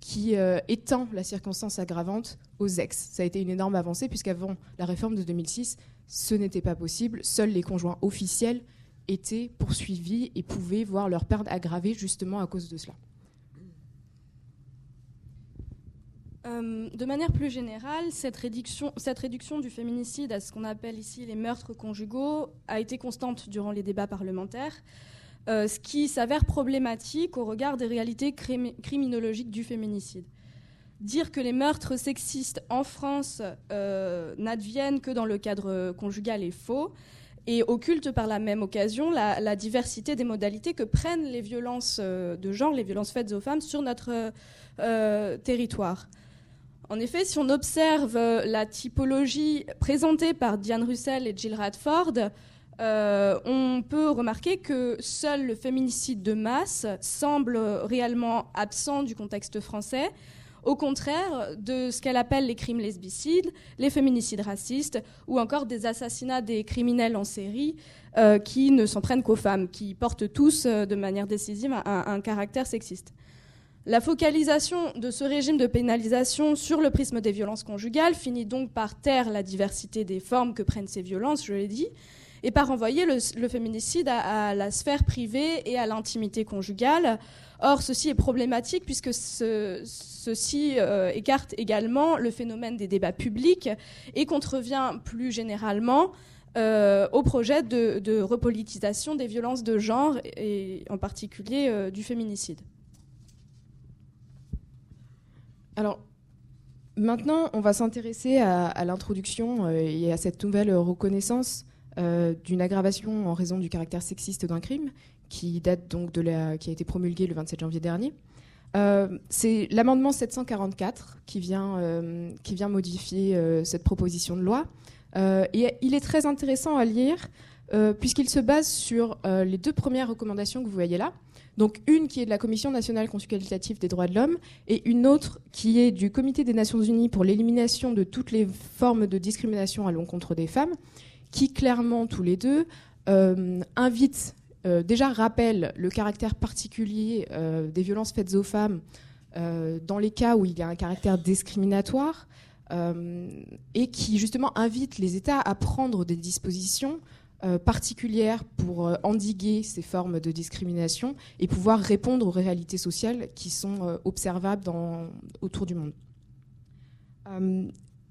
qui euh, étend la circonstance aggravante aux ex. Ça a été une énorme avancée puisqu'avant la réforme de 2006, ce n'était pas possible. Seuls les conjoints officiels étaient poursuivis et pouvaient voir leur perte aggravée justement à cause de cela. Euh, de manière plus générale, cette réduction, du féminicide à ce qu'on appelle ici les meurtres conjugaux a été constante durant les débats parlementaires, euh, ce qui s'avère problématique au regard des réalités criminologiques du féminicide. Dire que les meurtres sexistes en France euh, n'adviennent que dans le cadre conjugal est faux et occulte par la même occasion la diversité des modalités que prennent les violences de genre, les violences faites aux femmes sur notre territoire. En effet, si on observe euh, la typologie présentée par Diane Russell et Jill Radford, euh, on peut remarquer que seul le féminicide de masse semble réellement absent du contexte français, au contraire de ce qu'elle appelle les crimes lesbicides, les féminicides racistes ou encore des assassinats des criminels en série euh, qui ne s'en prennent qu'aux femmes, qui portent tous de manière décisive un, caractère sexiste. La focalisation de ce régime de pénalisation sur le prisme des violences conjugales finit donc par taire la diversité des formes que prennent ces violences, je l'ai dit, et par renvoyer le, féminicide à, la sphère privée et à l'intimité conjugale. Or, ceci est problématique puisque ceci euh, écarte également le phénomène des débats publics et contrevient plus généralement euh, au projet de, repolitisation des violences de genre et en particulier euh, du féminicide. Alors, maintenant, on va s'intéresser à, l'introduction et à cette nouvelle reconnaissance d'une aggravation en raison du caractère sexiste d'un crime qui date donc de la, qui a été promulgué le 27 janvier dernier. Euh, c'est l'amendement 744 qui vient, euh, qui vient modifier euh, cette proposition de loi. et il est très intéressant à lire puisqu'il se base sur les deux premières recommandations que vous voyez là. Donc une qui est de la Commission nationale consultative des droits de l'homme et une autre qui est du Comité des Nations Unies pour l'élimination de toutes les formes de discrimination à l'encontre des femmes, qui clairement tous les deux invitent euh, déjà rappelle le caractère particulier euh, des violences faites aux femmes euh, dans les cas où il y a un caractère discriminatoire et qui justement invite les États à prendre des dispositions particulières pour endiguer ces formes de discrimination et pouvoir répondre aux réalités sociales qui sont observables dans, autour du monde.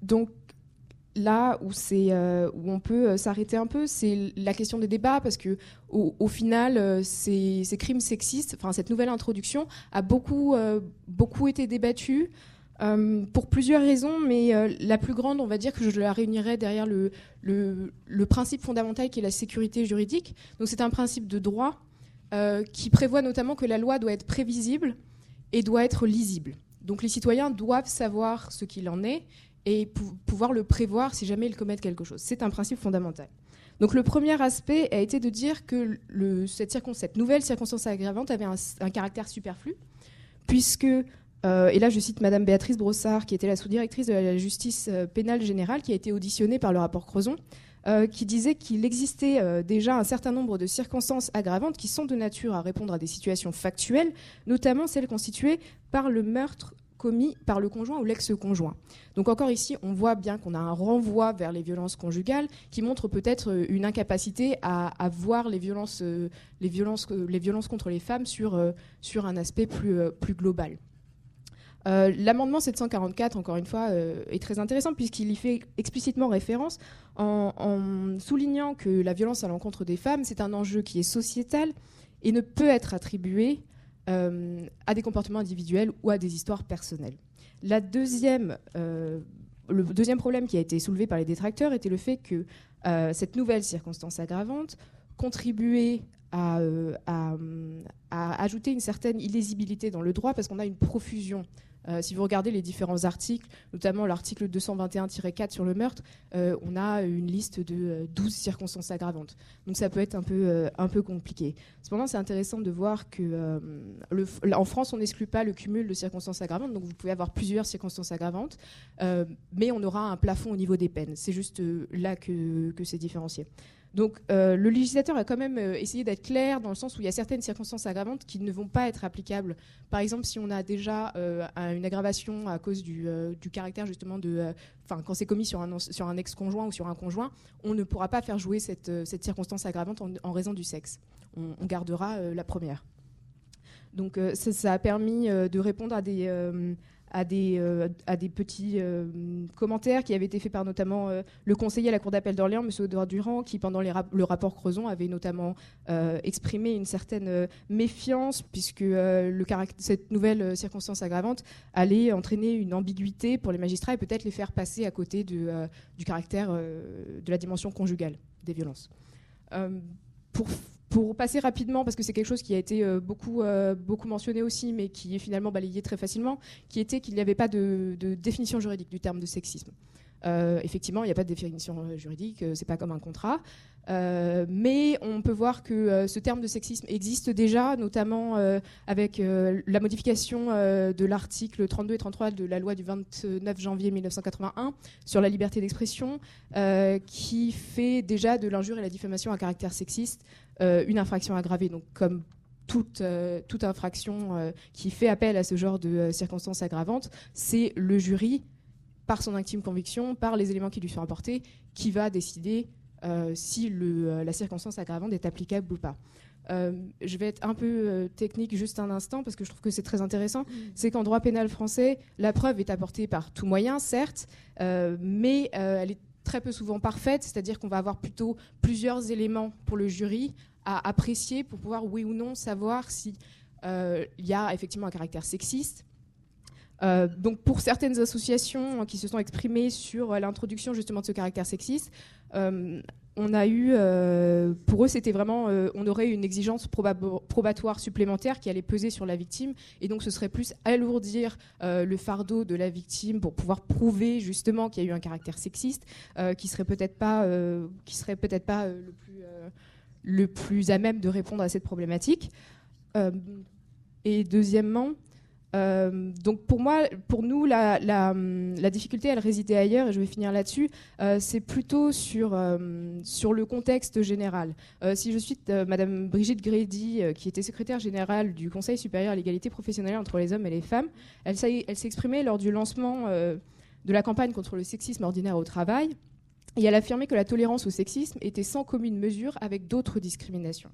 donc là où, euh, où on peut euh, s'arrêter un peu, c'est la question des débats, parce que au, final, euh, ces, crimes sexistes, enfin cette nouvelle introduction, a beaucoup, beaucoup été débattue. Pour plusieurs raisons, mais la plus grande, on va dire que je la réunirais derrière le, principe fondamental qui est la sécurité juridique. Donc c'est un principe de droit qui prévoit notamment que la loi doit être prévisible et doit être lisible. Donc les citoyens doivent savoir ce qu'il en est et pouvoir le prévoir si jamais ils commettent quelque chose. C'est un principe fondamental. Donc le premier aspect a été de dire que cette, nouvelle circonstance aggravante avait un, caractère superflu, puisque, euh, et là je cite Madame Béatrice Brossard, qui était la sous-directrice de la justice euh, pénale générale, qui a été auditionnée par le rapport Crozon, euh, qui disait qu'il existait déjà un certain nombre de circonstances aggravantes qui sont de nature à répondre à des situations factuelles, notamment celles constituées par le meurtre commis par le conjoint ou l'ex-conjoint. Donc encore ici, on voit bien qu'on a un renvoi vers les violences conjugales qui montre peut-être une incapacité à, voir les violences, les, violences, les violences contre les femmes sur, un aspect plus global. L'amendement 744, encore une fois, est très intéressant puisqu'il y fait explicitement référence en, soulignant que la violence à l'encontre des femmes, c'est un enjeu qui est sociétal et ne peut être attribué euh, à des comportements individuels ou à des histoires personnelles. La deuxième, euh, le deuxième problème qui a été soulevé par les détracteurs était le fait que euh, cette nouvelle circonstance aggravante contribuait à, à, ajouter une certaine illisibilité dans le droit parce qu'on a une profusion euh, si vous regardez les différents articles, notamment l'article 221-4 sur le meurtre, euh, on a une liste de 12 euh, circonstances aggravantes. Donc ça peut être un peu, un peu compliqué. Cependant, c'est intéressant de voir que en France, on n'exclut pas le cumul de circonstances aggravantes, donc vous pouvez avoir plusieurs circonstances aggravantes, mais on aura un plafond au niveau des peines. C'est juste là que, que c'est différencié. Donc euh, le législateur a quand même euh, essayé d'être clair dans le sens où il y a certaines circonstances aggravantes qui ne vont pas être applicables. Par exemple, si on a déjà euh, une aggravation à cause du, caractère justement de... Enfin, quand c'est commis sur un, sur un ex-conjoint ou sur un conjoint, on ne pourra pas faire jouer cette, circonstance aggravante en, raison du sexe. On, gardera la première. Donc ça, a permis de répondre à des à des, euh, à des petits euh, commentaires qui avaient été faits par notamment euh, le conseiller à la Cour d'appel d'Orléans, M. Edouard Durand, qui pendant le rapport Creuson avait notamment exprimé une certaine méfiance, puisque cette nouvelle circonstance aggravante allait entraîner une ambiguïté pour les magistrats et peut-être les faire passer à côté du caractère de la dimension conjugale des violences. pour pour passer rapidement, parce que c'est quelque chose qui a été euh, euh, beaucoup mentionné aussi, mais qui est finalement balayé très facilement, qui était qu'il n'y avait pas de, définition juridique du terme de sexisme. Effectivement, il n'y a pas de définition juridique, c'est pas comme un contrat. Euh, mais on peut voir que euh, ce terme de sexisme existe déjà, notamment euh, avec la modification de l'article 32 et 33 de la loi du 29 janvier 1981 sur la liberté d'expression, qui fait déjà de l'injure et la diffamation à caractère sexiste une infraction aggravée. Donc, comme toute infraction qui fait appel à ce genre de circonstances aggravantes, c'est le jury, par son intime conviction, par les éléments qui lui sont apportés, qui va décider euh, si euh, la circonstance aggravante est applicable ou pas. Euh, je vais être un peu technique juste un instant parce que je trouve que c'est très intéressant. Mm. C'est qu'en droit pénal français, la preuve est apportée par tout moyen, certes, mais elle est très peu souvent parfaite, c'est-à-dire qu'on va avoir plutôt plusieurs éléments pour le jury à apprécier pour pouvoir, oui ou non, savoir s'il y a effectivement un caractère sexiste. Donc pour certaines associations qui se sont exprimées sur l'introduction justement de ce caractère sexiste, euh, on a eu, euh, pour eux, c'était vraiment, euh, on aurait une exigence probatoire supplémentaire qui allait peser sur la victime, et donc ce serait plus alourdir le fardeau de la victime pour pouvoir prouver justement qu'il y a eu un caractère sexiste, qui serait peut-être pas, qui serait peut-être pas le plus, le plus à même de répondre à cette problématique. et deuxièmement, euh, donc pour moi, pour nous, la, difficulté, elle résidait ailleurs, et je vais finir là-dessus. Euh, c'est plutôt sur, euh, sur le contexte général. si je suis Madame Brigitte Grédy, qui était secrétaire générale du Conseil supérieur à l'égalité professionnelle entre les hommes et les femmes, elle, exprimée lors du lancement de la campagne contre le sexisme ordinaire au travail, et elle a affirmé que la tolérance au sexisme était sans commune mesure avec d'autres discriminations.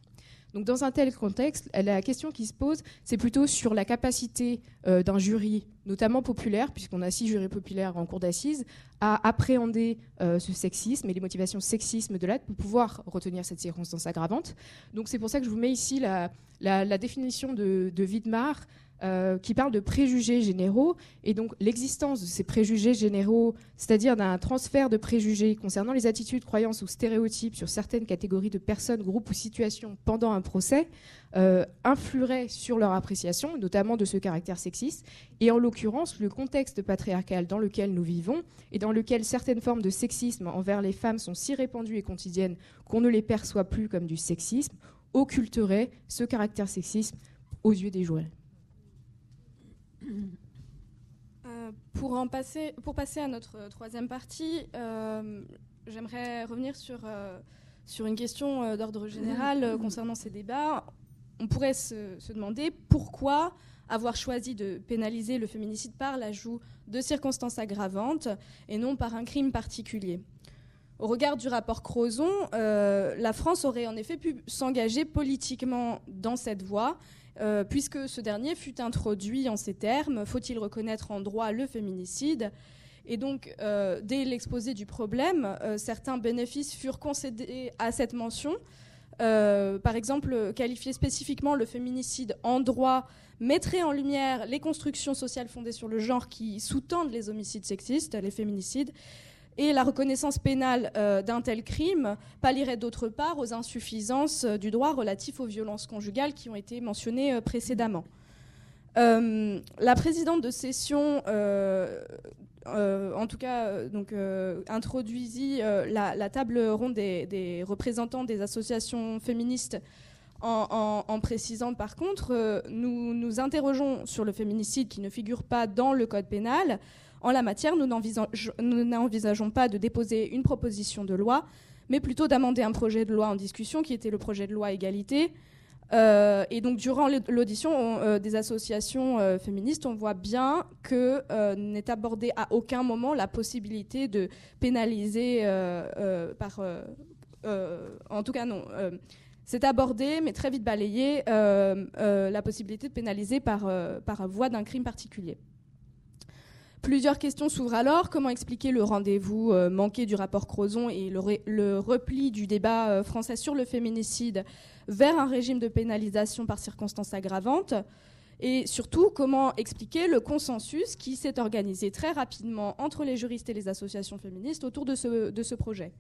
Donc dans un tel contexte, la question qui se pose, c'est plutôt sur la capacité euh, d'un jury, notamment populaire, puisqu'on a six jurys populaires en cour d'assises, à appréhender euh, ce sexisme et les motivations sexisme de l'acte pour pouvoir retenir cette circonstance aggravante. Donc c'est pour ça que je vous mets ici la, définition de, de Widmar euh, qui parle de préjugés généraux. Et donc l'existence de ces préjugés généraux, c'est-à-dire d'un transfert de préjugés concernant les attitudes, croyances ou stéréotypes sur certaines catégories de personnes, groupes ou situations pendant un procès, euh, influerait sur leur appréciation, notamment de ce caractère sexiste. Et en l'occurrence, le contexte patriarcal dans lequel nous vivons et dans lequel certaines formes de sexisme envers les femmes sont si répandues et quotidiennes qu'on ne les perçoit plus comme du sexisme, occulterait ce caractère sexisme aux yeux des joueurs. Euh, pour, passer, à notre troisième partie, euh, j'aimerais revenir sur, euh, sur une question d'ordre général concernant ces débats. On pourrait se, se, demander pourquoi avoir choisi de pénaliser le féminicide par l'ajout de circonstances aggravantes et non par un crime particulier. Au regard du rapport Crozon, la France aurait en effet pu s'engager politiquement dans cette voie euh, puisque ce dernier fut introduit en ces termes, faut-il reconnaître en droit le féminicide? Et donc, euh, dès l'exposé du problème, euh, certains bénéfices furent concédés à cette mention. par exemple, qualifier spécifiquement le féminicide en droit mettrait en lumière les constructions sociales fondées sur le genre qui sous-tendent les homicides sexistes, les féminicides, et la reconnaissance pénale euh, d'un tel crime pallierait d'autre part aux insuffisances euh, du droit relatif aux violences conjugales qui ont été mentionnées euh, précédemment. la présidente de session, en tout cas, introduisit la, table ronde des, représentants des associations féministes en, précisant par contre, nous nous interrogeons sur le féminicide qui ne figure pas dans le code pénal. En la matière, nous n'envisageons pas de déposer une proposition de loi, mais plutôt d'amender un projet de loi en discussion qui était le projet de loi égalité. Euh, et donc, durant l'audition euh, des associations euh, féministes, on voit bien que n'est abordée à aucun moment la possibilité de pénaliser par. en tout cas, non. c'est abordé, mais très vite balayé, la possibilité de pénaliser par, par voie d'un crime particulier. Plusieurs questions s'ouvrent alors. Comment expliquer le rendez-vous euh, manqué du rapport Crozon et le, repli du débat euh, français sur le féminicide vers un régime de pénalisation par circonstances aggravantes Et surtout, comment expliquer le consensus qui s'est organisé très rapidement entre les juristes et les associations féministes autour de ce, projet?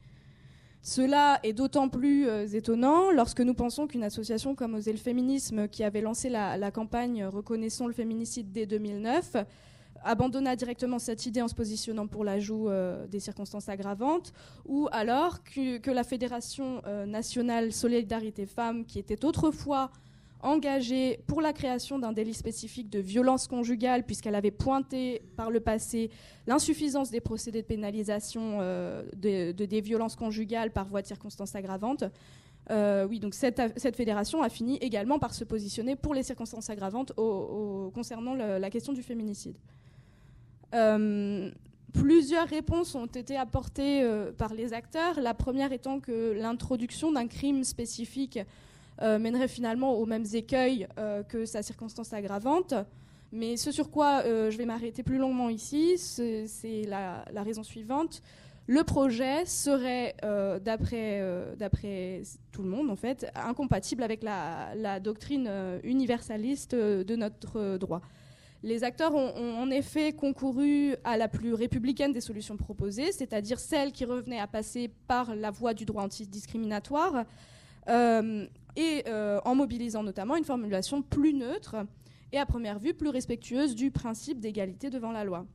Cela est d'autant plus euh, étonnant lorsque nous pensons qu'une association comme Oser le féminisme, qui avait lancé la, la campagne Reconnaissons le féminicide dès 2009, abandonna directement cette idée en se positionnant pour l'ajout des circonstances aggravantes, ou alors que, la Fédération nationale Solidarité Femmes, qui était autrefois engagée pour la création d'un délit spécifique de violence conjugale, puisqu'elle avait pointé par le passé l'insuffisance des procédés de pénalisation euh, de, des violences conjugales par voie de circonstances aggravantes. Euh, oui, donc cette, fédération a fini également par se positionner pour les circonstances aggravantes concernant la question du féminicide. Euh, plusieurs réponses ont été apportées par les acteurs. La première étant que l'introduction d'un crime spécifique euh, mènerait finalement aux mêmes écueils euh, que sa circonstance aggravante. Mais ce sur quoi euh, je vais m'arrêter plus longuement ici, c'est la, raison suivante. Le projet serait, d'après tout le monde en fait, incompatible avec la, doctrine universaliste de notre droit. Les acteurs ont, en effet concouru à la plus républicaine des solutions proposées, c'est-à-dire celle qui revenait à passer par la voie du droit antidiscriminatoire, et euh, en mobilisant notamment une formulation plus neutre et à première vue plus respectueuse du principe d'égalité devant la loi.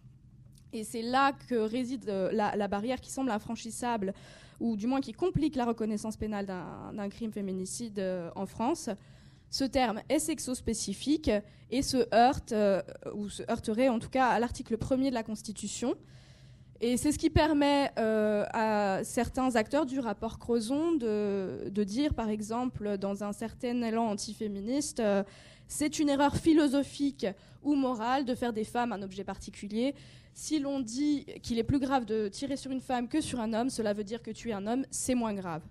Et c'est là que réside euh, la, barrière qui semble infranchissable, ou du moins qui complique la reconnaissance pénale d'un crime féminicide euh, en France. Ce terme est sexo-spécifique et se heurte, ou se heurterait en tout cas à l'article 1er de la Constitution, et c'est ce qui permet euh, à certains acteurs du rapport Crozon de, dire, par exemple, dans un certain élan antiféministe, euh, c'est une erreur philosophique ou morale de faire des femmes un objet particulier. Si l'on dit qu'il est plus grave de tirer sur une femme que sur un homme, cela veut dire que tuer un homme, c'est moins grave.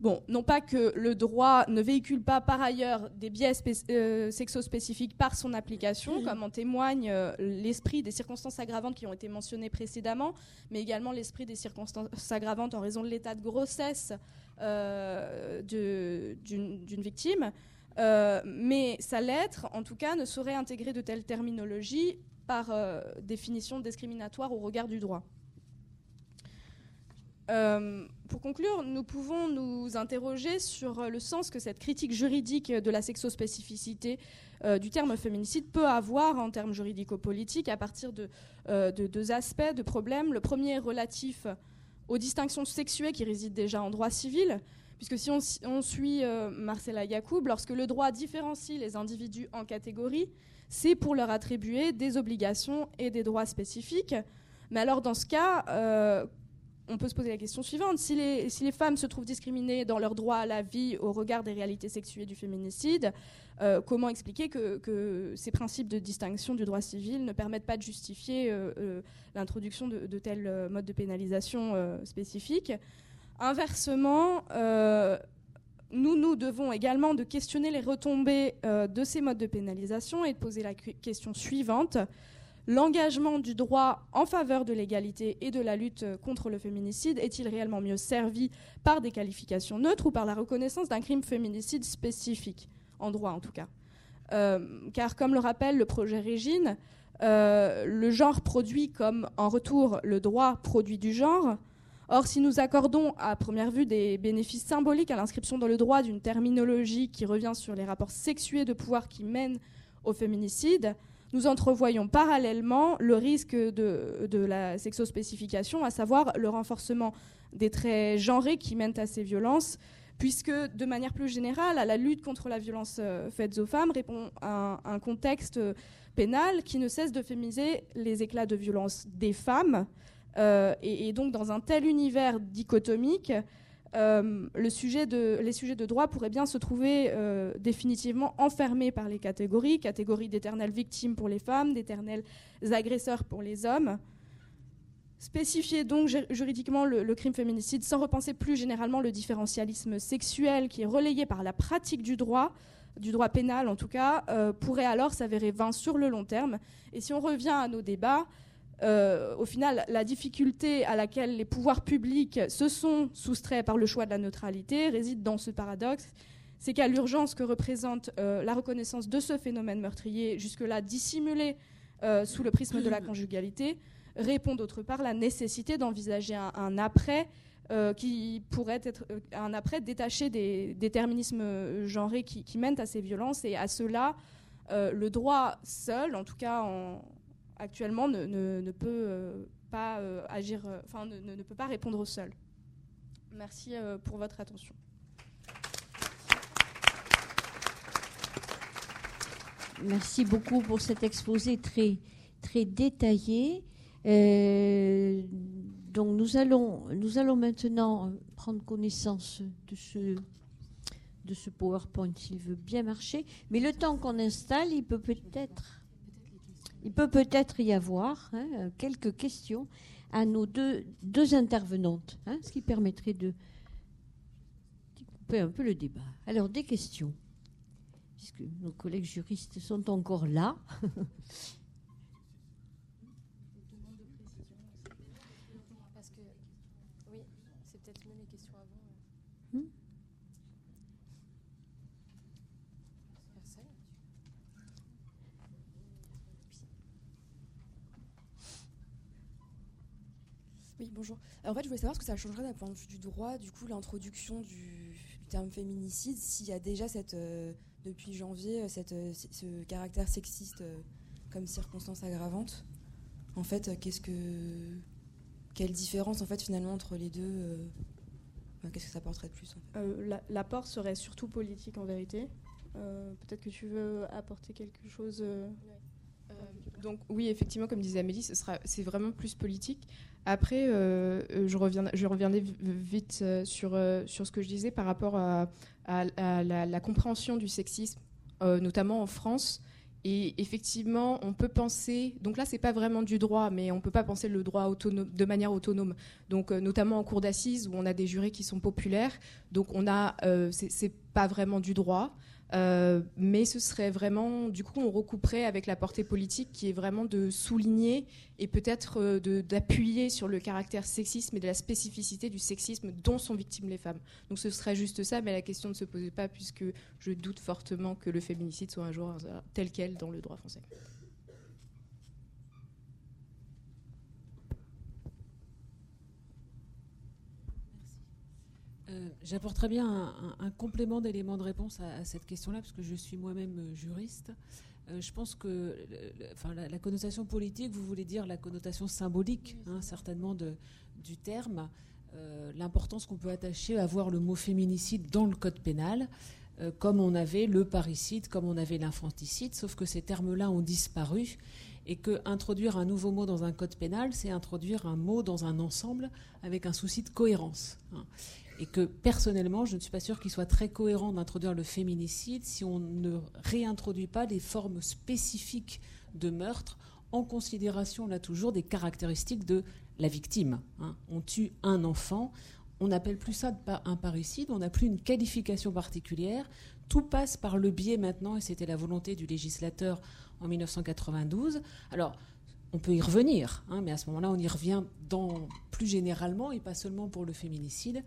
Bon, non pas que le droit ne véhicule pas par ailleurs des biais euh, sexo-spécifiques par son application, comme en témoigne euh, l'esprit des circonstances aggravantes qui ont été mentionnées précédemment, mais également l'esprit des circonstances aggravantes en raison de l'état de grossesse euh, d'une victime. mais sa lettre, en tout cas, ne saurait intégrer de telles terminologies par définition discriminatoire au regard du droit. Euh, pour conclure, nous pouvons nous interroger sur le sens que cette critique juridique de la sexospécificité euh, du terme féminicide peut avoir en termes juridico-politiques à partir de, euh, de, deux aspects, de problèmes. Le premier est relatif aux distinctions sexuées qui résident déjà en droit civil, puisque si on, suit Marcella Yacoub, lorsque le droit différencie les individus en catégories, c'est pour leur attribuer des obligations et des droits spécifiques. Mais alors dans ce cas, on peut se poser la question suivante. Si les, femmes se trouvent discriminées dans leur droit à la vie au regard des réalités sexuées du féminicide, euh, comment expliquer que, ces principes de distinction du droit civil ne permettent pas de justifier euh, euh, l'introduction de, de, tels modes de pénalisation spécifiques? Inversement, nous, nous devons également de questionner les retombées de ces modes de pénalisation et de poser la question suivante L'engagement du droit en faveur de l'égalité et de la lutte contre le féminicide est-il réellement mieux servi par des qualifications neutres ou par la reconnaissance d'un crime féminicide spécifique, en droit en tout cas euh, Car comme le rappelle le projet Régine, euh, le genre produit comme en retour le droit produit du genre. Or, si nous accordons à première vue des bénéfices symboliques à l'inscription dans le droit d'une terminologie qui revient sur les rapports sexués de pouvoir qui mènent au féminicide, nous entrevoyons parallèlement le risque de, la sexospécification, à savoir le renforcement des traits genrés qui mènent à ces violences, puisque de manière plus générale, à la lutte contre la violence euh, faite aux femmes répond un, un contexte pénal qui ne cesse de féminiser les éclats de violence des femmes. Euh, et, donc dans un tel univers dichotomique, euh, sujet les sujets de droit pourraient bien se trouver euh, définitivement enfermés par les catégories, catégories d'éternelles victimes pour les femmes, d'éternels agresseurs pour les hommes. Spécifier donc juridiquement le, crime féminicide sans repenser plus généralement le différentialisme sexuel qui est relayé par la pratique du droit, du droit pénal en tout cas, euh, pourrait alors s'avérer vain sur le long terme. Et si on revient à nos débats, euh, au final, la difficulté à laquelle les pouvoirs publics se sont soustraits par le choix de la neutralité réside dans ce paradoxe. C'est qu'à l'urgence que représente euh, la reconnaissance de ce phénomène meurtrier, jusque-là dissimulé euh, sous le prisme de la conjugalité, répond d'autre part la nécessité d'envisager un, après qui pourrait être un après détaché des déterminismes genrés qui, qui, mènent à ces violences. Et à cela, le droit seul, en tout cas en, actuellement ne, peut pas agir, enfin ne, peut pas répondre seul. Merci pour votre attention. Merci beaucoup pour cet exposé très, très détaillé. Euh, donc nous allons, nous allons maintenant prendre connaissance de ce, de ce PowerPoint s'il veut bien marcher. Mais le temps qu'on installe, il peut peut-être, il peut peut-être y avoir hein, quelques questions à nos deux, intervenantes, hein, ce qui permettrait de couper un peu le débat. Alors des questions, puisque nos collègues juristes sont encore là. Oui, bonjour. en fait, je voulais savoir ce que ça changerait d'un point de vue du droit, du coup, l'introduction du, terme féminicide, s'il y a déjà cette, euh, depuis janvier, euh, cette, euh, ce caractère sexiste comme circonstance aggravante. En fait, qu'est-ce que, quelle différence en fait finalement entre les deux Qu'est-ce que ça apporterait de plus L'apport serait surtout politique en vérité. Peut-être que tu veux apporter quelque chose. Donc oui, effectivement, comme disait Amélie, ce c'est vraiment plus politique. Après, euh, euh, je, reviens, je reviendrai vite euh, sur, sur ce que je disais par rapport à, la, compréhension du sexisme, notamment en France. Et effectivement, on peut penser. Donc là, c'est pas vraiment du droit, mais on peut pas penser le droit de manière autonome. Donc, notamment en cour d'assises où on a des jurés qui sont populaires. Donc, on a. pas vraiment du droit. Euh, mais ce serait vraiment, du coup, on recouperait avec la portée politique qui est vraiment de souligner et peut-être euh, d'appuyer sur le caractère sexisme et de la spécificité du sexisme dont sont victimes les femmes. Donc ce serait juste ça, mais la question ne se posait pas puisque je doute fortement que le féminicide soit un jour tel quel dans le droit français. J'apporterai bien un, complément d'éléments de réponse à, cette question-là, parce que je suis moi-même euh, juriste. Euh, je pense que enfin, la, connotation politique, vous voulez dire la connotation symbolique, hein, certainement, du terme, l'importance qu'on peut attacher à voir le mot féminicide dans le code pénal, comme on avait le parricide, comme on avait l'infanticide, sauf que ces termes-là ont disparu et que introduire un nouveau mot dans un code pénal, c'est introduire un mot dans un ensemble avec un souci de cohérence. Hein et que personnellement, je ne suis pas sûre qu'il soit très cohérent d'introduire le féminicide si on ne réintroduit pas des formes spécifiques de meurtre en considération, là toujours, des caractéristiques de la victime. Hein. On tue un enfant, on n'appelle plus ça un parricide, on n'a plus une qualification particulière. Tout passe par le biais maintenant, et c'était la volonté du législateur en 1992. Alors, on peut y revenir, hein, mais à ce moment-là, on y revient plus généralement, et pas seulement pour le féminicide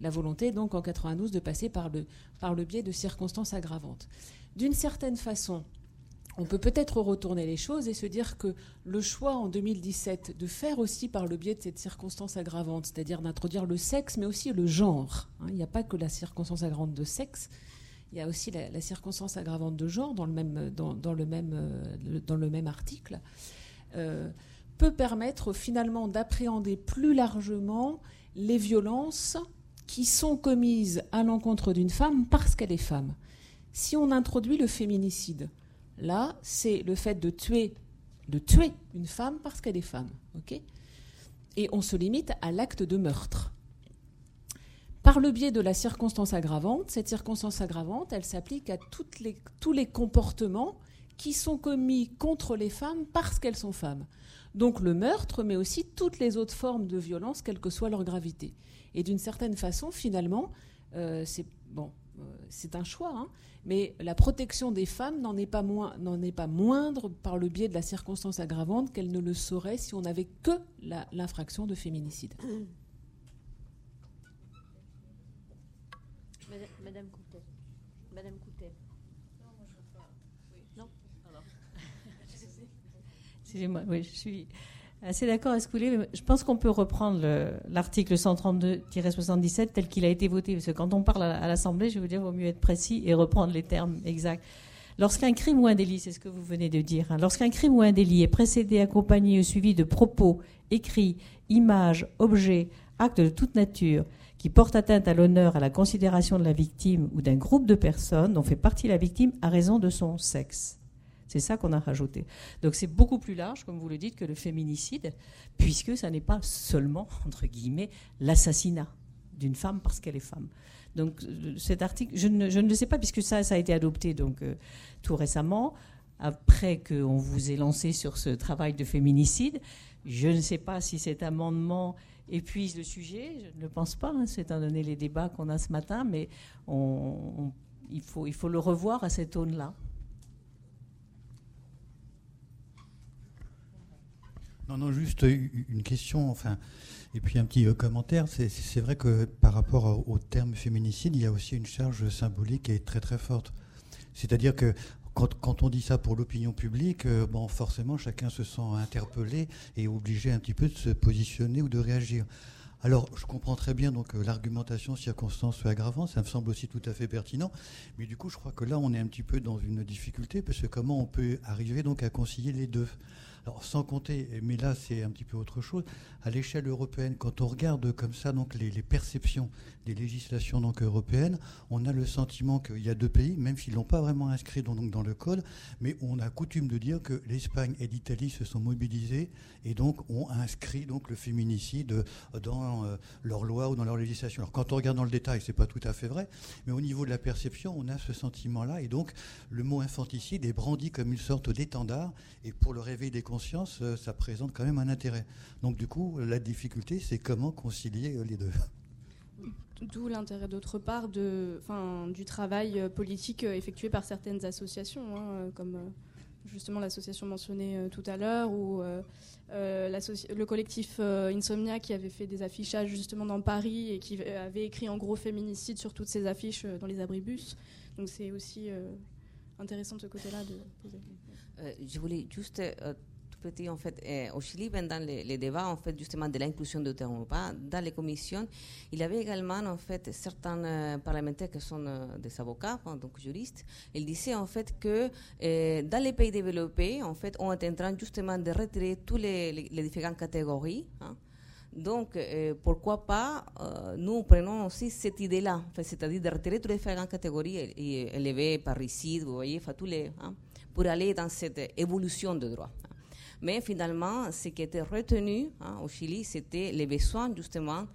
la volonté, donc, en 92, de passer par le, biais de circonstances aggravantes. D'une certaine façon, on peut peut-être retourner les choses et se dire que le choix en 2017 de faire aussi par le biais de cette circonstance aggravante, c'est-à-dire d'introduire le sexe, mais aussi le genre, hein, il n'y a pas que la circonstance aggravante de sexe, il y a aussi la, circonstance aggravante de genre dans le même, article, peut permettre finalement d'appréhender plus largement les violences qui sont commises à l'encontre d'une femme parce qu'elle est femme. Si on introduit le féminicide, là, c'est le fait de tuer, de tuer une femme parce qu'elle est femme. Et on se limite à l'acte de meurtre. Par le biais de la circonstance aggravante, cette circonstance aggravante, elle s'applique à tous les comportements qui sont commis contre les femmes parce qu'elles sont femmes. Donc le meurtre, mais aussi toutes les autres formes de violence, quelle que soit leur gravité. Et d'une certaine façon, finalement, euh, c'est bon, euh, c'est un choix, hein, mais la protection des femmes n'en est, pas n'en est pas moindre par le biais de la circonstance aggravante qu'elle ne le saurait si on n'avait que l'infraction de féminicide. Madame Coutet. Madame Coutet. Non, moi je veux pas. Oui. Non Alors. Excusez-moi, oui, je suis Assez d'accord, est-ce que vous voulez Je pense qu'on peut reprendre l'article 132-77 tel qu'il a été voté, parce que quand on parle à, l'Assemblée, je veux dire, il vaut mieux être précis et reprendre les termes exacts. Lorsqu'un crime ou un délit, c'est ce que vous venez de dire, hein, lorsqu'un crime ou un délit est précédé, accompagné ou suivi de propos, écrits, images, objets, actes de toute nature qui portent atteinte à l'honneur, à la considération de la victime ou d'un groupe de personnes dont fait partie la victime à raison de son sexe. C'est ça qu'on a rajouté. Donc c'est beaucoup plus large, comme vous le dites, que le féminicide, puisque ça n'est pas seulement, entre guillemets, l'assassinat d'une femme parce qu'elle est femme. Donc euh, cet article, je ne, le sais pas puisque ça, ça a été adopté donc euh, tout récemment, après qu'on vous ait lancé sur ce travail de féminicide. Je ne sais pas si cet amendement épuise le sujet. Je ne le pense pas, hein, étant donné les débats qu'on a ce matin, mais il, faut, il faut le revoir à cette aune-là. Non, non, juste une question, enfin, et puis un petit euh, commentaire. C'est vrai que par rapport au terme féminicide, il y a aussi une charge symbolique est très très forte. C'est-à-dire que quand, on dit ça pour l'opinion publique, euh, forcément, chacun se sent interpellé et obligé un petit peu de se positionner ou de réagir. Alors, je comprends très bien donc euh, l'argumentation circonstance aggravante, ça me semble aussi tout à fait pertinent, mais du coup, je crois que là, on est un petit peu dans une difficulté parce que comment on peut arriver donc à concilier les deux? Alors, sans compter, mais là c'est un petit peu autre chose, à l'échelle européenne, quand on regarde comme ça donc les, perceptions des législations donc européennes, on a le sentiment qu'il y a deux pays, même s'ils ne l'ont pas vraiment inscrit donc, dans le code, mais on a coutume de dire que l'Espagne et l'Italie se sont mobilisés et donc ont inscrit donc le féminicide dans euh, leur loi ou dans leur législation. Alors quand on regarde dans le détail, c'est pas tout à fait vrai, mais au niveau de la perception, on a ce sentiment-là et donc le mot infanticide est brandi comme une sorte d'étendard et pour le réveil des conscience, euh, ça présente quand même un intérêt. Donc du coup, la difficulté, c'est comment concilier euh, les deux. D'où l'intérêt d'autre part de, du travail euh, politique effectué par certaines associations, hein, comme justement l'association mentionnée tout à l'heure, ou le collectif Insomnia qui avait fait des affichages justement dans Paris et qui avait écrit en gros féminicide sur toutes ces affiches dans les abribus. Donc c'est aussi intéressant de ce côté-là de poser. je voulais juste petit, en fait, eh, au Chili, pendant les, débats, en fait, justement, de l'inclusion du terme dans les commissions, il y avait également, en fait, certains euh, parlementaires qui sont euh, des avocats, hein, donc juristes. Ils disaient, en fait, que dans les pays développés, en fait, on est en train, justement, de retirer toutes les, différentes catégories. Hein. Donc, pourquoi pas, euh, nous prenons aussi cette idée-là, c'est-à-dire de retirer toutes les différentes catégories élevées, parricides, vous voyez, tous les, hein, pour aller dans cette évolution de droit. Mais finalement, ce qui était retenu hein, au Chili, c'était les besoins justement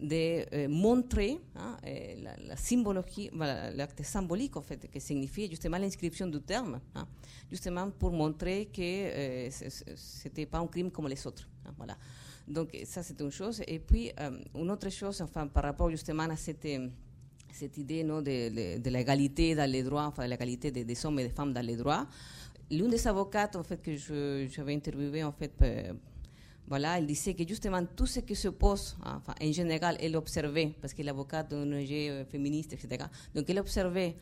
de euh, montrer hein, euh, la, symbologie, l'acte symbolique en fait, que signifie justement l'inscription du terme, hein, justement pour montrer que euh, c'était pas un crime comme les autres. voilà. Donc ça c'est une chose. Et puis une autre chose, enfin par rapport justement à cette cette idée non, de, de, l'égalité dans les droits, enfin l'égalité des, hommes et des femmes dans les droits l'une des avocates en fait que j'avais interviewé en fait euh, voilà elle disait que justement tout ce qui se pose hein, enfin, en général elle observait parce qu'elle est avocate d'une ONG euh, féministe etc donc elle observait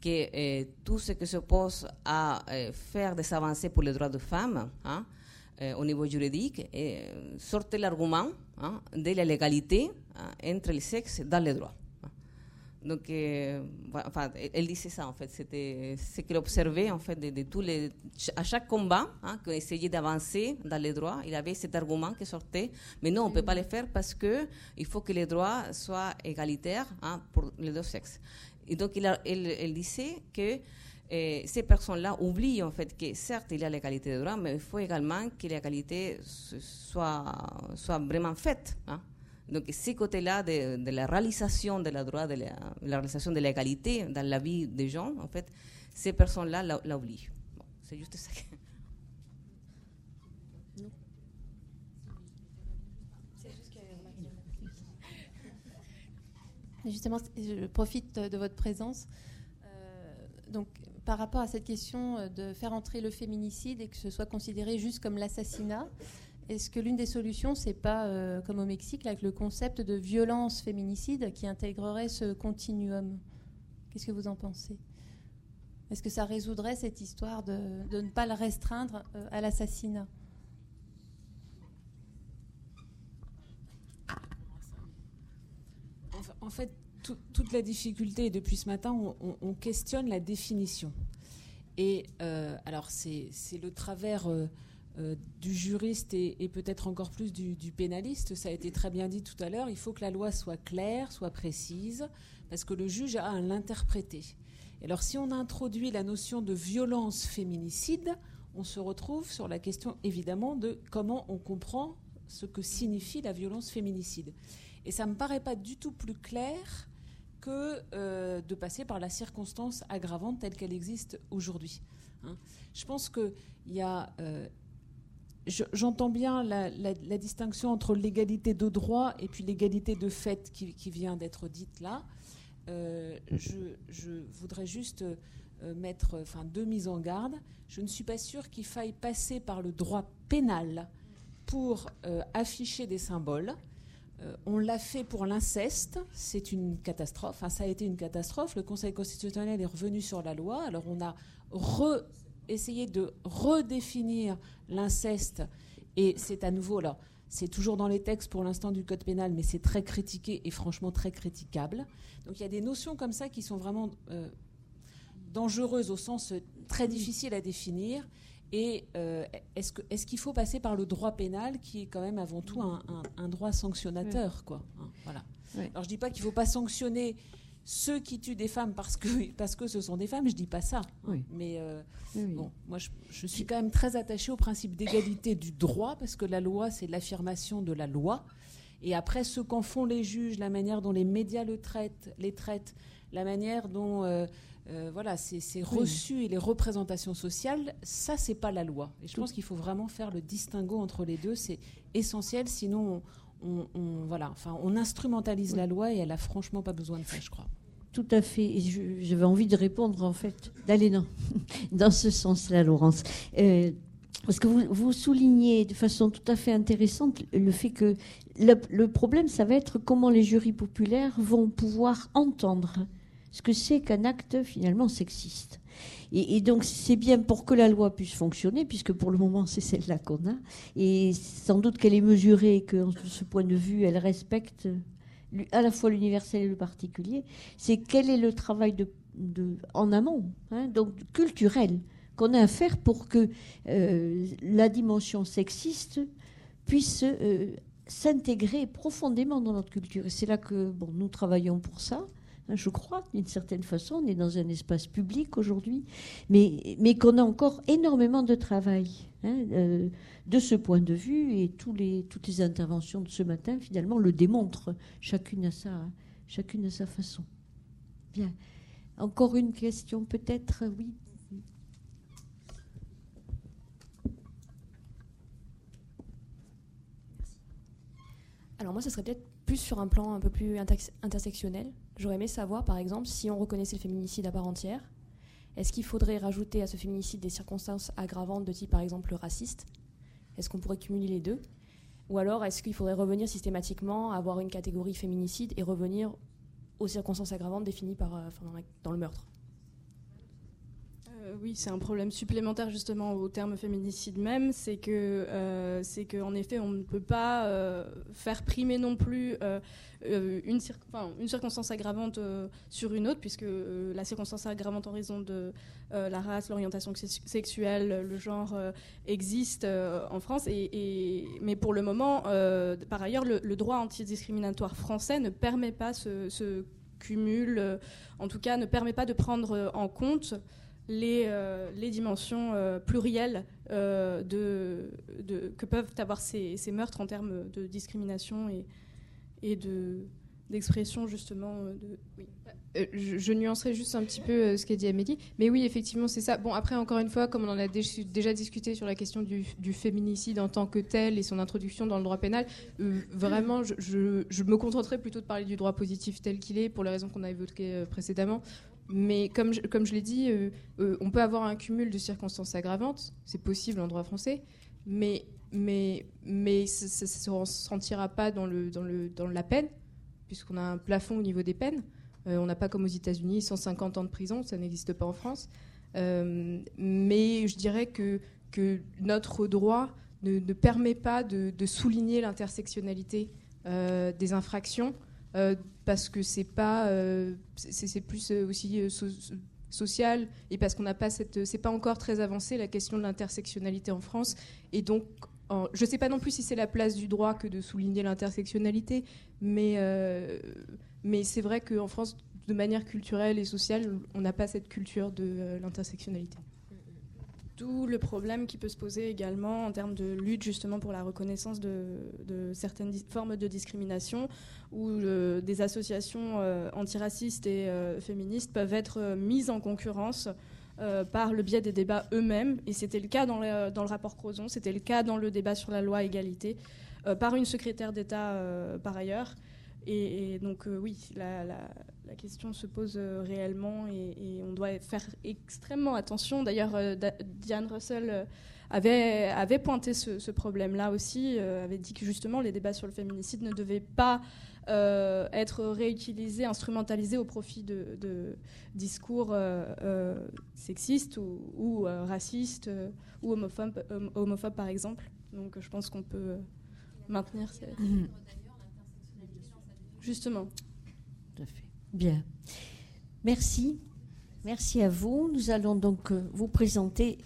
que euh, tout ce qui se pose à faire des avancées pour les droits des femmes hein, au niveau juridique sortait l'argument hein, de la légalité entre les sexes dans les droits donc, enfin, elle disait ça en fait. C'était ce qu'elle observait en fait de, tous les, à chaque combat hein, qu'on essayait d'avancer dans les droits, il avait cet argument qui sortait. Mais non, on ne peut pas le faire parce que il faut que les droits soient égalitaires hein, pour les deux sexes. Et donc, il elle, disait que euh, ces personnes-là oublient en fait que certes il y a l'égalité des droits, mais il faut également que l'égalité soit, soit vraiment faite. Hein, donc, ces côtés-là de, la réalisation de la droit, de la, réalisation de l'égalité dans la vie des gens, en fait, ces personnes-là l'oublient. c'est juste ça. Justement, je profite de votre présence. Euh, donc, par rapport à cette question de faire entrer le féminicide et que ce soit considéré juste comme l'assassinat, est-ce que l'une des solutions, c'est pas, euh, comme au Mexique, avec le concept de violence féminicide qui intégrerait ce continuum? Qu'est-ce que vous en pensez? Est-ce que ça résoudrait cette histoire de, ne pas le restreindre euh, à l'assassinat? En fait, toute la difficulté, depuis ce matin, on questionne la définition. Et alors, c'est le travers du juriste et, peut-être encore plus du, pénaliste. Ça a été très bien dit tout à l'heure. Il faut que la loi soit claire, soit précise, parce que le juge a à l'interpréter. Alors, si on introduit la notion de violence féminicide, on se retrouve sur la question évidemment de comment on comprend ce que signifie la violence féminicide. Et ça ne me paraît pas du tout plus clair que euh, de passer par la circonstance aggravante telle qu'elle existe aujourd'hui. Hein. Je pense qu'il y a. Euh, j'entends bien la, distinction entre l'égalité de droit et puis l'égalité de fait qui, vient d'être dite là. Euh, je, voudrais juste mettre enfin, deux mises en garde. Je ne suis pas sûre qu'il faille passer par le droit pénal pour afficher des symboles. Euh, on l'a fait pour l'inceste, c'est une catastrophe. ça a été une catastrophe. Le Conseil constitutionnel est revenu sur la loi. Alors on a essayé de redéfinir l'inceste. Et c'est à nouveau alors c'est toujours dans les textes pour l'instant du code pénal, mais c'est très critiqué et franchement très critiquable. Donc il y a des notions comme ça qui sont vraiment euh, dangereuses au sens très difficile à définir. Et euh, est-ce qu'il faut passer par le droit pénal, qui est quand même avant tout un, droit sanctionnateur quoi, hein, voilà. Alors je dis pas qu'il ne faut pas sanctionner ceux qui tuent des femmes parce que, parce que ce sont des femmes, je dis pas ça. Mais euh, bon, moi je, suis quand même très attachée au principe d'égalité du droit, parce que la loi, c'est l'affirmation de la loi. Et après, ce qu'en font les juges, la manière dont les médias le traitent, les traitent, la manière dont euh, euh, voilà, ces, reçus et les représentations sociales, ça, c'est pas la loi. Et je pense qu'il faut vraiment faire le distinguo entre les deux. C'est essentiel, sinon on, voilà, enfin, on instrumentalise la loi et elle a franchement pas besoin de ça, je crois. Tout à fait. J'avais envie de répondre, en fait, d'aller dans, dans ce sens-là, Laurence. Euh, parce que vous, vous, soulignez de façon tout à fait intéressante le fait que le problème, ça va être comment les jurys populaires vont pouvoir entendre ce que c'est qu'un acte finalement sexiste. Et, donc c'est bien pour que la loi puisse fonctionner, puisque pour le moment c'est celle-là qu'on a, et sans doute qu'elle est mesurée, que de ce point de vue elle respecte à la fois l'universel et le particulier, c'est quel est le travail en amont, hein, donc culturel, qu'on a à faire pour que euh, la dimension sexiste puisse euh, s'intégrer profondément dans notre culture. Et c'est là que bon, nous travaillons pour ça. Je crois, d'une certaine façon. On est dans un espace public aujourd'hui, mais, mais qu'on a encore énormément de travail hein, euh, de ce point de vue, et tous les, toutes les interventions de ce matin, finalement, le démontrent, chacune à sa, chacune à sa façon. Bien. Encore une question, peut-être, oui. Alors moi, ce serait peut-être plus sur un plan un peu plus intersectionnel. J'aurais aimé savoir, par exemple, si on reconnaissait le féminicide à part entière, est-ce qu'il faudrait rajouter à ce féminicide des circonstances aggravantes de type, par exemple, raciste? Est-ce qu'on pourrait cumuler les deux? Ou alors, est-ce qu'il faudrait revenir systématiquement avoir une catégorie féminicide et revenir aux circonstances aggravantes définies par, euh, dans le meurtre? Oui, c'est un problème supplémentaire justement au terme féminicide même, c'est que euh, c'est qu'en effet on ne peut pas euh, faire primer non plus une, une, circonstance aggravante sur une autre, puisque la circonstance aggravante en raison de la race, l'orientation sexuelle, le genre existe en France, et, mais pour le moment, par ailleurs, le, droit antidiscriminatoire français ne permet pas ce, ce cumul, en tout cas ne permet pas de prendre en compte les, euh, les dimensions euh, plurielles euh, que peuvent avoir ces, meurtres en termes de discrimination et, de, d'expression justement je, nuancerai juste un petit peu ce qu'a dit Amélie, mais oui, effectivement, c'est ça. Bon, après, encore une fois, comme on en a déjà discuté sur la question du, féminicide en tant que tel et son introduction dans le droit pénal, vraiment, je, me contenterai plutôt de parler du droit positif tel qu'il est, pour les raisons qu'on a évoquées précédemment. Mais comme je, l'ai dit, euh, euh, on peut avoir un cumul de circonstances aggravantes, c'est possible en droit français, mais, ça ne se sentira pas dans, la peine, puisqu'on a un plafond au niveau des peines. Euh, on n'a pas comme aux États-Unis 150 ans de prison, ça n'existe pas en France. mais je dirais que, notre droit ne, ne permet pas de, de souligner l'intersectionnalité des infractions. Euh, parce que c'est pas, euh, c'est plus euh, aussi sociale et parce qu'on n'a pas cette, c'est pas encore très avancé la question de l'intersectionnalité en France. Et donc, je ne sais pas non plus si c'est la place du droit que de souligner l'intersectionnalité, mais, mais c'est vrai qu'en France, de manière culturelle et sociale, on n'a pas cette culture de l'intersectionnalité. D'où le problème qui peut se poser également en termes de lutte justement pour la reconnaissance de, certaines formes de discrimination, où euh, des associations antiracistes et féministes peuvent être mises en concurrence euh, par le biais des débats eux-mêmes. Et c'était le cas dans le, rapport Crozon, c'était le cas dans le débat sur la loi égalité, euh, par une secrétaire d'État euh, par ailleurs. Et, donc oui, la, question se pose réellement et, on doit faire extrêmement attention. D'ailleurs, Diane Russell avait, avait pointé ce, ce problème-là aussi, avait dit que justement les débats sur le féminicide ne devaient pas euh, être réutilisé, instrumentalisé au profit de, discours euh, euh, sexistes ou, racistes ou homophobes, homophobes, par exemple. Donc je pense qu'on peut maintenir ces... Mhm. Justement. Tout à fait. Bien. Merci. Merci à vous. Nous allons donc vous présenter